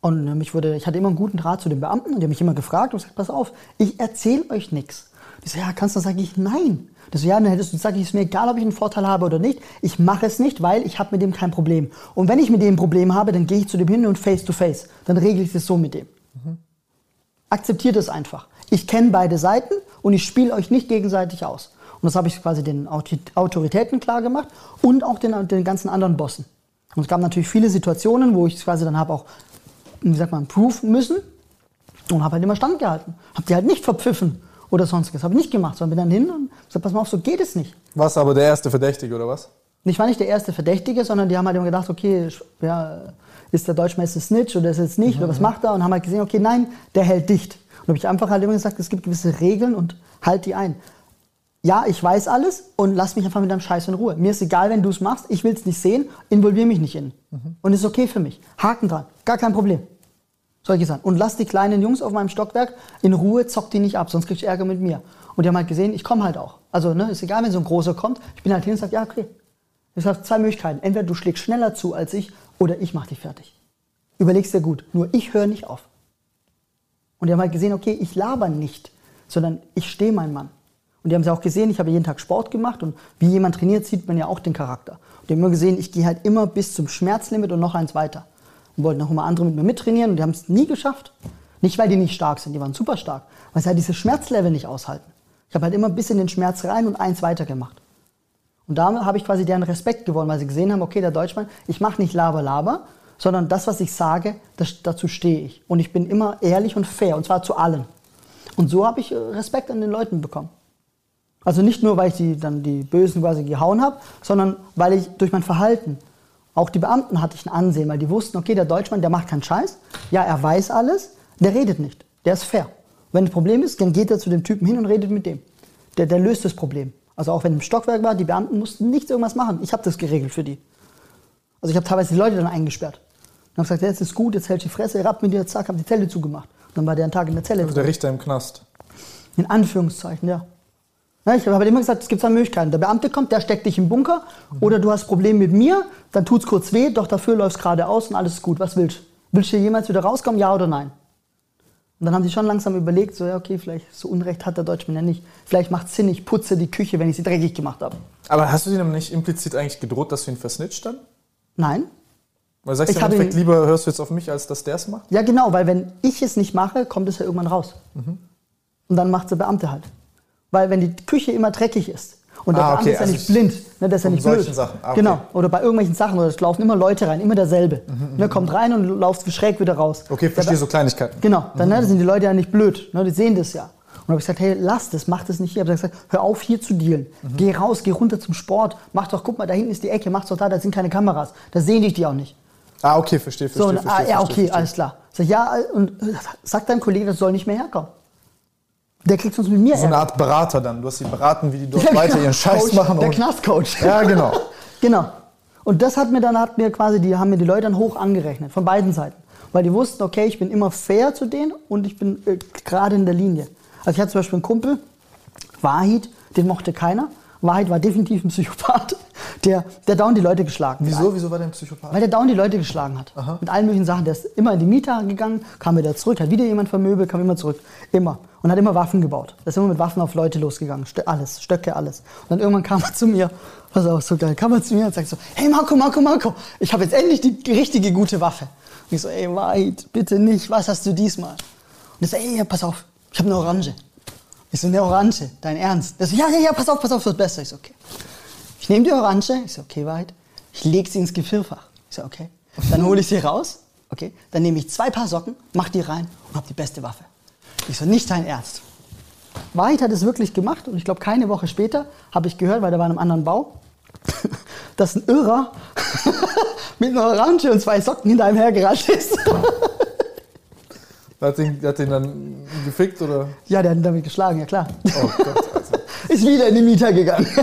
C: Und äh, mich wurde, ich hatte immer einen guten Draht zu den Beamten und die haben mich immer gefragt und gesagt, pass auf, ich erzähle euch nichts. Die so, ja, kannst du, sage ich, nein. Das so, ja, dann hättest du, sag ich, ist mir egal, ob ich einen Vorteil habe oder nicht. Ich mache es nicht, weil ich habe mit dem kein Problem. Und wenn ich mit dem ein Problem habe, dann gehe ich zu dem hin und face to face. Dann regle ich das so mit dem. Akzeptiert es einfach. Ich kenne beide Seiten und ich spiele euch nicht gegenseitig aus. Und das habe ich quasi den Autoritäten klar gemacht und auch den, den ganzen anderen Bossen. Und es gab natürlich viele Situationen, wo ich es quasi dann habe auch, wie sagt man, proofen müssen und habe halt immer standgehalten. Habe die halt nicht verpfiffen oder sonstiges. Habe ich nicht gemacht, sondern bin dann hin und gesagt, pass mal auf, so geht es nicht.
B: Warst aber der erste Verdächtige, oder was?
C: Ich war nicht der erste Verdächtige, sondern die haben halt immer gedacht, okay, ja, ist der Deutschmeister Snitch oder ist er jetzt nicht oder was macht er? Und haben halt gesehen, okay, nein, der hält dicht. Und habe ich einfach halt immer gesagt, es gibt gewisse Regeln und halt die ein. Ja, ich weiß alles und lass mich einfach mit deinem Scheiß in Ruhe. Mir ist egal, wenn du es machst, ich will es nicht sehen, involviere mich nicht in. Und ist okay für mich. Haken dran, gar kein Problem. Solche Sachen. Und lass die kleinen Jungs auf meinem Stockwerk in Ruhe, zock die nicht ab, sonst krieg ich Ärger mit mir. Und die haben halt gesehen, ich komme halt auch. Also, ne, ist egal, wenn so ein großer kommt, ich bin halt hin und sage, ja, okay. Ich habe zwei Möglichkeiten. Entweder du schlägst schneller zu als ich oder ich mache dich fertig. Überlegst dir gut. Nur ich höre nicht auf. Und die haben halt gesehen, okay, ich laber nicht, sondern ich stehe mein Mann. Und die haben sie auch gesehen, ich habe jeden Tag Sport gemacht und wie jemand trainiert, sieht man ja auch den Charakter. Und die haben immer gesehen, ich gehe halt immer bis zum Schmerzlimit und noch eins weiter. Und wollten auch immer andere mit mir mittrainieren und die haben es nie geschafft. Nicht, weil die nicht stark sind, die waren super stark, weil sie halt dieses Schmerzlevel nicht aushalten. Ich habe halt immer bis in den Schmerz rein und eins weiter gemacht. Und damit habe ich quasi deren Respekt gewonnen, weil sie gesehen haben, okay, der Deutschmann, ich mache nicht Laber, Laber, sondern das, was ich sage, das, dazu stehe ich. Und ich bin immer ehrlich und fair, und zwar zu allen. Und so habe ich äh, Respekt an den Leuten bekommen. Also nicht nur, weil ich die, dann die Bösen quasi gehauen habe, sondern weil ich durch mein Verhalten, auch die Beamten hatte ich ein Ansehen, weil die wussten, okay, der Deutschmann, der macht keinen Scheiß, ja, er weiß alles, der redet nicht, der ist fair. Wenn ein Problem ist, dann geht er zu dem Typen hin und redet mit dem. Der, der löst das Problem. Also auch wenn im Stockwerk war, die Beamten mussten nichts irgendwas machen. Ich habe das geregelt für die. Also ich habe teilweise die Leute dann eingesperrt. Und habe gesagt, jetzt ist gut, jetzt hält die Fresse, rapp mit dir, zack, habe die Zelle zugemacht. Und dann war der einen Tag in der Zelle.
B: Also der Richter im Knast.
C: In Anführungszeichen, ja. Ich habe immer gesagt, es gibt zwei Möglichkeiten. Der Beamte kommt, der steckt dich im Bunker. Oder du hast Probleme mit mir, dann tut's kurz weh, doch dafür läufst geradeaus und alles ist gut. Was willst du? Willst du hier jemals wieder rauskommen, ja oder nein? Und dann haben sie schon langsam überlegt, so, ja, okay, vielleicht so Unrecht hat der Deutschmann ja nicht. Vielleicht macht es Sinn, ich putze die Küche, wenn ich sie dreckig gemacht habe.
B: Aber hast du dir nicht implizit eigentlich gedroht, dass du ihn versnitcht dann?
C: Nein?
B: Weil sagst
C: Ich
B: du im Endeffekt lieber, hörst du jetzt auf mich, als dass der es macht?
C: Ja, genau, weil wenn ich es nicht mache, kommt es ja irgendwann raus. Und dann macht der Beamte halt. Weil wenn die Küche immer dreckig ist und der
B: Ah, okay,
C: ist ja
B: also
C: nicht
B: ich-
C: blind, ne, der ist ja nicht blöd.
B: Sachen, ah, okay.
C: Genau, oder bei irgendwelchen Sachen, oder es laufen immer Leute rein, immer derselbe. Ne, kommt rein und lauft schräg wieder raus.
B: Okay, verstehe so Kleinigkeiten.
C: Genau, dann ne, sind die Leute ja nicht blöd, ne, die sehen das ja. Und habe ich gesagt, hey, lass das, mach das nicht hier. Hab gesagt, hör auf hier zu dealen. Geh raus, geh runter zum Sport. Mach doch, guck mal, da hinten ist die Ecke, mach doch da, da sind keine Kameras. Da sehen dich die auch nicht.
B: Ah, okay, verstehe, verstehe,
C: So, und,
B: verstehe.
C: ah, ja, okay,
B: verstehe.
C: alles klar. Sag, ja, und sag deinem Kollegen, das soll nicht mehr herkommen. Der kriegt sonst mit mir
B: So eine
C: Ärger.
B: Art Berater dann. Du hast sie beraten, wie die dort
C: Ja,
B: weiter
C: genau.
B: ihren Scheiß machen.
C: Der Knastcoach.
B: Ja, genau.
C: Genau. Und das hat mir dann hat mir quasi die haben mir die Leute dann hoch angerechnet von beiden Seiten, weil die wussten, okay, ich bin immer fair zu denen und ich bin äh, gerade in der Linie. Also ich hatte zum Beispiel einen Kumpel, Wahid, den mochte keiner. Wahid war definitiv ein Psychopath, der der dauernd die Leute geschlagen. hat.
B: Wieso? Wieso war der ein Psychopath?
C: Weil der dauernd die Leute geschlagen hat. Mit allen möglichen Sachen. Der ist immer in die Mieter gegangen, kam wieder zurück, hat wieder jemand vermöbelt, kam immer zurück. Immer. Und hat immer Waffen gebaut. Der ist immer mit Waffen auf Leute losgegangen. Stö alles, Stöcke, alles. Und dann irgendwann kam er zu mir, pass auf, so geil, kam er zu mir und sagt so, hey Marco, Marco, Marco, ich habe jetzt endlich die, richtige gute Waffe. Und ich so, ey, weit, bitte nicht, was hast du diesmal? Und er so, ey, ja, pass auf, ich habe eine Orange. Ich so, eine Orange, dein Ernst? Der so, ja, ja, ja, pass auf, pass auf, wird besser. Ich so, okay. Ich nehme die Orange, ich so, okay, weit. Ich lege sie ins Gefrierfach. Ich so, okay. Dann hole ich sie raus, okay. Dann nehme ich zwei Paar Socken, mach die rein und habe die beste Waffe. Ich so, nicht dein Ernst. Wahrheit hat es wirklich gemacht und ich glaube, keine Woche später habe ich gehört, weil der war in einem anderen Bau, dass ein Irrer mit einer Orange und zwei Socken hinter einem hergerannt ist.
B: Hat den, hat den dann gefickt oder?
C: ja, der hat ihn damit geschlagen, ja klar.
B: Oh Gott.
C: Ist wieder in die Mieter gegangen.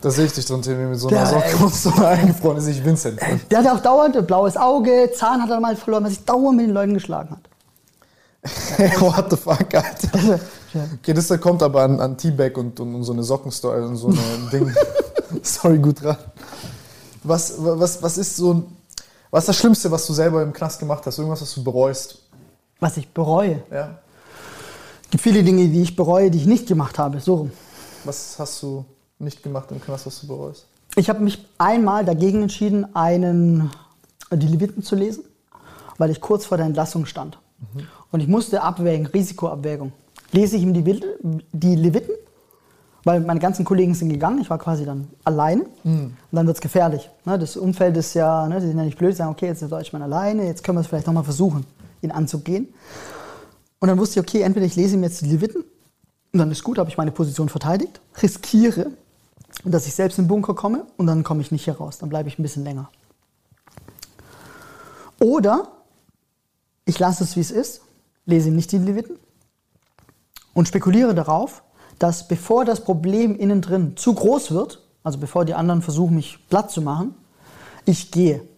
B: Da sehe ich dich drin, Timmy, mit so einer Socke und so einer eingefroren ist ich Vincent.
C: Der hatte auch dauernd ein blaues Auge, Zahn hat er mal verloren, weil er sich dauernd mit den Leuten geschlagen hat.
B: Hey, what the fuck, Alter. Okay, das da kommt aber an, an T-Bag und, und, und so eine Sockenstory und so ein Ding. Sorry, gut dran. Was, was, was ist so ein, was ist das Schlimmste, was du selber im Knast gemacht hast? Irgendwas, was du bereust?
C: Was ich bereue.
B: Ja.
C: Es gibt viele Dinge, die ich bereue, die ich nicht gemacht habe. So rum.
B: Was hast du nicht gemacht im Knast, was du bereust?
C: Ich habe mich einmal dagegen entschieden, einen, die Leviten zu lesen, weil ich kurz vor der Entlassung stand. Und ich musste abwägen, Risikoabwägung. Lese ich ihm die, die Leviten, weil meine ganzen Kollegen sind gegangen, ich war quasi dann alleine und dann wird es gefährlich. Ne, das Umfeld ist ja, ne, die sind ja nicht blöd, die sagen, okay, jetzt ist Deutschmann alleine, jetzt können wir es vielleicht nochmal versuchen, ihn anzugehen. Und dann wusste ich, okay, entweder ich lese ihm jetzt die Leviten und dann ist gut, habe ich meine Position verteidigt, riskiere, dass ich selbst in den Bunker komme und dann komme ich nicht hier raus, dann bleibe ich ein bisschen länger. Oder ich lasse es, wie es ist, lese ihm nicht die Leviten und spekuliere darauf, dass bevor das Problem innen drin zu groß wird, also bevor die anderen versuchen, mich platt zu machen, ich gehe.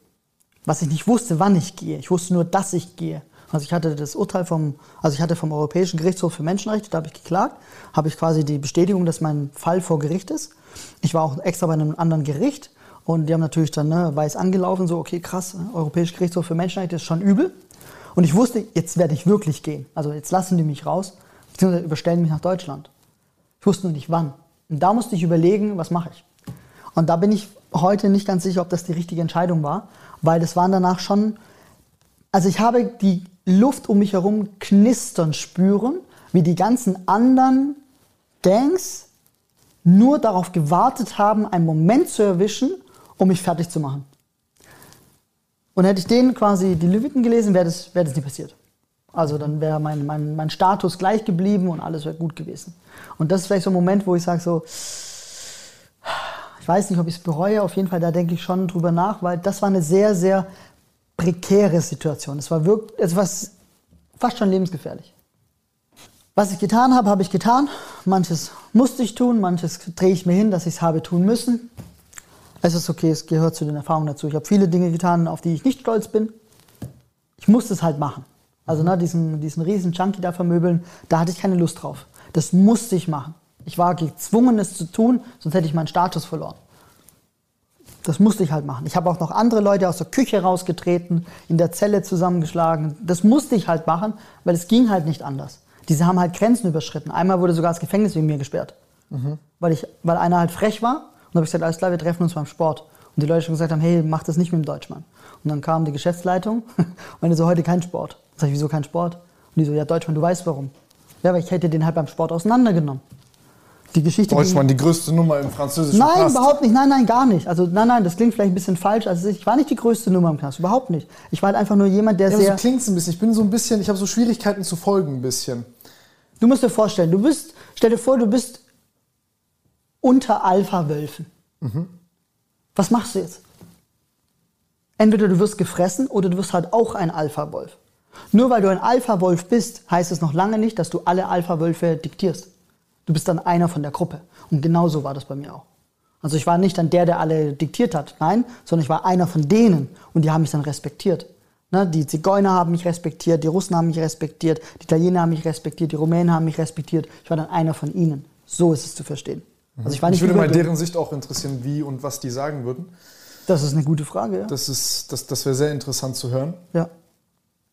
C: Was ich nicht wusste, wann ich gehe. Ich wusste nur, dass ich gehe. Also ich hatte das Urteil vom, also ich hatte vom Europäischen Gerichtshof für Menschenrechte, da habe ich geklagt, habe ich quasi die Bestätigung, dass mein Fall vor Gericht ist. Ich war auch extra bei einem anderen Gericht und die haben natürlich dann ne, weiß angelaufen, so okay, krass, Europäischer Gerichtshof für Menschenrechte ist schon übel. Und ich wusste, jetzt werde ich wirklich gehen. Also jetzt lassen die mich raus, beziehungsweise überstellen mich nach Deutschland. Ich wusste nur nicht wann. Und da musste ich überlegen, was mache ich. Und da bin ich heute nicht ganz sicher, ob das die richtige Entscheidung war, weil das waren danach schon, also ich habe die Luft um mich herum knistern spüren, wie die ganzen anderen Gangs nur darauf gewartet haben, einen Moment zu erwischen, um mich fertig zu machen. Und hätte ich denen quasi die Leviten gelesen, wäre das, wäre das nicht passiert. Also dann wäre mein, mein, mein Status gleich geblieben und alles wäre gut gewesen. Und das ist vielleicht so ein Moment, wo ich sage so, ich weiß nicht, ob ich es bereue, auf jeden Fall, da denke ich schon drüber nach, weil das war eine sehr, sehr prekäre Situation. Es war wirklich, es war fast schon lebensgefährlich. Was ich getan habe, habe ich getan. Manches musste ich tun, manches drehe ich mir hin, dass ich es habe tun müssen. Es ist okay, es gehört zu den Erfahrungen dazu. Ich habe viele Dinge getan, auf die ich nicht stolz bin. Ich musste es halt machen. Also ne, diesen, diesen riesen Junkie da vermöbeln, da hatte ich keine Lust drauf. Das musste ich machen. Ich war gezwungen, es zu tun, sonst hätte ich meinen Status verloren. Das musste ich halt machen. Ich habe auch noch andere Leute aus der Küche rausgetreten, in der Zelle zusammengeschlagen. Das musste ich halt machen, weil es ging halt nicht anders. Diese haben halt Grenzen überschritten. Einmal wurde sogar das Gefängnis wegen mir gesperrt. Weil, ich, weil einer halt frech war. Und dann habe ich gesagt, alles klar, wir treffen uns beim Sport. Und die Leute schon gesagt haben, hey, mach das nicht mit dem Deutschmann. Und dann kam die Geschäftsleitung und meinte so, heute kein Sport. Sag ich, wieso kein Sport? Und die so, ja, Deutschmann, du weißt warum. Ja, aber ich hätte den halt beim Sport auseinandergenommen. Die Geschichte
B: Deutschmann, die größte Nummer im französischen
C: Nein,
B: Knast.
C: überhaupt nicht. Nein, nein, gar nicht. Also nein, nein, das klingt vielleicht ein bisschen falsch. Also ich war nicht die größte Nummer im Knast, überhaupt nicht. Ich war halt einfach nur jemand, der
B: Ja,
C: sehr.
B: klingt es ein bisschen. Ich bin so ein bisschen, ich habe so Schwierigkeiten zu folgen ein bisschen.
C: Du musst dir vorstellen, du bist, stell dir vor, du bist unter Alpha-Wölfen. Was machst du jetzt? Entweder du wirst gefressen oder du wirst halt auch ein Alpha-Wolf. Nur weil du ein Alpha-Wolf bist, heißt es noch lange nicht, dass du alle Alpha-Wölfe diktierst. Du bist dann einer von der Gruppe. Und genau so war das bei mir auch. Also ich war nicht dann der, der alle diktiert hat, nein, sondern ich war einer von denen und die haben mich dann respektiert. Ne, die Zigeuner haben mich respektiert, die Russen haben mich respektiert, die Italiener haben mich respektiert, die Rumänen haben mich respektiert. Ich war dann einer von ihnen. So ist es zu verstehen.
B: Also ich, war nicht ich würde mal deren Sicht auch interessieren, wie und was die sagen würden.
C: Das ist eine gute Frage, ja.
B: Das, ist, das, das wäre sehr interessant zu hören.
C: Ja.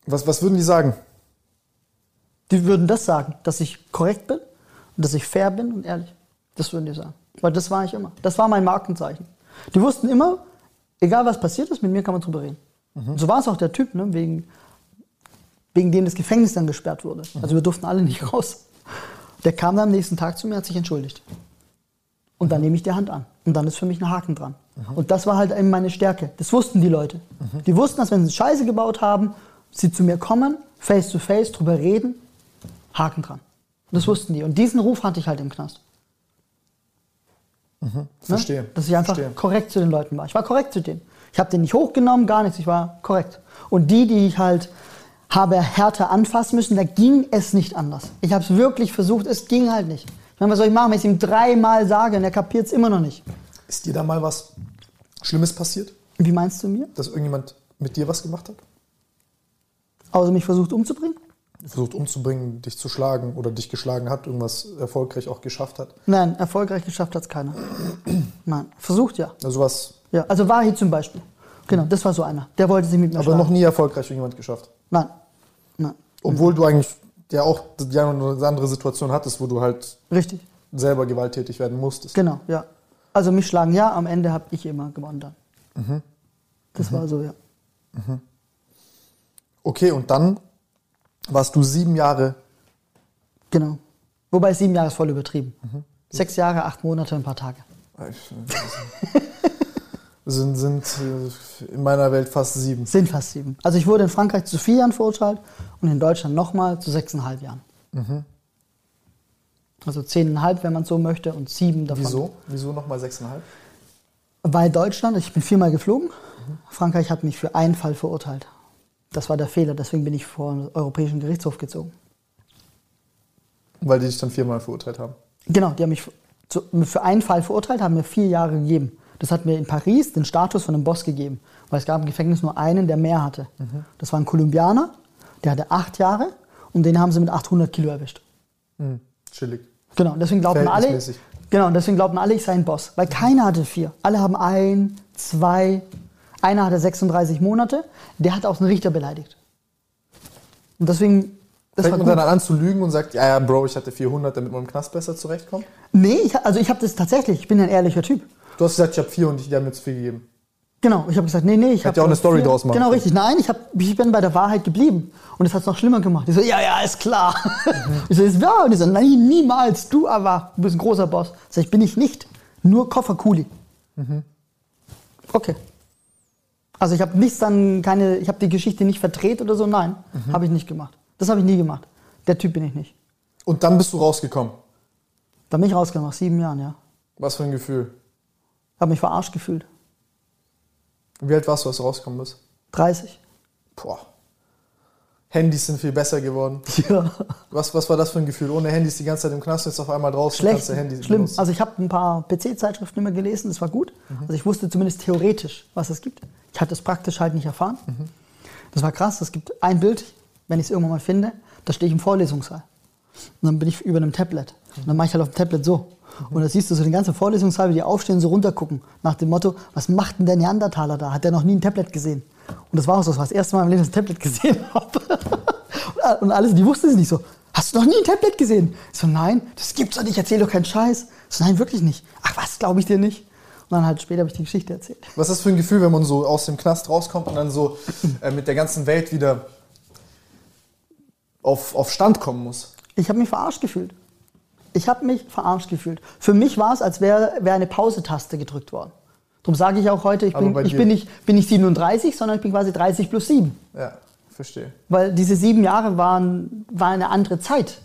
B: Was, was würden die sagen?
C: Die würden das sagen, dass ich korrekt bin und dass ich fair bin und ehrlich. Das würden die sagen. Weil das war ich immer. Das war mein Markenzeichen. Die wussten immer, egal was passiert ist, mit mir kann man drüber reden. Mhm. So war es auch der Typ, ne? wegen, wegen dem das Gefängnis dann gesperrt wurde. Mhm. Also wir durften alle nicht raus. Der kam dann am nächsten Tag zu mir, hat sich entschuldigt. Und dann nehme ich die Hand an. Und dann ist für mich ein Haken dran. Mhm. Und das war halt eben meine Stärke. Das wussten die Leute. Mhm. Die wussten, dass wenn sie Scheiße gebaut haben, sie zu mir kommen, face to face, drüber reden, Haken dran. Das wussten die. Und diesen Ruf hatte ich halt im Knast.
B: Mhm. Ne? Verstehe. Ne?
C: Dass ich einfach Verstehe. korrekt zu den Leuten war. Ich war korrekt zu denen. Ich habe den nicht hochgenommen, gar nichts. Ich war korrekt. Und die, die ich halt habe härter anfassen müssen, da ging es nicht anders. Ich habe es wirklich versucht, es ging halt nicht. Ich meine, was soll ich machen, wenn ich es ihm dreimal sage und er kapiert es immer noch nicht?
B: Ist dir da mal was Schlimmes passiert?
C: Wie meinst du mir?
B: Dass irgendjemand mit dir was gemacht hat?
C: Also mich versucht umzubringen?
B: Versucht umzubringen, dich zu schlagen oder dich geschlagen hat, irgendwas erfolgreich auch geschafft hat?
C: Nein, erfolgreich geschafft hat es keiner. Nein, versucht ja.
B: Also was?
C: Ja, also Wahi zum Beispiel. Genau, das war so einer. Der wollte sich mit mir
B: Aber schlagen. noch nie erfolgreich jemand geschafft?
C: Nein. Nein.
B: Obwohl du eigentlich ja auch ja, eine andere Situation hattest, wo du halt
C: Richtig.
B: selber gewalttätig werden musstest.
C: Genau, ja. Also mich schlagen ja, am Ende habe ich immer gewonnen dann. Mhm. Das mhm. war so, ja. Mhm.
B: Okay, und dann warst du sieben Jahre.
C: Genau. Wobei sieben Jahre ist voll übertrieben. Mhm. Sechs Jahre, acht Monate, ein paar Tage.
B: sind, sind äh, in meiner Welt fast sieben.
C: Sind fast sieben. Also ich wurde in Frankreich zu vier Jahren verurteilt und in Deutschland nochmal zu sechseinhalb Jahren. Mhm. Also zehneinhalb, wenn man so möchte, und sieben davon.
B: Wieso? Wieso nochmal sechseinhalb?
C: Weil Deutschland, ich bin viermal geflogen. Mhm. Frankreich hat mich für einen Fall verurteilt. Das war der Fehler, deswegen bin ich vor den Europäischen Gerichtshof gezogen.
B: Weil die dich dann viermal verurteilt haben?
C: Genau, die haben mich für einen Fall verurteilt, haben mir vier Jahre gegeben. Das hat mir in Paris den Status von einem Boss gegeben, weil es gab im Gefängnis nur einen, der mehr hatte. Mhm. Das war ein Kolumbianer, der hatte acht Jahre und den haben sie mit 800 Kilo erwischt.
B: Mhm. Chillig.
C: Genau, deswegen glaubten alle, genau, deswegen glaubten alle, ich sei ein Boss, weil keiner hatte vier. Alle haben ein, zwei, einer hatte 36 Monate, der hat auch einen Richter beleidigt. Und deswegen.
B: Das Fängt man dann an zu lügen und sagt, ja, ja, Bro, ich hatte 400, damit man im Knast besser zurechtkommt?
C: Nee, ich, also ich habe das tatsächlich, ich bin ein ehrlicher Typ.
B: Du hast gesagt, ich habe vier und die haben mir zu viel gegeben.
C: Genau, ich habe gesagt, nee, nee, ich habe.
B: ja auch eine Story draus machen.
C: Genau, richtig. Nein, ich, hab, ich bin bei der Wahrheit geblieben. Und das hat es noch schlimmer gemacht. Ich so, ja, ja, ist klar. Mhm. Ich so, ist wahr. Und ich so, nein, niemals. Du aber, du bist ein großer Boss. Ich sag, ich bin ich nicht. Nur Kofferkuli. Mhm. Okay. Also ich habe nichts dann keine, ich habe die Geschichte nicht verdreht oder so, nein, mhm. habe ich nicht gemacht. Das habe ich nie gemacht. Der Typ bin ich nicht.
B: Und dann bist du rausgekommen?
C: Dann bin ich rausgekommen, nach sieben Jahren, ja.
B: Was für ein Gefühl?
C: Habe mich verarscht gefühlt.
B: Wie alt warst du, als du rausgekommen bist?
C: 30.
B: Boah. Handys sind viel besser geworden.
C: Ja.
B: Was, was war das für ein Gefühl? Ohne Handys die ganze Zeit im Knast, jetzt auf einmal draußen
C: Schlecht. kannst du Handys Schlimm. Benutzen. Also ich habe ein paar PC-Zeitschriften immer gelesen, das war gut. Mhm. Also ich wusste zumindest theoretisch, was es gibt. Ich hatte es praktisch halt nicht erfahren. Mhm. Das war krass. Es gibt ein Bild, wenn ich es irgendwann mal finde, da stehe ich im Vorlesungssaal. Und dann bin ich über einem Tablet. Und dann mache ich halt auf dem Tablet so. Und da siehst du so den ganzen Vorlesungssaal, wie die aufstehen, so runtergucken. Nach dem Motto, was macht denn der Neandertaler da? Hat der noch nie ein Tablet gesehen? Und das war auch so, das war das erste Mal im Leben, dass ich ein Tablet gesehen habe. Und alles, die wussten es nicht so. Hast du noch nie ein Tablet gesehen? Ich so, nein, das gibt's doch nicht, erzähl doch keinen Scheiß. Ich so, nein, wirklich nicht. Ach was, glaube ich dir nicht. Und dann halt später habe ich die Geschichte erzählt.
B: Was ist das für ein Gefühl, wenn man so aus dem Knast rauskommt und dann so äh, mit der ganzen Welt wieder auf, auf Stand kommen muss?
C: Ich habe mich verarscht gefühlt. Ich habe mich verarscht gefühlt. Für mich war es, als wäre wär eine Pausetaste gedrückt worden. Darum sage ich auch heute, ich, bin, ich bin, nicht, bin nicht 37, sondern ich bin quasi 30 plus 7.
B: Ja, verstehe.
C: Weil diese sieben Jahre waren, waren eine andere Zeit.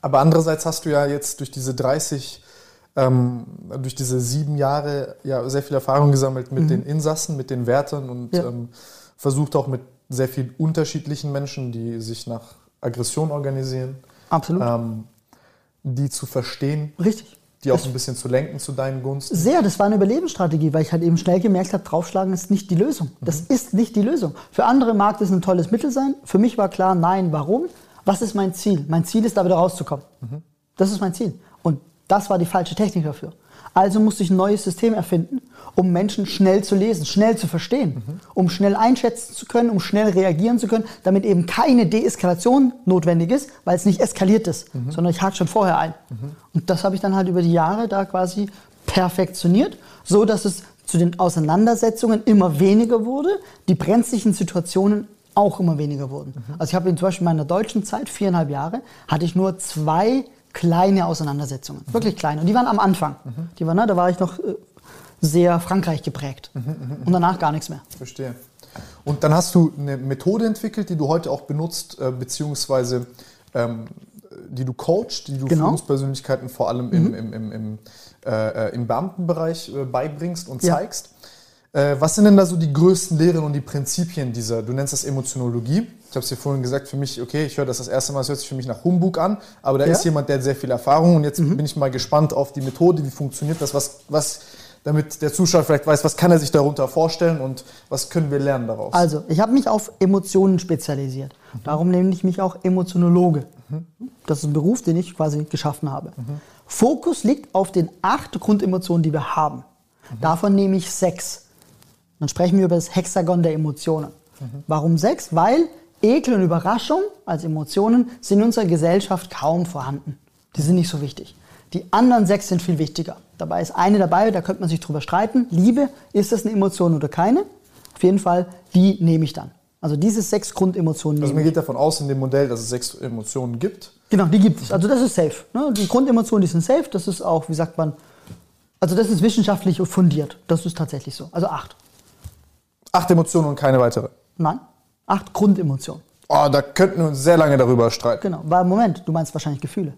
B: Aber andererseits hast du ja jetzt durch diese 30, ähm, durch diese sieben Jahre ja sehr viel Erfahrung gesammelt mit mhm. den Insassen, mit den Wärtern und ja. ähm, versucht auch mit sehr viel unterschiedlichen Menschen, die sich nach Aggression organisieren.
C: Absolut.
B: Ähm, die zu verstehen,
C: Richtig.
B: Die auch ein bisschen zu lenken zu deinen Gunsten.
C: Sehr, das war eine Überlebensstrategie, weil ich halt eben schnell gemerkt habe, draufschlagen ist nicht die Lösung. Das ist nicht die Lösung. Für andere mag das ein tolles Mittel sein. Für mich war klar, nein, warum? Was ist mein Ziel? Mein Ziel ist, da wieder rauszukommen. Das ist mein Ziel. Und das war die falsche Technik dafür. Also musste ich ein neues System erfinden, um Menschen schnell zu lesen, schnell zu verstehen, um schnell einschätzen zu können, um schnell reagieren zu können, damit eben keine Deeskalation notwendig ist, weil es nicht eskaliert ist, sondern ich hake schon vorher ein. Und das habe ich dann halt über die Jahre da quasi perfektioniert, so dass es zu den Auseinandersetzungen immer weniger wurde, die brenzlichen Situationen auch immer weniger wurden. Also ich habe zum Beispiel in meiner deutschen Zeit, viereinhalb Jahre, hatte ich nur zwei kleine Auseinandersetzungen. Wirklich kleine. Und die waren am Anfang. Die waren, ne, da war ich noch äh, sehr Frankreich geprägt. Und danach gar nichts mehr.
B: Verstehe. Und dann hast du eine Methode entwickelt, die du heute auch benutzt, äh, beziehungsweise ähm, die du coachst, die du
C: Genau.
B: Führungspersönlichkeiten vor allem im, im, im, im, äh, äh, im Beamtenbereich beibringst und
C: Ja.
B: zeigst. Äh, was sind denn da so die größten Lehren und die Prinzipien dieser, du nennst das Emotionologie. Ich habe es dir vorhin gesagt, für mich, okay, ich höre das das erste Mal, es hört sich für mich nach Humbug an, aber da
C: Ja.
B: ist jemand, der hat sehr viel Erfahrung und jetzt bin ich mal gespannt auf die Methode, wie funktioniert das, was, was, damit der Zuschauer vielleicht weiß, was kann er sich darunter vorstellen und was können wir lernen daraus.
C: Also, ich habe mich auf Emotionen spezialisiert. Darum nenne ich mich auch Emotionologe. Das ist ein Beruf, den ich quasi geschaffen habe. Fokus liegt auf den acht Grundemotionen, die wir haben. Davon nehme ich sechs. Dann sprechen wir über das Hexagon der Emotionen. Warum sechs? Weil Ekel und Überraschung als Emotionen sind in unserer Gesellschaft kaum vorhanden. Die sind nicht so wichtig. Die anderen sechs sind viel wichtiger. Dabei ist eine dabei, da könnte man sich drüber streiten. Liebe, ist das eine Emotion oder keine? Auf jeden Fall, die nehme ich dann. Also diese sechs Grundemotionen
B: Also man geht davon aus in dem Modell, dass es sechs Emotionen gibt.
C: Genau, die gibt es. Also das ist safe. Ne? Die Grundemotionen, die sind safe. Das ist auch, wie sagt man, also das ist wissenschaftlich fundiert. Das ist tatsächlich so. Also acht.
B: Acht Emotionen und keine weitere.
C: Nein, acht Grundemotionen.
B: Oh, da könnten wir uns sehr lange darüber streiten.
C: Genau. Weil, Moment, du meinst wahrscheinlich Gefühle.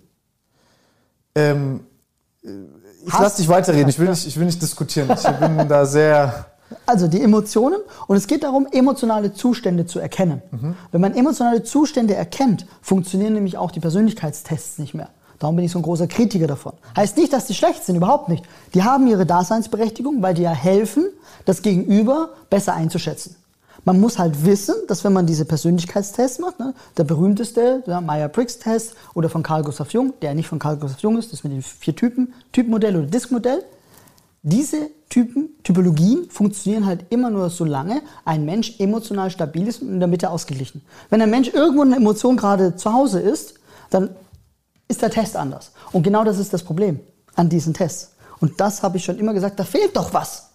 B: Ähm, äh, ich lass dich weiterreden, ich will nicht, ich will nicht diskutieren. Ich bin da sehr.
C: Also die Emotionen und es geht darum, emotionale Zustände zu erkennen. Wenn man emotionale Zustände erkennt, funktionieren nämlich auch die Persönlichkeitstests nicht mehr. Darum bin ich so ein großer Kritiker davon. Heißt nicht, dass die schlecht sind, überhaupt nicht. Die haben ihre Daseinsberechtigung, weil die ja helfen, das Gegenüber besser einzuschätzen. Man muss halt wissen, dass wenn man diese Persönlichkeitstests macht, ne, der berühmteste, der Meyer-Briggs-Test oder von Carl Gustav Jung, der nicht von Carl Gustav Jung ist, das mit den vier Typen, Typmodell oder Diskmodell, diese Typen, Typologien funktionieren halt immer nur solange ein Mensch emotional stabil ist und in der Mitte ausgeglichen. Wenn ein Mensch irgendwo eine Emotion gerade zu Hause ist, dann ist der Test anders. Und genau das ist das Problem an diesen Tests. Und das habe ich schon immer gesagt, da fehlt doch was.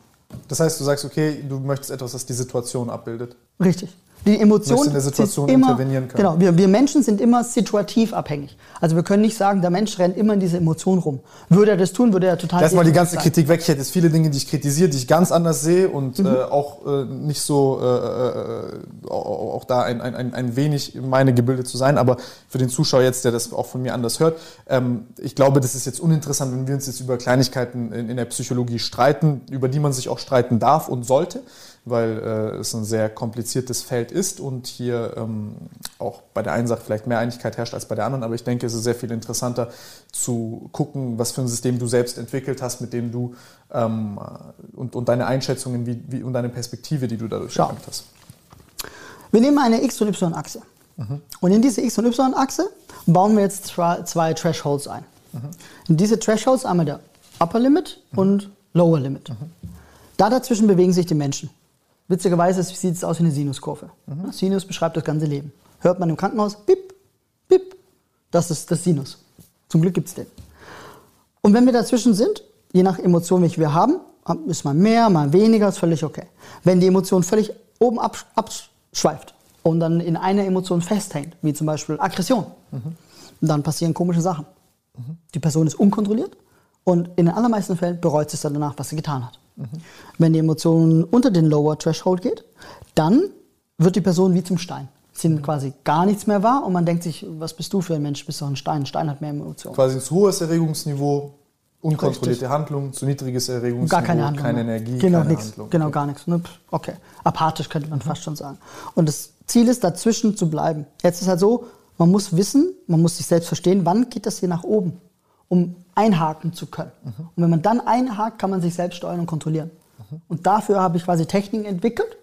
B: Das heißt, du sagst, okay, du möchtest etwas, das die Situation abbildet.
C: Richtig. Die Emotion
B: in der Situation
C: immer,
B: intervenieren können.
C: Genau, wir, wir Menschen sind immer situativ abhängig. Also wir können nicht sagen, der Mensch rennt immer in diese Emotion rum. Würde er das tun, würde er total
B: Lass mal die ganze
C: sein.
B: Kritik weg. Ich hätte jetzt viele Dinge, die ich kritisiere, die ich ganz anders sehe und
C: Mhm.
B: äh, auch äh, nicht so, äh, äh, auch, da ein, ein, ein- ein wenig meine Gebilde zu sein. Aber für den Zuschauer jetzt, der das auch von mir anders hört, ähm, ich glaube, das ist jetzt uninteressant, wenn wir uns jetzt über Kleinigkeiten in, in der Psychologie streiten, über die man sich auch streiten darf und sollte, weil äh, es ein sehr kompliziertes Feld ist und hier ähm, auch bei der einen Sache vielleicht mehr Einigkeit herrscht als bei der anderen. Aber ich denke, es ist sehr viel interessanter zu gucken, was für ein System du selbst entwickelt hast, mit dem du ähm, und, und deine Einschätzungen wie, wie, und deine Perspektive, die du dadurch
C: Schau.
B: erlangt hast.
C: Wir nehmen eine X- und Y-Achse. Und in diese X- und Y-Achse bauen wir jetzt zwei, Thresholds ein. In diese Thresholds einmal der Upper Limit und Lower Limit. Da dazwischen bewegen sich die Menschen. Witzigerweise sieht es aus wie eine Sinuskurve. Sinus beschreibt das ganze Leben. Hört man im Krankenhaus, bip, bip, das ist das Sinus. Zum Glück gibt es den. Und wenn wir dazwischen sind, je nach Emotion, welche wir haben, ist mal mehr, mal weniger, ist völlig okay. Wenn die Emotion völlig oben absch- abschweift und dann in einer Emotion festhängt, wie zum Beispiel Aggression, dann passieren komische Sachen. Die Person ist unkontrolliert und in den allermeisten Fällen bereut sie es dann danach, was sie getan hat. Wenn die Emotion unter den Lower Threshold geht, dann wird die Person wie zum Stein. Sie nimmt quasi gar nichts mehr wahr und man denkt sich, was bist du für ein Mensch? Bist doch ein Stein. Ein Stein hat mehr Emotionen.
B: Quasi ein zu hohes Erregungsniveau, unkontrollierte
C: Richtig.
B: Handlung, zu niedriges Erregungsniveau,
C: Gar keine Handlung.
B: keine
C: mehr.
B: Energie,
C: genau,
B: keine
C: nix.
B: Handlung.
C: Genau,
B: Okay.
C: gar nichts. Ne? Okay. Apathisch könnte man fast schon sagen. Und das Ziel ist, dazwischen zu bleiben. Jetzt ist halt so, man muss wissen, man muss sich selbst verstehen, wann geht das hier nach oben, um einhaken zu können. Mhm. Und wenn man dann einhakt, kann man sich selbst steuern und kontrollieren. Mhm. Und dafür habe ich quasi Techniken entwickelt,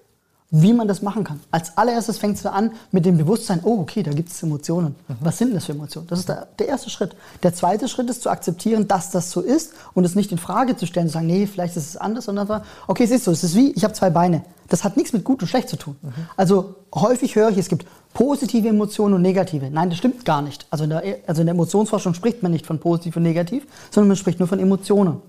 C: wie man das machen kann. Als allererstes fängt es an mit dem Bewusstsein, oh, okay, da gibt es Emotionen. Mhm. Was sind das für Emotionen? Das ist der, der, erste Schritt. Der zweite Schritt ist zu akzeptieren, dass das so ist und es nicht in Frage zu stellen, zu sagen, nee, vielleicht ist es anders, sondern sagen, okay, es ist so, es ist wie, ich habe zwei Beine. Das hat nichts mit gut und schlecht zu tun. Also häufig höre ich, es gibt positive Emotionen und negative. Nein, das stimmt gar nicht. Also in, der, also in der Emotionsforschung spricht man nicht von positiv und negativ, sondern man spricht nur von Emotionen.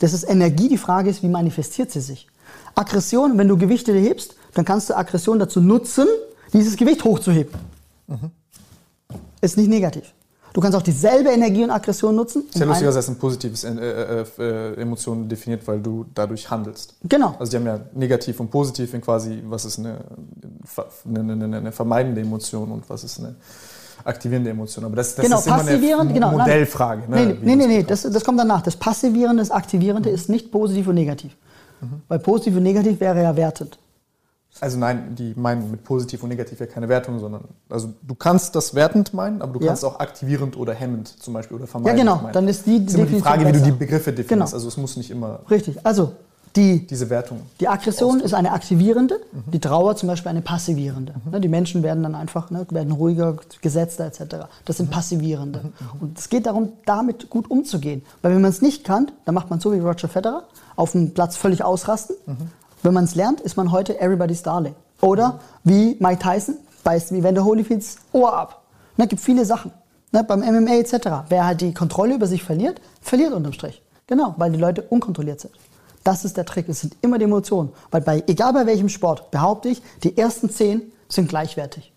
C: Das ist Energie. Die Frage ist, wie manifestiert sie sich? Aggression, wenn du Gewichte hebst, dann kannst du Aggression dazu nutzen, dieses Gewicht hochzuheben. Mhm. Ist nicht negativ. Du kannst auch dieselbe Energie und Aggression nutzen.
B: Ist ja lustiger, dass ein positives äh, äh, äh, Emotion definiert, weil du dadurch handelst.
C: Genau.
B: Also die haben ja negativ und positiv in quasi, was ist eine, eine, eine, eine vermeidende Emotion und was ist eine aktivierende Emotion. Aber das, das
C: genau,
B: ist immer
C: eine
B: genau, Modellfrage.
C: Ne, nee, nee, nee, nee das, das, kommt danach. Das Passivierende, das Aktivierende mhm. ist nicht positiv und negativ. Mhm. Weil positiv und negativ wäre ja wertend.
B: Also nein, die meinen mit positiv und negativ ja keine Wertung, sondern also du kannst das wertend meinen, aber du kannst ja. auch aktivierend oder hemmend zum Beispiel oder vermeidend
C: Ja genau,
B: meinen.
C: dann ist die
B: das ist immer die Frage, besser. wie du die Begriffe definierst. Genau. Also es muss nicht immer
C: richtig. Also die
B: diese Wertung.
C: Die Aggression ist eine aktivierende, mhm. die Trauer zum Beispiel eine passivierende. Mhm. Ne, die Menschen werden dann einfach ne, werden ruhiger, gesetzter etc. Das sind mhm. passivierende. Mhm. Mhm. Und es geht darum, damit gut umzugehen, weil wenn man es nicht kann, dann macht man so wie Roger Federer auf dem Platz völlig ausrasten. Wenn man es lernt, ist man heute Everybody's Darling. Oder wie Mike Tyson beißt wie Vander Holyfields Ohr ab. Es ne, gibt viele Sachen. Ne, beim MMA etc. Wer halt die Kontrolle über sich verliert, verliert unterm Strich. Genau, weil die Leute unkontrolliert sind. Das ist der Trick. Es sind immer die Emotionen. Weil bei, egal bei welchem Sport, behaupte ich, die ersten zehn sind gleichwertig.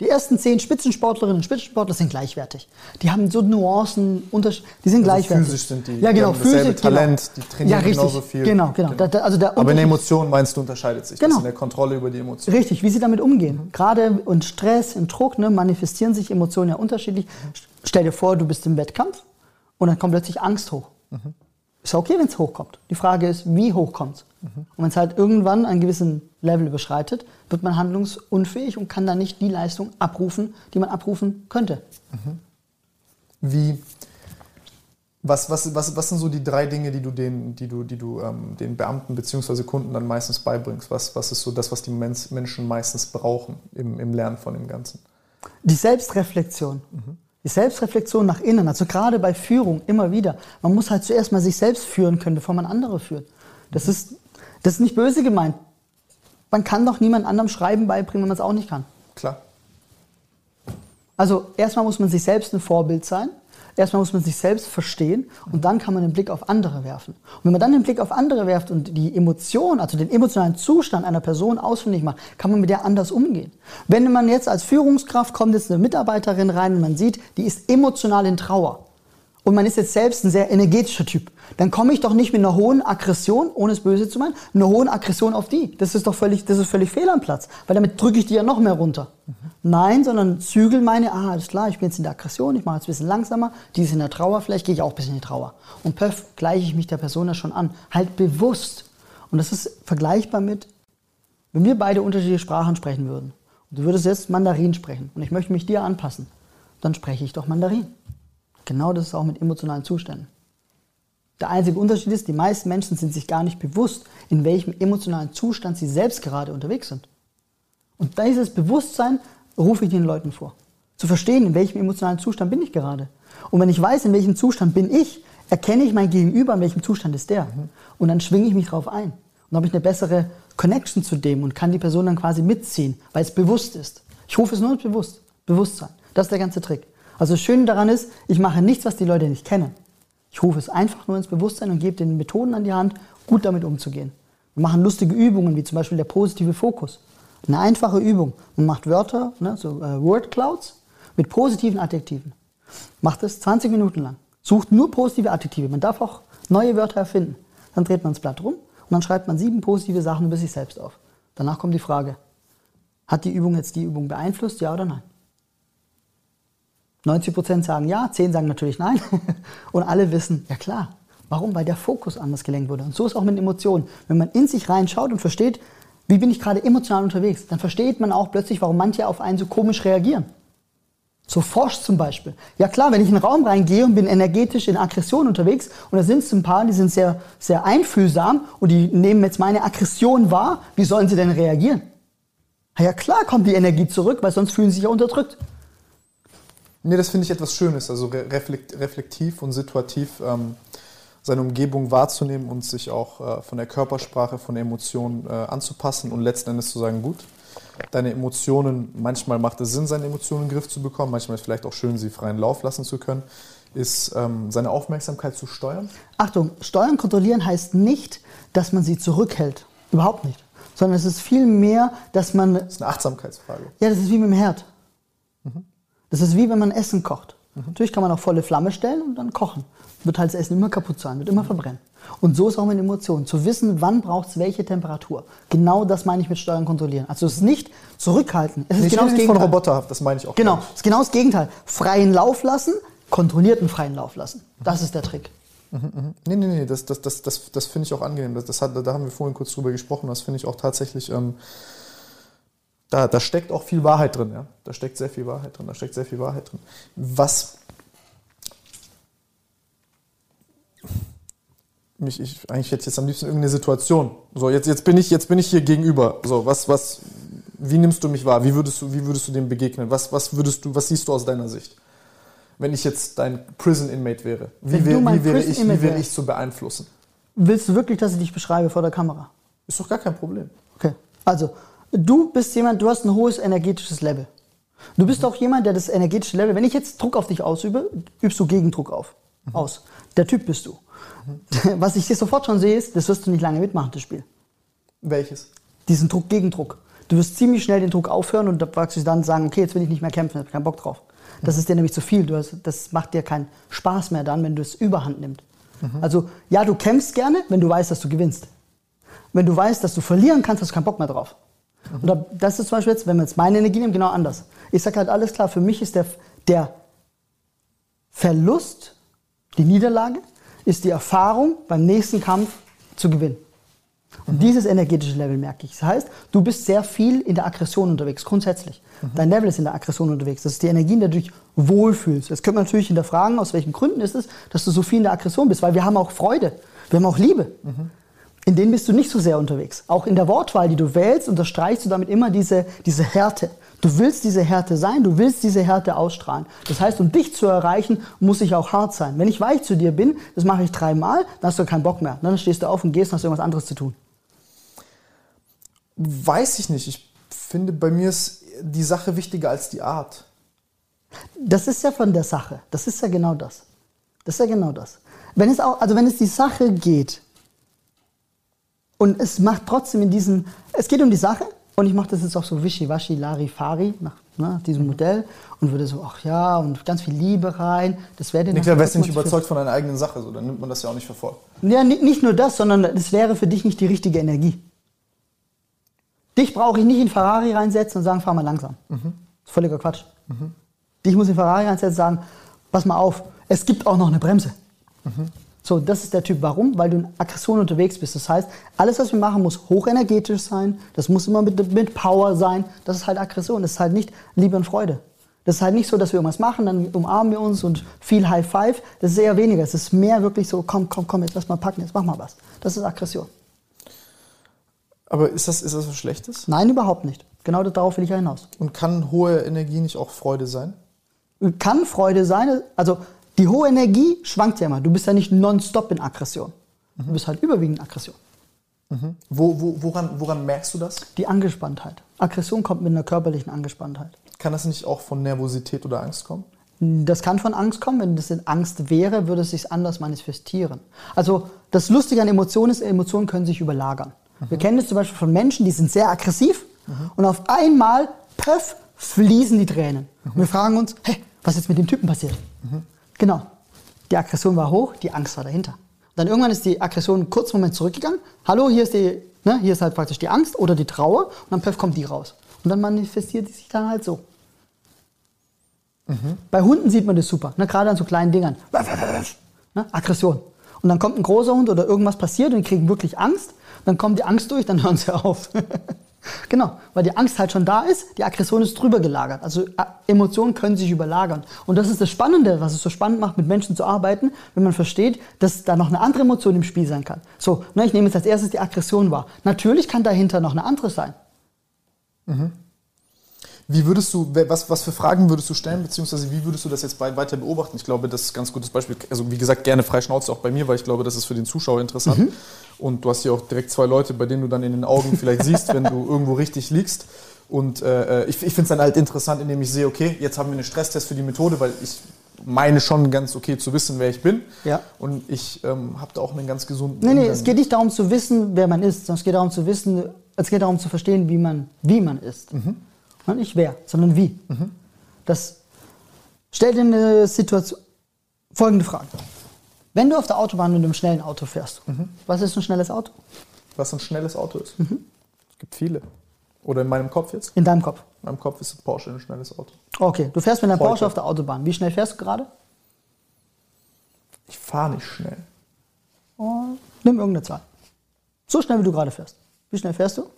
C: Die ersten zehn Spitzensportlerinnen und Spitzensportler sind gleichwertig. Die haben so Nuancen, Unterschied, die sind also gleichwertig.
B: Physisch sind die.
C: Ja, genau.
B: Die haben Physisch, Talent,
C: genau.
B: die trainieren
C: ja,
B: genauso viel.
C: Genau, genau. genau. Da, also der
B: Aber in der Emotion meinst du, unterscheidet sich
C: genau.
B: das in der Kontrolle über die Emotionen.
C: Richtig, wie sie damit umgehen. Mhm. Gerade in Stress, in Druck, ne, manifestieren sich Emotionen ja unterschiedlich. Mhm. Stell dir vor, du bist im Wettkampf und dann kommt plötzlich Angst hoch. Mhm. Ist okay, wenn es hochkommt. Die Frage ist, wie hoch kommt es? Mhm. Und wenn es halt irgendwann einen gewissen Level überschreitet, wird man handlungsunfähig und kann dann nicht die Leistung abrufen, die man abrufen könnte. Mhm.
B: Wie, was, was, was, was sind so die drei Dinge, die du den, die du, die du, ähm, den Beamten bzw. Kunden dann meistens beibringst? Was, was ist so das, was die Menschen meistens brauchen im, im Lernen von dem Ganzen?
C: Die Selbstreflexion. Mhm. Die Selbstreflexion nach innen, also gerade bei Führung immer wieder. Man muss halt zuerst mal sich selbst führen können, bevor man andere führt. Das mhm. ist, das ist nicht böse gemeint. Man kann doch niemand anderem Schreiben beibringen, wenn man es auch nicht kann.
B: Klar.
C: Also erstmal muss man sich selbst ein Vorbild sein. Erstmal muss man sich selbst verstehen und dann kann man den Blick auf andere werfen. Und wenn man dann den Blick auf andere werft und die Emotion, also den emotionalen Zustand einer Person ausfindig macht, kann man mit der anders umgehen. Wenn man jetzt als Führungskraft kommt jetzt eine Mitarbeiterin rein und man sieht, die ist emotional in Trauer und man ist jetzt selbst ein sehr energetischer Typ, dann komme ich doch nicht mit einer hohen Aggression, ohne es böse zu meinen, einer hohen Aggression auf die. Das ist doch völlig, das ist völlig fehl am Platz, weil damit drücke ich die ja noch mehr runter. Mhm. Nein, sondern zügel meine, ah, alles klar, ich bin jetzt in der Aggression, ich mache jetzt ein bisschen langsamer, die ist in der Trauer, vielleicht gehe ich auch ein bisschen in die Trauer. Und pöff, gleiche ich mich der Person ja schon an. Halt bewusst. Und das ist vergleichbar mit, wenn wir beide unterschiedliche Sprachen sprechen würden. Und du würdest jetzt Mandarin sprechen und ich möchte mich dir anpassen, dann spreche ich doch Mandarin. Genau das ist auch mit emotionalen Zuständen. Der einzige Unterschied ist, die meisten Menschen sind sich gar nicht bewusst, in welchem emotionalen Zustand sie selbst gerade unterwegs sind. Und dieses Bewusstsein rufe ich den Leuten vor. Zu verstehen, in welchem emotionalen Zustand bin ich gerade. Und wenn ich weiß, in welchem Zustand bin ich, erkenne ich mein Gegenüber, in welchem Zustand ist der. Und dann schwinge ich mich darauf ein. Und habe ich eine bessere Connection zu dem und kann die Person dann quasi mitziehen, weil es bewusst ist. Ich rufe es nur bewusst. Bewusstsein. Das ist der ganze Trick. Also das Schöne daran ist, ich mache nichts, was die Leute nicht kennen. Ich rufe es einfach nur ins Bewusstsein und gebe den Methoden an die Hand, gut damit umzugehen. Wir machen lustige Übungen, wie zum Beispiel der positive Fokus. Eine einfache Übung. Man macht Wörter, ne, so äh, Word Clouds, mit positiven Adjektiven. Macht es 20 Minuten lang. Sucht nur positive Adjektive. Man darf auch neue Wörter erfinden. Dann dreht man das Blatt rum und dann schreibt man sieben positive Sachen über sich selbst auf. Danach kommt die Frage, hat die Übung jetzt die Übung beeinflusst, ja oder nein? 90 Prozent sagen ja, 10 sagen natürlich nein. Und alle wissen, ja klar. Warum? Weil der Fokus anders gelenkt wurde. Und so ist auch mit Emotionen. Wenn man in sich reinschaut und versteht, Wie bin ich gerade emotional unterwegs? Dann versteht man auch plötzlich, warum manche auf einen so komisch reagieren. So forscht zum Beispiel. Ja klar, wenn ich in einen Raum reingehe und bin energetisch in Aggression unterwegs und da sind es ein paar, die sind sehr, sehr einfühlsam und die nehmen jetzt meine Aggression wahr, wie sollen sie denn reagieren? Ja klar kommt die Energie zurück, weil sonst fühlen sie sich ja unterdrückt.
B: Nee, das finde ich etwas Schönes, also reflekt, reflektiv und situativ ähm, seine Umgebung wahrzunehmen und sich auch äh, von der Körpersprache, von der Emotion äh, anzupassen und letzten Endes zu sagen, gut, deine Emotionen, manchmal macht es Sinn, seine Emotionen in den Griff zu bekommen, manchmal ist es vielleicht auch schön, sie freien Lauf lassen zu können, ist ähm, seine Aufmerksamkeit zu steuern.
C: Achtung, steuern, kontrollieren heißt nicht, dass man sie zurückhält. Überhaupt nicht. Sondern es ist viel mehr, dass man.
B: Das ist eine Achtsamkeitsfrage.
C: Ja, das ist wie mit dem Herd. Das ist wie wenn man Essen kocht. Mhm. Natürlich kann man auch volle Flamme stellen und dann kochen. Wird halt das Essen immer kaputt sein, wird immer verbrennen. Und so ist auch mit Emotionen. Zu wissen, wann braucht es welche Temperatur. Genau das meine ich mit Steuern kontrollieren. Also es ist nicht zurückhalten. Es ist
B: nicht
C: genau das
B: Gegenteil. von roboterhaft, das meine ich auch.
C: Genau, es ist genau das Gegenteil. Freien Lauf lassen, kontrollierten freien Lauf lassen. Das ist der Trick.
B: Mhm, mhm. Nee, nee, nee, das, das, das, das, das finde ich auch angenehm. Das, das hat, da haben wir vorhin kurz drüber gesprochen. Das finde ich auch tatsächlich, ähm, da, da steckt auch viel Wahrheit drin. Ja? Da steckt sehr viel Wahrheit drin. Da steckt sehr viel Wahrheit drin. Was mich, ich, eigentlich hätte jetzt am liebsten irgendeine Situation. So, jetzt, jetzt, bin ich, jetzt bin ich hier gegenüber. So, was, was, wie nimmst du mich wahr? Wie würdest du, wie würdest du dem begegnen? Was, was würdest du, was siehst du aus deiner Sicht? Wenn ich jetzt dein Prison Inmate wäre, wie, wär, wie, wäre, ich, wie wäre ich zu beeinflussen?
C: Willst du wirklich, dass ich dich beschreibe vor der Kamera?
B: Ist doch gar kein Problem.
C: Okay. Also, du bist jemand, du hast ein hohes energetisches Level. Du bist mhm. auch jemand, der das energetische Level, wenn ich jetzt Druck auf dich ausübe, übst du Gegendruck auf, mhm. aus. Der Typ bist du. Was ich dir sofort schon sehe, ist, das wirst du nicht lange mitmachen, das Spiel.
B: Welches?
C: Diesen Druck, Gegendruck. Du wirst ziemlich schnell den Druck aufhören und du dann sagen, okay, jetzt will ich nicht mehr kämpfen, ich habe keinen Bock drauf. Das mhm. ist dir nämlich zu viel. Du hast, das macht dir keinen Spaß mehr dann, wenn du es überhand nimmst. Mhm. Also, ja, du kämpfst gerne, wenn du weißt, dass du gewinnst. Wenn du weißt, dass du verlieren kannst, hast du keinen Bock mehr drauf. Und das ist zum Beispiel jetzt, wenn wir jetzt meine Energie nehmen, genau anders. Ich sage halt alles klar, für mich ist der, der Verlust, die Niederlage, ist die Erfahrung, beim nächsten Kampf zu gewinnen. Und mhm. dieses energetische Level merke ich. Das heißt, du bist sehr viel in der Aggression unterwegs, grundsätzlich. Mhm. Dein Level ist in der Aggression unterwegs. Das ist die Energie, in der du dich wohlfühlst. Jetzt könnte man natürlich hinterfragen, aus welchen Gründen ist es, dass du so viel in der Aggression bist. Weil wir haben auch Freude, wir haben auch Liebe. Mhm. In denen bist du nicht so sehr unterwegs. Auch in der Wortwahl, die du wählst, unterstreichst du damit immer diese, diese Härte. Du willst diese Härte sein, du willst diese Härte ausstrahlen. Das heißt, um dich zu erreichen, muss ich auch hart sein. Wenn ich weich zu dir bin, das mache ich dreimal, dann hast du keinen Bock mehr. Dann stehst du auf und gehst und hast irgendwas anderes zu tun.
B: Weiß ich nicht. Ich finde, bei mir ist die Sache wichtiger als die Art.
C: Das ist ja von der Sache. Das ist ja genau das. Das ist ja genau das. Wenn es auch, also wenn es die Sache geht und es macht trotzdem in diesem, es geht um die Sache, und ich mache das jetzt auch so wischiwaschi, Larifari, nach ne, diesem Modell und würde so, ach ja, und ganz viel Liebe rein. Das wäre
B: Nicht, wärst du nicht überzeugt von deiner eigenen Sache, so, dann nimmt man das ja auch nicht für voll.
C: Ja, nicht nur das, sondern es wäre für dich nicht die richtige Energie. Dich brauche ich nicht in Ferrari reinsetzen und sagen, fahr mal langsam. Mhm. Das ist völliger Quatsch. Mhm. Dich muss in Ferrari reinsetzen und sagen, pass mal auf, es gibt auch noch eine Bremse. Mhm. So, das ist der Typ. Warum? Weil du in Aggression unterwegs bist. Das heißt, alles, was wir machen, muss hochenergetisch sein. Das muss immer mit, mit Power sein. Das ist halt Aggression. Das ist halt nicht Liebe und Freude. Das ist halt nicht so, dass wir irgendwas machen, dann umarmen wir uns und viel High Five. Das ist eher weniger. Es ist mehr wirklich so, komm, komm, komm, jetzt lass mal packen, jetzt mach mal was. Das ist Aggression.
B: Aber ist das, ist das was Schlechtes?
C: Nein, überhaupt nicht. Genau darauf will ich ja hinaus.
B: Und kann hohe Energie nicht auch Freude sein?
C: Kann Freude sein. Also die hohe Energie schwankt ja immer. Du bist ja nicht nonstop in Aggression. Mhm. Du bist halt überwiegend in Aggression.
B: Mhm. Wo, wo, woran, woran merkst du das?
C: Die Angespanntheit. Aggression kommt mit einer körperlichen Angespanntheit.
B: Kann das nicht auch von Nervosität oder Angst kommen?
C: Das kann von Angst kommen. Wenn das in Angst wäre, würde es sich anders manifestieren. Also das Lustige an Emotionen ist, Emotionen können sich überlagern. Mhm. Wir kennen das zum Beispiel von Menschen, die sind sehr aggressiv mhm. und auf einmal, pöff, fließen die Tränen. Und wir fragen uns, hey, was ist jetzt mit dem Typen passiert? Genau. Die Aggression war hoch, die Angst war dahinter. dann irgendwann ist die Aggression einen kurzen Moment zurückgegangen. Hallo, hier ist, die, ne, hier ist halt praktisch die Angst oder die Trauer. Und dann plötzlich kommt die raus. Und dann manifestiert sie sich dann halt so. Mhm. Bei Hunden sieht man das super, ne, gerade an so kleinen Dingern. Ne, Aggression. Und dann kommt ein großer Hund oder irgendwas passiert und die kriegen wirklich Angst. dann kommt die Angst durch, dann hören sie auf. genau, weil die Angst halt schon da ist, die Aggression ist drüber gelagert. Also äh, Emotionen können sich überlagern. Und das ist das Spannende, was es so spannend macht, mit Menschen zu arbeiten, wenn man versteht, dass da noch eine andere Emotion im Spiel sein kann. So, ne, ich nehme jetzt als erstes die Aggression wahr. Natürlich kann dahinter noch eine andere sein.
B: Mhm. Wie würdest du, was, was für Fragen würdest du stellen, beziehungsweise wie würdest du das jetzt weiter beobachten? Ich glaube, das ist ein ganz gutes Beispiel. Also wie gesagt, gerne frei Schnauze auch bei mir, weil ich glaube, das ist für den Zuschauer interessant. Mhm. Und du hast hier auch direkt zwei Leute, bei denen du dann in den Augen vielleicht siehst, wenn du irgendwo richtig liegst. Und äh, ich, ich finde es dann halt interessant, indem ich sehe, okay, jetzt haben wir einen Stresstest für die Methode, weil ich meine schon ganz okay zu wissen, wer ich bin.
C: Ja.
B: Und ich ähm, habe da auch einen ganz gesunden.
C: Nee, nee, es geht nicht darum zu wissen, wer man ist, sondern es geht darum zu wissen, es geht darum zu verstehen, wie man, wie man ist. Mhm. Nicht wer, sondern wie. Mhm. Das stellt dir eine Situation. Folgende Frage. Wenn du auf der Autobahn mit einem schnellen Auto fährst, mhm. was ist ein schnelles Auto?
B: Was ein schnelles Auto ist? Mhm. Es gibt viele. Oder in meinem Kopf jetzt?
C: In deinem Kopf.
B: In meinem Kopf ist ein Porsche ein schnelles Auto.
C: Okay, du fährst mit einem Porsche auf der Autobahn. Wie schnell fährst du gerade?
B: Ich fahre nicht schnell.
C: Oh, nimm irgendeine Zahl. So schnell, wie du gerade fährst. Wie schnell fährst du?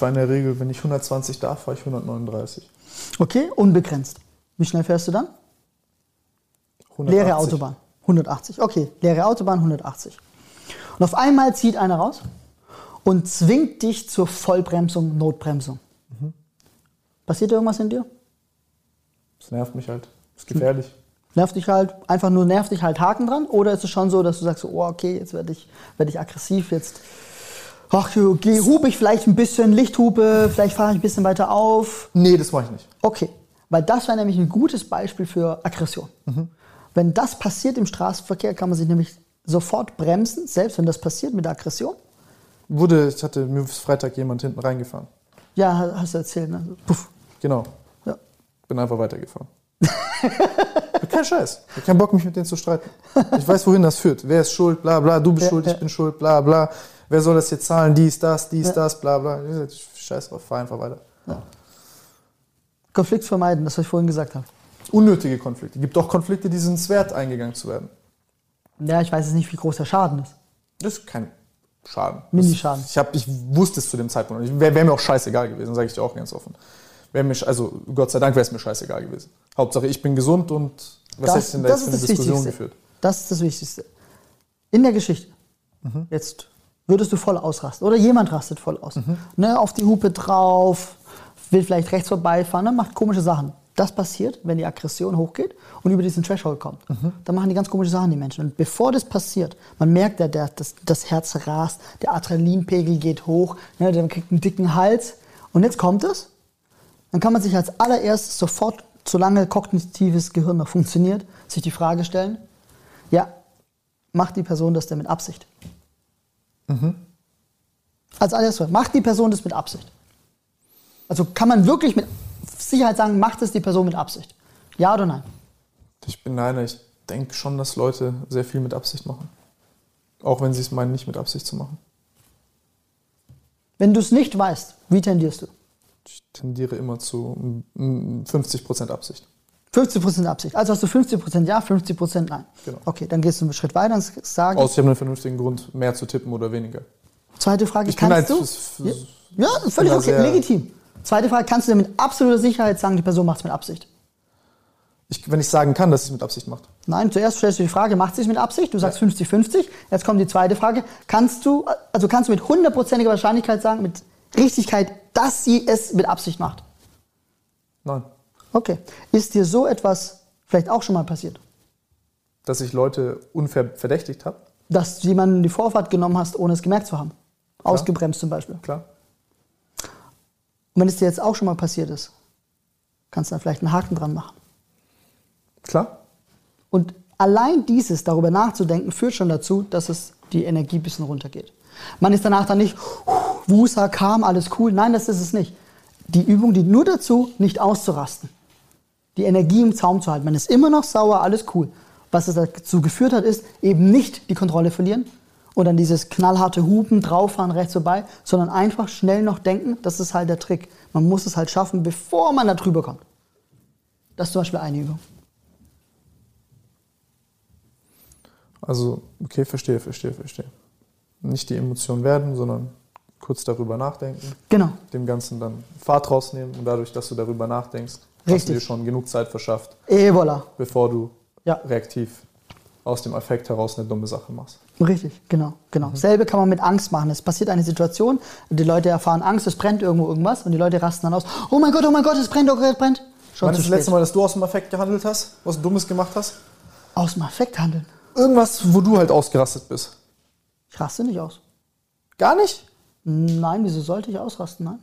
B: fahre in der Regel, wenn ich 120 darf, fahre ich 139.
C: Okay, unbegrenzt. Wie schnell fährst du dann? 180. Leere Autobahn. 180. Okay, leere Autobahn 180. Und auf einmal zieht einer raus und zwingt dich zur Vollbremsung, Notbremsung. Mhm. Passiert irgendwas in dir?
B: Das nervt mich halt. Das ist gefährlich.
C: Nervt dich halt, einfach nur nervt dich halt Haken dran? Oder ist es schon so, dass du sagst, oh, okay, jetzt werde ich, werd ich aggressiv, jetzt ach, okay, hube ich vielleicht ein bisschen, Lichthupe, vielleicht fahre ich ein bisschen weiter auf.
B: Nee, das mache ich nicht.
C: Okay, weil das wäre nämlich ein gutes Beispiel für Aggression. Mhm. Wenn das passiert im Straßenverkehr, kann man sich nämlich sofort bremsen, selbst wenn das passiert mit Aggression.
B: Wurde, ich hatte mir Freitag jemand hinten reingefahren.
C: Ja, hast du erzählt, ne?
B: Puff. Genau. Ja. Bin einfach weitergefahren. Kein Scheiß. Ich habe keinen Bock, mich mit denen zu streiten. Ich weiß, wohin das führt. Wer ist schuld, bla bla, du bist ja, schuld, ja. ich bin schuld, bla bla wer soll das jetzt zahlen, dies, das, dies, ja. das, bla bla. Scheiß drauf, fahr einfach weiter.
C: Konflikt vermeiden, das, was ich vorhin gesagt habe.
B: Unnötige Konflikte. Es gibt auch Konflikte, die sind es wert, eingegangen zu werden.
C: Ja, ich weiß jetzt nicht, wie groß der Schaden ist.
B: Das ist kein Schaden.
C: Mini-Schaden.
B: Ich, ich wusste es zu dem Zeitpunkt. Wäre wär mir auch scheißegal gewesen, sage ich dir auch ganz offen. Wär mir, also Gott sei Dank wäre es mir scheißegal gewesen. Hauptsache, ich bin gesund und was
C: das,
B: denn da
C: jetzt für eine Diskussion geführt? Das ist das Wichtigste. In der Geschichte. Mhm. Jetzt würdest du voll ausrasten. Oder jemand rastet voll aus. Mhm. Ne, auf die Hupe drauf, will vielleicht rechts vorbeifahren, ne, macht komische Sachen. Das passiert, wenn die Aggression hochgeht und über diesen Threshold kommt. Mhm. Dann machen die ganz komische Sachen, die Menschen. Und bevor das passiert, man merkt ja, der, das, das Herz rast, der Adrenalinpegel geht hoch, ne, der kriegt einen dicken Hals. Und jetzt kommt es. Dann kann man sich als allererstes sofort, solange kognitives Gehirn noch funktioniert, sich die Frage stellen, ja, macht die Person das denn mit Absicht? Mhm. Als allererstes, macht die Person das mit Absicht? Also kann man wirklich mit Sicherheit sagen, macht es die Person mit Absicht? Ja oder nein?
B: Ich bin nein, ich denke schon, dass Leute sehr viel mit Absicht machen. Auch wenn sie es meinen, nicht mit Absicht zu machen.
C: Wenn du es nicht weißt, wie tendierst du?
B: Ich tendiere immer zu 50% Absicht.
C: 50% Absicht. Also hast du 50% Ja, 50% Nein. Genau. Okay, dann gehst du einen Schritt weiter und sagst.
B: Habe einen vernünftigen Grund, mehr zu tippen oder weniger.
C: Zweite Frage, ich kannst halt, du? Ja, ja, völlig okay, legitim. Zweite Frage, kannst du dir mit absoluter Sicherheit sagen, die Person macht es mit Absicht?
B: Ich, wenn ich sagen kann, dass sie es mit Absicht macht.
C: Nein, zuerst stellst du die Frage, macht sie es mit Absicht? Du sagst 50-50. Ja. Jetzt kommt die zweite Frage. Kannst du, also kannst du mit hundertprozentiger Wahrscheinlichkeit sagen, mit Richtigkeit, dass sie es mit Absicht macht?
B: Nein.
C: Okay. Ist dir so etwas vielleicht auch schon mal passiert?
B: Dass ich Leute unfair verdächtigt habe?
C: Dass du jemanden die Vorfahrt genommen hast, ohne es gemerkt zu haben. Klar. Ausgebremst zum Beispiel.
B: Klar.
C: Und wenn es dir jetzt auch schon mal passiert ist, kannst du da vielleicht einen Haken dran machen.
B: Klar.
C: Und allein dieses, darüber nachzudenken, führt schon dazu, dass es die Energie ein bisschen runtergeht. Man ist danach dann nicht, Wusa kam, alles cool. Nein, das ist es nicht. Die Übung dient nur dazu, nicht auszurasten die Energie im Zaum zu halten. Man ist immer noch sauer, alles cool. Was es dazu geführt hat, ist eben nicht die Kontrolle verlieren und dann dieses knallharte Hupen, drauffahren, rechts vorbei, sondern einfach schnell noch denken, das ist halt der Trick. Man muss es halt schaffen, bevor man da drüber kommt. Das ist zum Beispiel eine Übung.
B: Also, okay, verstehe, verstehe, verstehe. nicht die Emotion werden, sondern kurz darüber nachdenken.
C: Genau.
B: Dem Ganzen dann Fahrt rausnehmen und dadurch, dass du darüber nachdenkst, hast du
C: Richtig.
B: dir schon genug Zeit verschafft,
C: Eh, voilà.
B: bevor du
C: Ja.
B: reaktiv aus dem Affekt heraus eine dumme Sache machst.
C: Richtig, genau, genau. Selbe kann man mit Angst machen. Es passiert eine Situation, die Leute erfahren Angst, es brennt irgendwo irgendwas und die Leute rasten dann aus. Oh mein Gott, oh mein Gott, es brennt, oh Gott, es brennt. Schon
B: Wann ist das
C: spät.
B: letzte Mal, dass du aus dem Affekt gehandelt hast? Was Dummes gemacht hast?
C: Aus dem Affekt handeln.
B: Irgendwas, wo du halt ausgerastet bist.
C: Ich raste nicht aus.
B: Gar nicht?
C: Nein, wieso sollte ich ausrasten? Nein.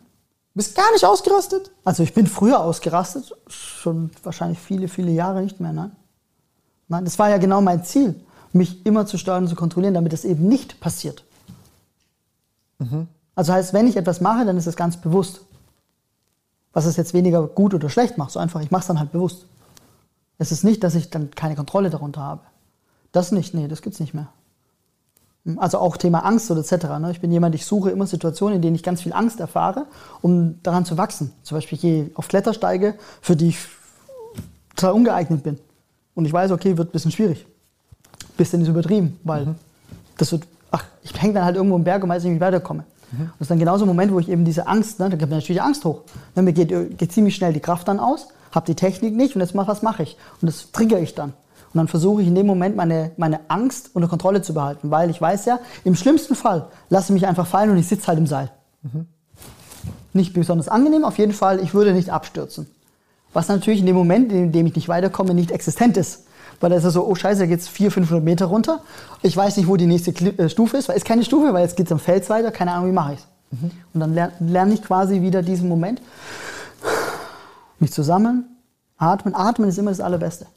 B: Bist gar nicht ausgerastet?
C: Also ich bin früher ausgerastet, schon wahrscheinlich viele, viele Jahre nicht mehr, nein. Nein, das war ja genau mein Ziel, mich immer zu steuern und zu kontrollieren, damit es eben nicht passiert. Also heißt, wenn ich etwas mache, dann ist es ganz bewusst. Was es jetzt weniger gut oder schlecht macht, so einfach, ich mache es dann halt bewusst. Es ist nicht, dass ich dann keine Kontrolle darunter habe. Das nicht, nee, das gibt's nicht mehr. Also auch Thema Angst oder etc. Ne? Ich bin jemand, ich suche immer Situationen, in denen ich ganz viel Angst erfahre, um daran zu wachsen. Zum Beispiel ich gehe auf Klettersteige, für die ich total ungeeignet bin. Und ich weiß, okay, wird ein bisschen schwierig. Bisschen ist übertrieben, weil das wird, ach, ich hänge dann halt irgendwo im Berg und weiß nicht, wie ich weiterkomme. Und das ist dann genauso ein Moment, wo ich eben diese Angst, ne, da kommt natürlich Angst hoch. Ne, mir geht, geht ziemlich schnell die Kraft dann aus, habe die Technik nicht und jetzt mach, was mache ich? Und das triggere ich dann. Und dann versuche ich in dem Moment meine, meine Angst unter Kontrolle zu behalten, weil ich weiß ja, im schlimmsten Fall lasse ich mich einfach fallen und ich sitze halt im Seil. Nicht besonders angenehm, auf jeden Fall, ich würde nicht abstürzen. Was natürlich in dem Moment, in dem ich nicht weiterkomme, nicht existent ist. Weil da ist es so, oh scheiße, da geht es 400, 500 Meter runter. Ich weiß nicht, wo die nächste äh, Stufe ist, weil es ist keine Stufe, weil jetzt geht es am Fels weiter, keine Ahnung, wie mache ich es. Und dann lerne lerne ich quasi wieder diesen Moment, mich zu sammeln, atmen. Atmen ist immer das Allerbeste.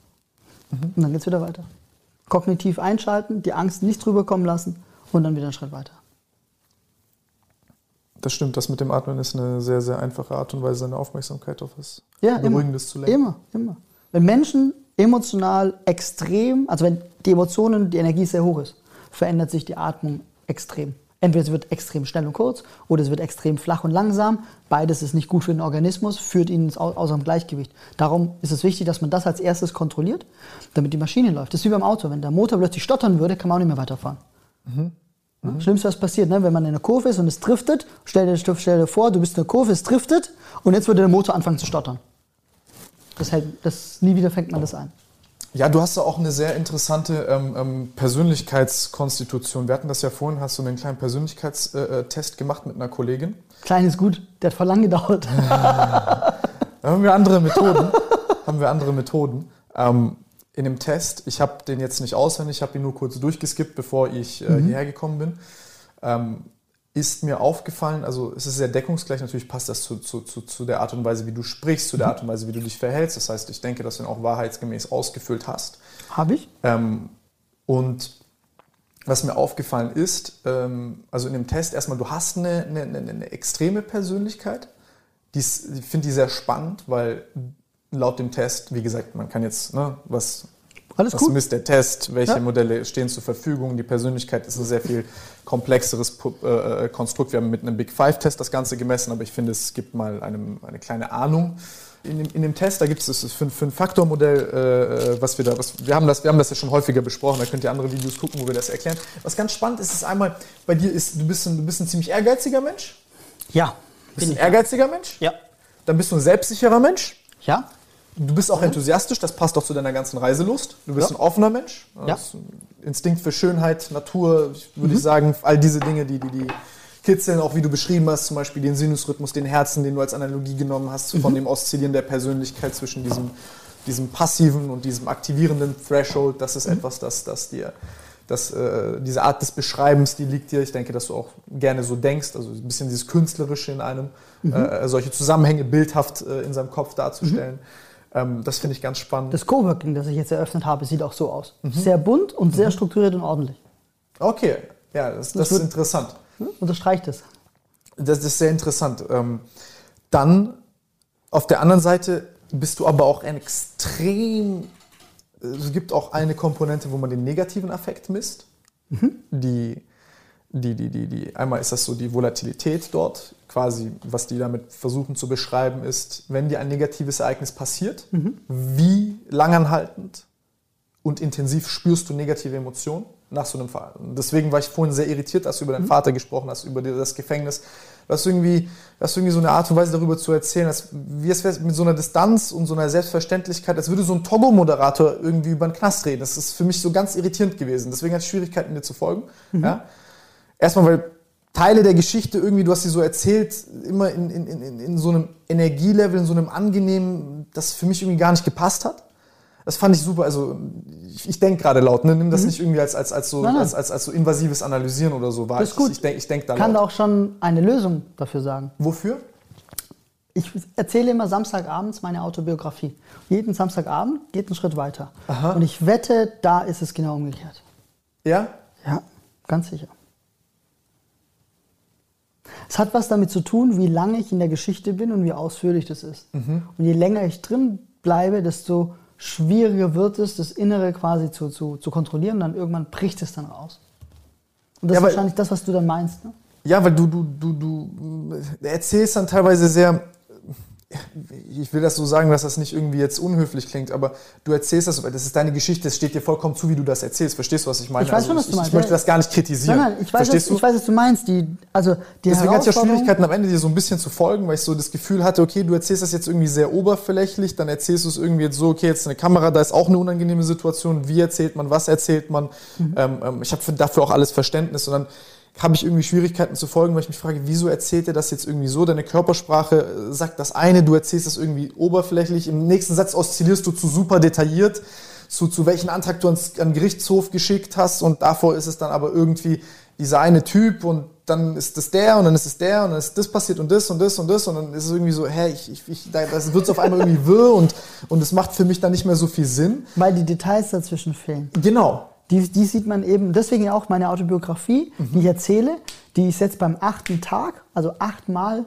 C: Und dann geht es wieder weiter. Kognitiv einschalten, die Angst nicht drüber kommen lassen und dann wieder einen Schritt weiter.
B: Das stimmt, das mit dem Atmen ist eine sehr, sehr einfache Art und Weise, seine Aufmerksamkeit auf was
C: Ja, immer.
B: Beruhigendes zu lenken.
C: Immer, immer. Wenn Menschen emotional extrem, also wenn die Emotionen, die Energie sehr hoch ist, verändert sich die Atmung extrem. Entweder es wird extrem schnell und kurz oder es wird extrem flach und langsam. Beides ist nicht gut für den Organismus, führt ihn ins Au- außer dem Gleichgewicht. Darum ist es wichtig, dass man das als erstes kontrolliert, damit die Maschine läuft. Das ist wie beim Auto. Wenn der Motor plötzlich stottern würde, kann man auch nicht mehr weiterfahren. Ja, Schlimmste, was passiert, ne? wenn man in einer Kurve ist und es driftet, stell dir, stell dir vor, du bist in einer Kurve, es driftet und jetzt würde der Motor anfangen zu stottern. Das hält, das, nie wieder fängt man das ein.
B: Ja, du hast da auch eine sehr interessante ähm, ähm, Persönlichkeitskonstitution. Wir hatten das ja vorhin, hast du einen kleinen Persönlichkeitstest Test gemacht mit einer Kollegin.
C: Klein ist gut, der hat voll lang gedauert.
B: Da haben wir andere Methoden. haben wir andere Methoden. Ähm, in dem Test, ich habe den jetzt nicht auswendig, ich habe ihn nur kurz durchgeskippt, bevor ich äh, hierher gekommen bin, ähm, ist mir aufgefallen, also es ist sehr deckungsgleich, natürlich passt das zu, zu, zu, zu der Art und Weise, wie du sprichst, zu der Art und Weise, wie du dich verhältst. Das heißt, ich denke, dass du ihn auch wahrheitsgemäß ausgefüllt hast.
C: Habe ich?
B: Ähm, und was mir aufgefallen ist, ähm, also in dem Test erstmal, du hast eine, eine, eine, extreme Persönlichkeit. Die ist- Ich finde die sehr spannend, weil laut dem Test, wie gesagt, man kann jetzt, ne, was,
C: Alles
B: was
C: gut.
B: misst der Test, welche
C: Ja.
B: Modelle stehen zur Verfügung. Die Persönlichkeit ist ein sehr viel komplexeres äh, äh, Konstrukt. Wir haben mit einem Big Five-Test das Ganze gemessen, aber ich finde, es gibt mal einem, eine kleine Ahnung. In dem, in dem Test, da gibt es das Fün- Fünf-Faktor-Modell, äh, äh, was wir da, was, wir, haben das, wir haben das ja schon häufiger besprochen, da könnt ihr andere Videos gucken, wo wir das erklären. Was ganz spannend ist, ist einmal, bei dir ist, du bist ein, du bist ein ziemlich ehrgeiziger Mensch,
C: Ja.
B: du bist ein ehrgeiziger Mensch,
C: Ja.
B: dann bist du ein selbstsicherer Mensch,
C: Ja?
B: Du bist auch enthusiastisch, das passt auch zu deiner ganzen Reiselust. Du bist
C: Ja.
B: ein offener Mensch.
C: Ja.
B: Instinkt für Schönheit, Natur, würde ich sagen, all diese Dinge, die, die, die kitzeln, auch wie du beschrieben hast, zum Beispiel den Sinusrhythmus, den Herzen, den du als Analogie genommen hast, von dem Oszillieren der Persönlichkeit zwischen diesem, diesem passiven und diesem aktivierenden Threshold. Das ist etwas, das, das dir, das, äh, diese Art des Beschreibens, die liegt dir. Ich denke, dass du auch gerne so denkst, also ein bisschen dieses Künstlerische in einem, äh, solche Zusammenhänge bildhaft äh, in seinem Kopf darzustellen. Ähm, das finde ich ganz spannend.
C: Das Coworking, das ich jetzt eröffnet habe, sieht auch so aus. Sehr bunt und sehr strukturiert und ordentlich.
B: Okay, ja, das, das ist
C: wird-
B: interessant.
C: Hm? Unterstreicht es.
B: Das, das ist sehr interessant. Ähm, dann auf der anderen Seite bist du aber auch ein extrem. Es gibt auch eine Komponente, wo man den negativen Affekt misst. Die, die, die, die, die, einmal ist das so die Volatilität dort, quasi, was die damit versuchen zu beschreiben, ist, wenn dir ein negatives Ereignis passiert, wie langanhaltend und intensiv spürst du negative Emotionen? nach so einem Fall. Deswegen war ich vorhin sehr irritiert, als du über deinen
C: Mhm.
B: Vater gesprochen hast, über das Gefängnis. Du hast irgendwie, du hast irgendwie so eine Art und Weise darüber zu erzählen, als wie es wäre mit so einer Distanz und so einer Selbstverständlichkeit, als würde so ein Togo-Moderator irgendwie über den Knast reden. Das ist für mich so ganz irritierend gewesen. Deswegen hatte ich Schwierigkeiten, dir zu folgen.
C: Mhm.
B: Ja? Erstmal, weil Teile der Geschichte irgendwie, du hast sie so erzählt, immer in, in, in, in so einem Energielevel, in so einem angenehmen, das für mich irgendwie gar nicht gepasst hat. Das fand ich super. Also ich, ich denke gerade laut, ne? nimm das nicht irgendwie als, als, als, so,
C: Mhm. Nein, nein.
B: als, als, als so invasives Analysieren oder so wahr.
C: Das ist gut.
B: Ich, ich denke ich denk da
C: Ich kann
B: laut.
C: da auch schon eine Lösung dafür sagen.
B: Wofür?
C: Ich erzähle immer Samstagabends meine Autobiografie. Jeden Samstagabend geht ein Schritt weiter.
B: Aha.
C: Und ich wette, da ist es genau umgekehrt.
B: Ja?
C: Ja, ganz sicher. Es hat was damit zu tun, wie lange ich in der Geschichte bin und wie ausführlich das ist. Und je länger ich drin bleibe, desto schwieriger wird es, das Innere quasi zu, zu, zu kontrollieren. Und dann irgendwann bricht es dann raus. Und das
B: Ja,
C: ist wahrscheinlich das, was du dann meinst. Ne?
B: Ja, weil du, du, du, du äh, erzählst dann teilweise sehr, ich will das so sagen, dass das nicht irgendwie jetzt unhöflich klingt, aber du erzählst das, weil das ist deine Geschichte, es steht dir vollkommen zu, wie du das erzählst. Verstehst du, was ich meine?
C: Ich weiß schon, was
B: ich,
C: du meinst,
B: Ich möchte das gar nicht kritisieren.
C: Nein, nein, ich weiß, was, ich weiß, was du meinst. Die, also die
B: Deswegen hatte ich ja Schwierigkeiten am Ende dir so ein bisschen zu folgen, weil ich so das Gefühl hatte, okay, du erzählst das jetzt irgendwie sehr oberflächlich, dann erzählst du es irgendwie jetzt so, okay, jetzt eine Kamera, da ist auch eine unangenehme Situation, wie erzählt man, was erzählt man.
C: Mhm.
B: Ähm, ähm, ich habe dafür auch alles Verständnis und dann habe ich irgendwie Schwierigkeiten zu folgen, weil ich mich frage, wieso erzählt er das jetzt irgendwie so? Deine Körpersprache äh, sagt das eine, du erzählst das irgendwie oberflächlich, im nächsten Satz oszillierst du zu super detailliert, zu, zu welchen Antrag du ans, an den Gerichtshof geschickt hast und davor ist es dann aber irgendwie dieser eine Typ und dann ist das der und dann ist es der und dann ist das passiert und das und das und das und dann ist es irgendwie so, hä, ich, ich, ich, da- das wird auf einmal irgendwie wirr und, und es macht für mich dann nicht mehr so viel Sinn.
C: Weil die Details dazwischen fehlen.
B: Genau.
C: Die, die sieht man eben, deswegen auch meine Autobiografie, die ich erzähle, die ist jetzt beim achten Tag, also achtmal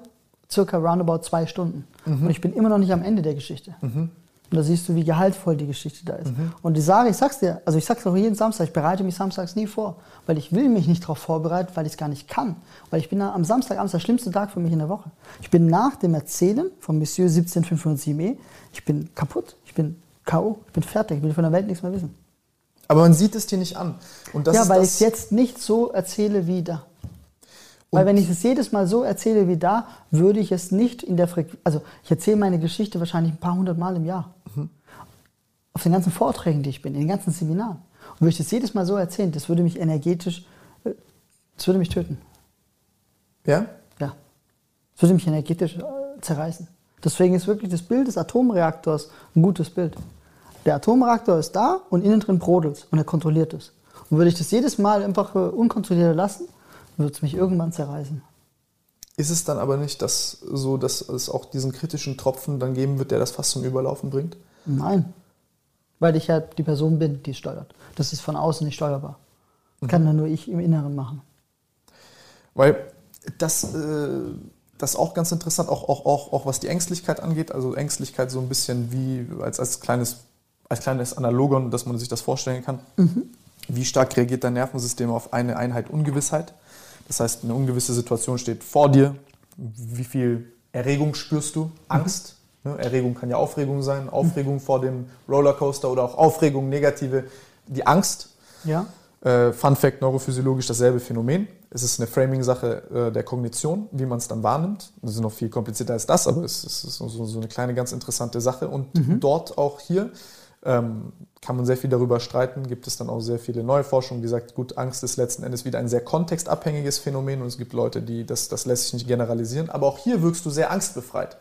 C: circa roundabout zwei Stunden. Und ich bin immer noch nicht am Ende der Geschichte. Und da siehst du, wie gehaltvoll die Geschichte da ist. Und ich sage, ich sag's dir, also ich sag's auch jeden Samstag, ich bereite mich samstags nie vor, weil ich will mich nicht darauf vorbereiten, weil ich es gar nicht kann. Weil ich bin am Samstagabend der schlimmste Tag für mich in der Woche. Ich bin nach dem Erzählen von Monsieur 17507e, ich bin kaputt, ich bin K.O., ich bin fertig, ich will von der Welt nichts mehr wissen.
B: Aber man sieht es dir nicht an. Und das
C: ja, weil ich es jetzt nicht so erzähle wie da. Weil wenn ich es jedes Mal so erzähle wie da, würde ich es nicht in der Frequenz. Also ich erzähle meine Geschichte wahrscheinlich ein paar hundert Mal im Jahr. Auf den ganzen Vorträgen, die ich bin, in den ganzen Seminaren. Und würde ich das jedes Mal so erzählen, das würde mich energetisch, äh, das würde mich töten.
B: Ja?
C: Ja. Das würde mich energetisch äh, zerreißen. Deswegen ist wirklich das Bild des Atomreaktors ein gutes Bild. Der Atomreaktor ist da und innen drin brodelt und er kontrolliert es. Und würde ich das jedes Mal einfach äh, unkontrolliert lassen, würde es mich irgendwann zerreißen.
B: Ist es dann aber nicht das, so, dass es auch diesen kritischen Tropfen dann geben wird, der das fast zum Überlaufen bringt?
C: Nein. Weil ich ja die Person bin, die es steuert. Das ist von außen nicht steuerbar. Kann dann nur ich im Inneren machen.
B: Weil das, äh, das ist auch ganz interessant, auch, auch, auch, auch was die Ängstlichkeit angeht. Also Ängstlichkeit so ein bisschen wie als, als, kleines, als kleines Analogon, dass man sich das vorstellen kann. Wie stark reagiert dein Nervensystem auf eine Einheit Ungewissheit? Das heißt, eine ungewisse Situation steht vor dir. Wie viel Erregung spürst du? Angst. Ne? Erregung kann ja Aufregung sein. Aufregung vor dem Rollercoaster oder auch Aufregung, negative. Die Angst
C: Ja?
B: äh, Fun Fact, neurophysiologisch dasselbe Phänomen. Es ist eine Framing-Sache äh, der Kognition, wie man es dann wahrnimmt. Das ist noch viel komplizierter als das, aber es, ist so, so eine kleine, ganz interessante Sache. Und dort auch hier ähm, kann man sehr viel darüber streiten. Gibt es dann auch sehr viele neue Forschung, die sagt, gut, Angst ist letzten Endes wieder ein sehr kontextabhängiges Phänomen und es gibt Leute, die das, das lässt sich nicht generalisieren. Aber auch hier wirkst du sehr angstbefreit.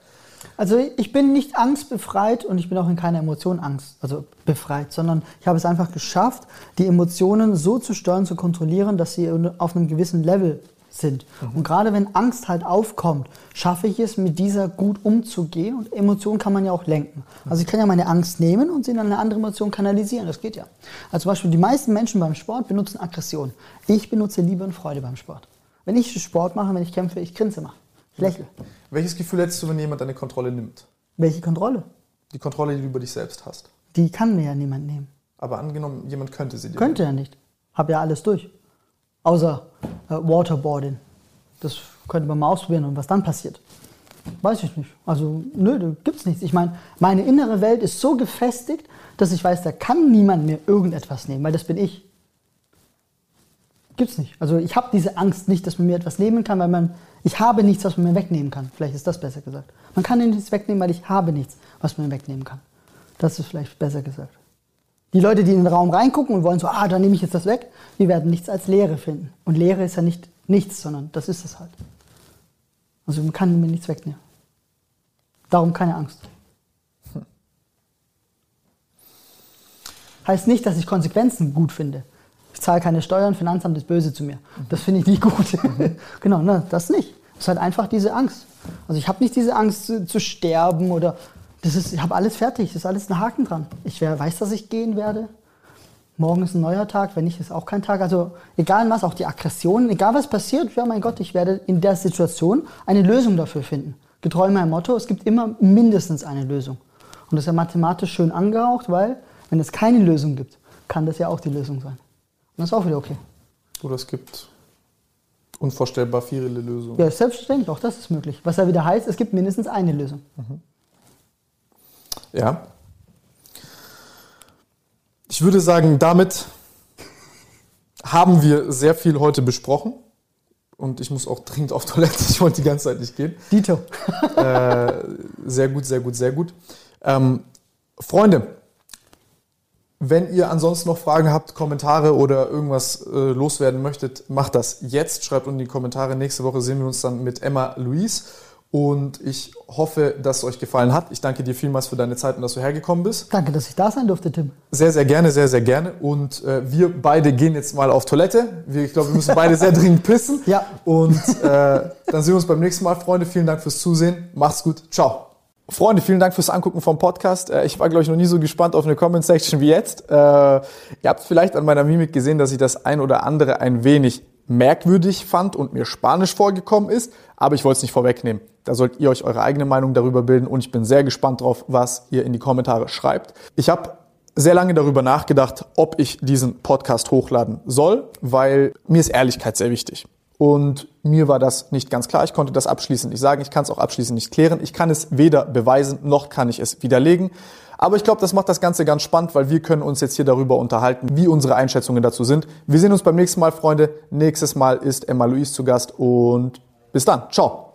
C: Also ich bin nicht angstbefreit und ich bin auch in keiner Emotion Angst, also befreit, sondern ich habe es einfach geschafft, die Emotionen so zu steuern, zu kontrollieren, dass sie auf einem gewissen Level sind. Und gerade wenn Angst halt aufkommt, schaffe ich es, mit dieser gut umzugehen. Und Emotionen kann man ja auch lenken. Also ich kann ja meine Angst nehmen und sie in eine andere Emotion kanalisieren. Das geht ja. Also zum Beispiel die meisten Menschen beim Sport benutzen Aggression. Ich benutze Liebe und Freude beim Sport. Wenn ich Sport mache, wenn ich kämpfe, ich grinse immer. Ich lächle.
B: Welches Gefühl hättest du, wenn jemand deine Kontrolle nimmt?
C: Welche Kontrolle?
B: Die Kontrolle, die du über dich selbst hast.
C: Die kann mir ja niemand nehmen.
B: Aber angenommen, jemand könnte sie dir
C: Könnte er nicht. Hab ja alles durch. Außer äh, Waterboarding. Das könnte man mal ausprobieren und was dann passiert. Weiß ich nicht. Also, nö, da gibt's nichts. Ich meine, meine innere Welt ist so gefestigt, dass ich weiß, da kann niemand mir irgendetwas nehmen, weil das bin ich. Gibt's nicht. Also ich habe diese Angst nicht, dass man mir etwas nehmen kann, weil man, ich habe nichts, was man mir wegnehmen kann. Vielleicht ist das besser gesagt. Man kann nichts wegnehmen, weil ich habe nichts, was man mir wegnehmen kann. Das ist vielleicht besser gesagt. Die Leute, die in den Raum reingucken und wollen so, ah, da nehme ich jetzt das weg, die werden nichts als Leere finden. Und Leere ist ja nicht nichts, sondern das ist es halt. Also man kann mir nichts wegnehmen. Darum keine Angst. Heißt nicht, dass ich Konsequenzen gut finde. Ich zahle keine Steuern, Finanzamt ist böse zu mir. Das finde ich nicht gut. genau, ne, das nicht. Es ist halt einfach diese Angst. Also ich habe nicht diese Angst zu, zu sterben oder das ist, ich habe alles fertig, das ist alles ein Haken dran. Ich weiß, dass ich gehen werde. Morgen ist ein neuer Tag, wenn nicht, ist auch kein Tag. Also egal was, auch die Aggressionen, egal was passiert, ja mein Gott, ich werde in der Situation eine Lösung dafür finden. Getreu meinem Motto, es gibt immer mindestens eine Lösung. Und das ist ja mathematisch schön angehaucht, weil wenn es keine Lösung gibt, kann das ja auch die Lösung sein. Und das ist auch wieder okay.
B: Oder es gibt unvorstellbar viele Lösungen.
C: Ja, selbstverständlich, auch das ist möglich. Was ja wieder heißt, es gibt mindestens eine Lösung. Mhm.
B: Ja. Ich würde sagen, damit haben wir sehr viel heute besprochen. Und ich muss auch dringend auf Toilette. Ich wollte die ganze Zeit nicht gehen.
C: Dito.
B: äh, sehr gut, sehr gut, sehr gut. Ähm, Freunde, wenn ihr ansonsten noch Fragen habt, Kommentare oder irgendwas äh, loswerden möchtet, macht das jetzt. Schreibt unten in die Kommentare. Nächste Woche sehen wir uns dann mit Emma Louise. Und ich hoffe, dass es euch gefallen hat. Ich danke dir vielmals für deine Zeit und dass du hergekommen bist.
C: Danke, dass ich da sein durfte, Tim.
B: Sehr, sehr gerne, sehr, sehr gerne. Und äh, wir beide gehen jetzt mal auf Toilette. Wir, ich glaube, wir müssen beide sehr dringend pissen.
C: Ja.
B: Und äh, dann sehen wir uns beim nächsten Mal, Freunde. Vielen Dank fürs Zusehen. Macht's gut. Ciao. Freunde, vielen Dank fürs Angucken vom Podcast. Äh, ich war, glaube ich, noch nie so gespannt auf eine Comment-Section wie jetzt. Äh, ihr habt vielleicht an meiner Mimik gesehen, dass ich das ein oder andere ein wenig merkwürdig fand und mir Spanisch vorgekommen ist, aber ich wollte es nicht vorwegnehmen. Da sollt ihr euch eure eigene Meinung darüber bilden und ich bin sehr gespannt drauf, was ihr in die Kommentare schreibt. Ich habe sehr lange darüber nachgedacht, ob ich diesen Podcast hochladen soll, weil mir ist Ehrlichkeit sehr wichtig. Und mir war das nicht ganz klar. Ich konnte das abschließend nicht sagen. Ich kann es auch abschließend nicht klären. Ich kann es weder beweisen, noch kann ich es widerlegen. Aber ich glaube, das macht das Ganze ganz spannend, weil wir können uns jetzt hier darüber unterhalten, wie unsere Einschätzungen dazu sind. Wir sehen uns beim nächsten Mal, Freunde. Nächstes Mal ist Emma Louise zu Gast und bis dann. Ciao.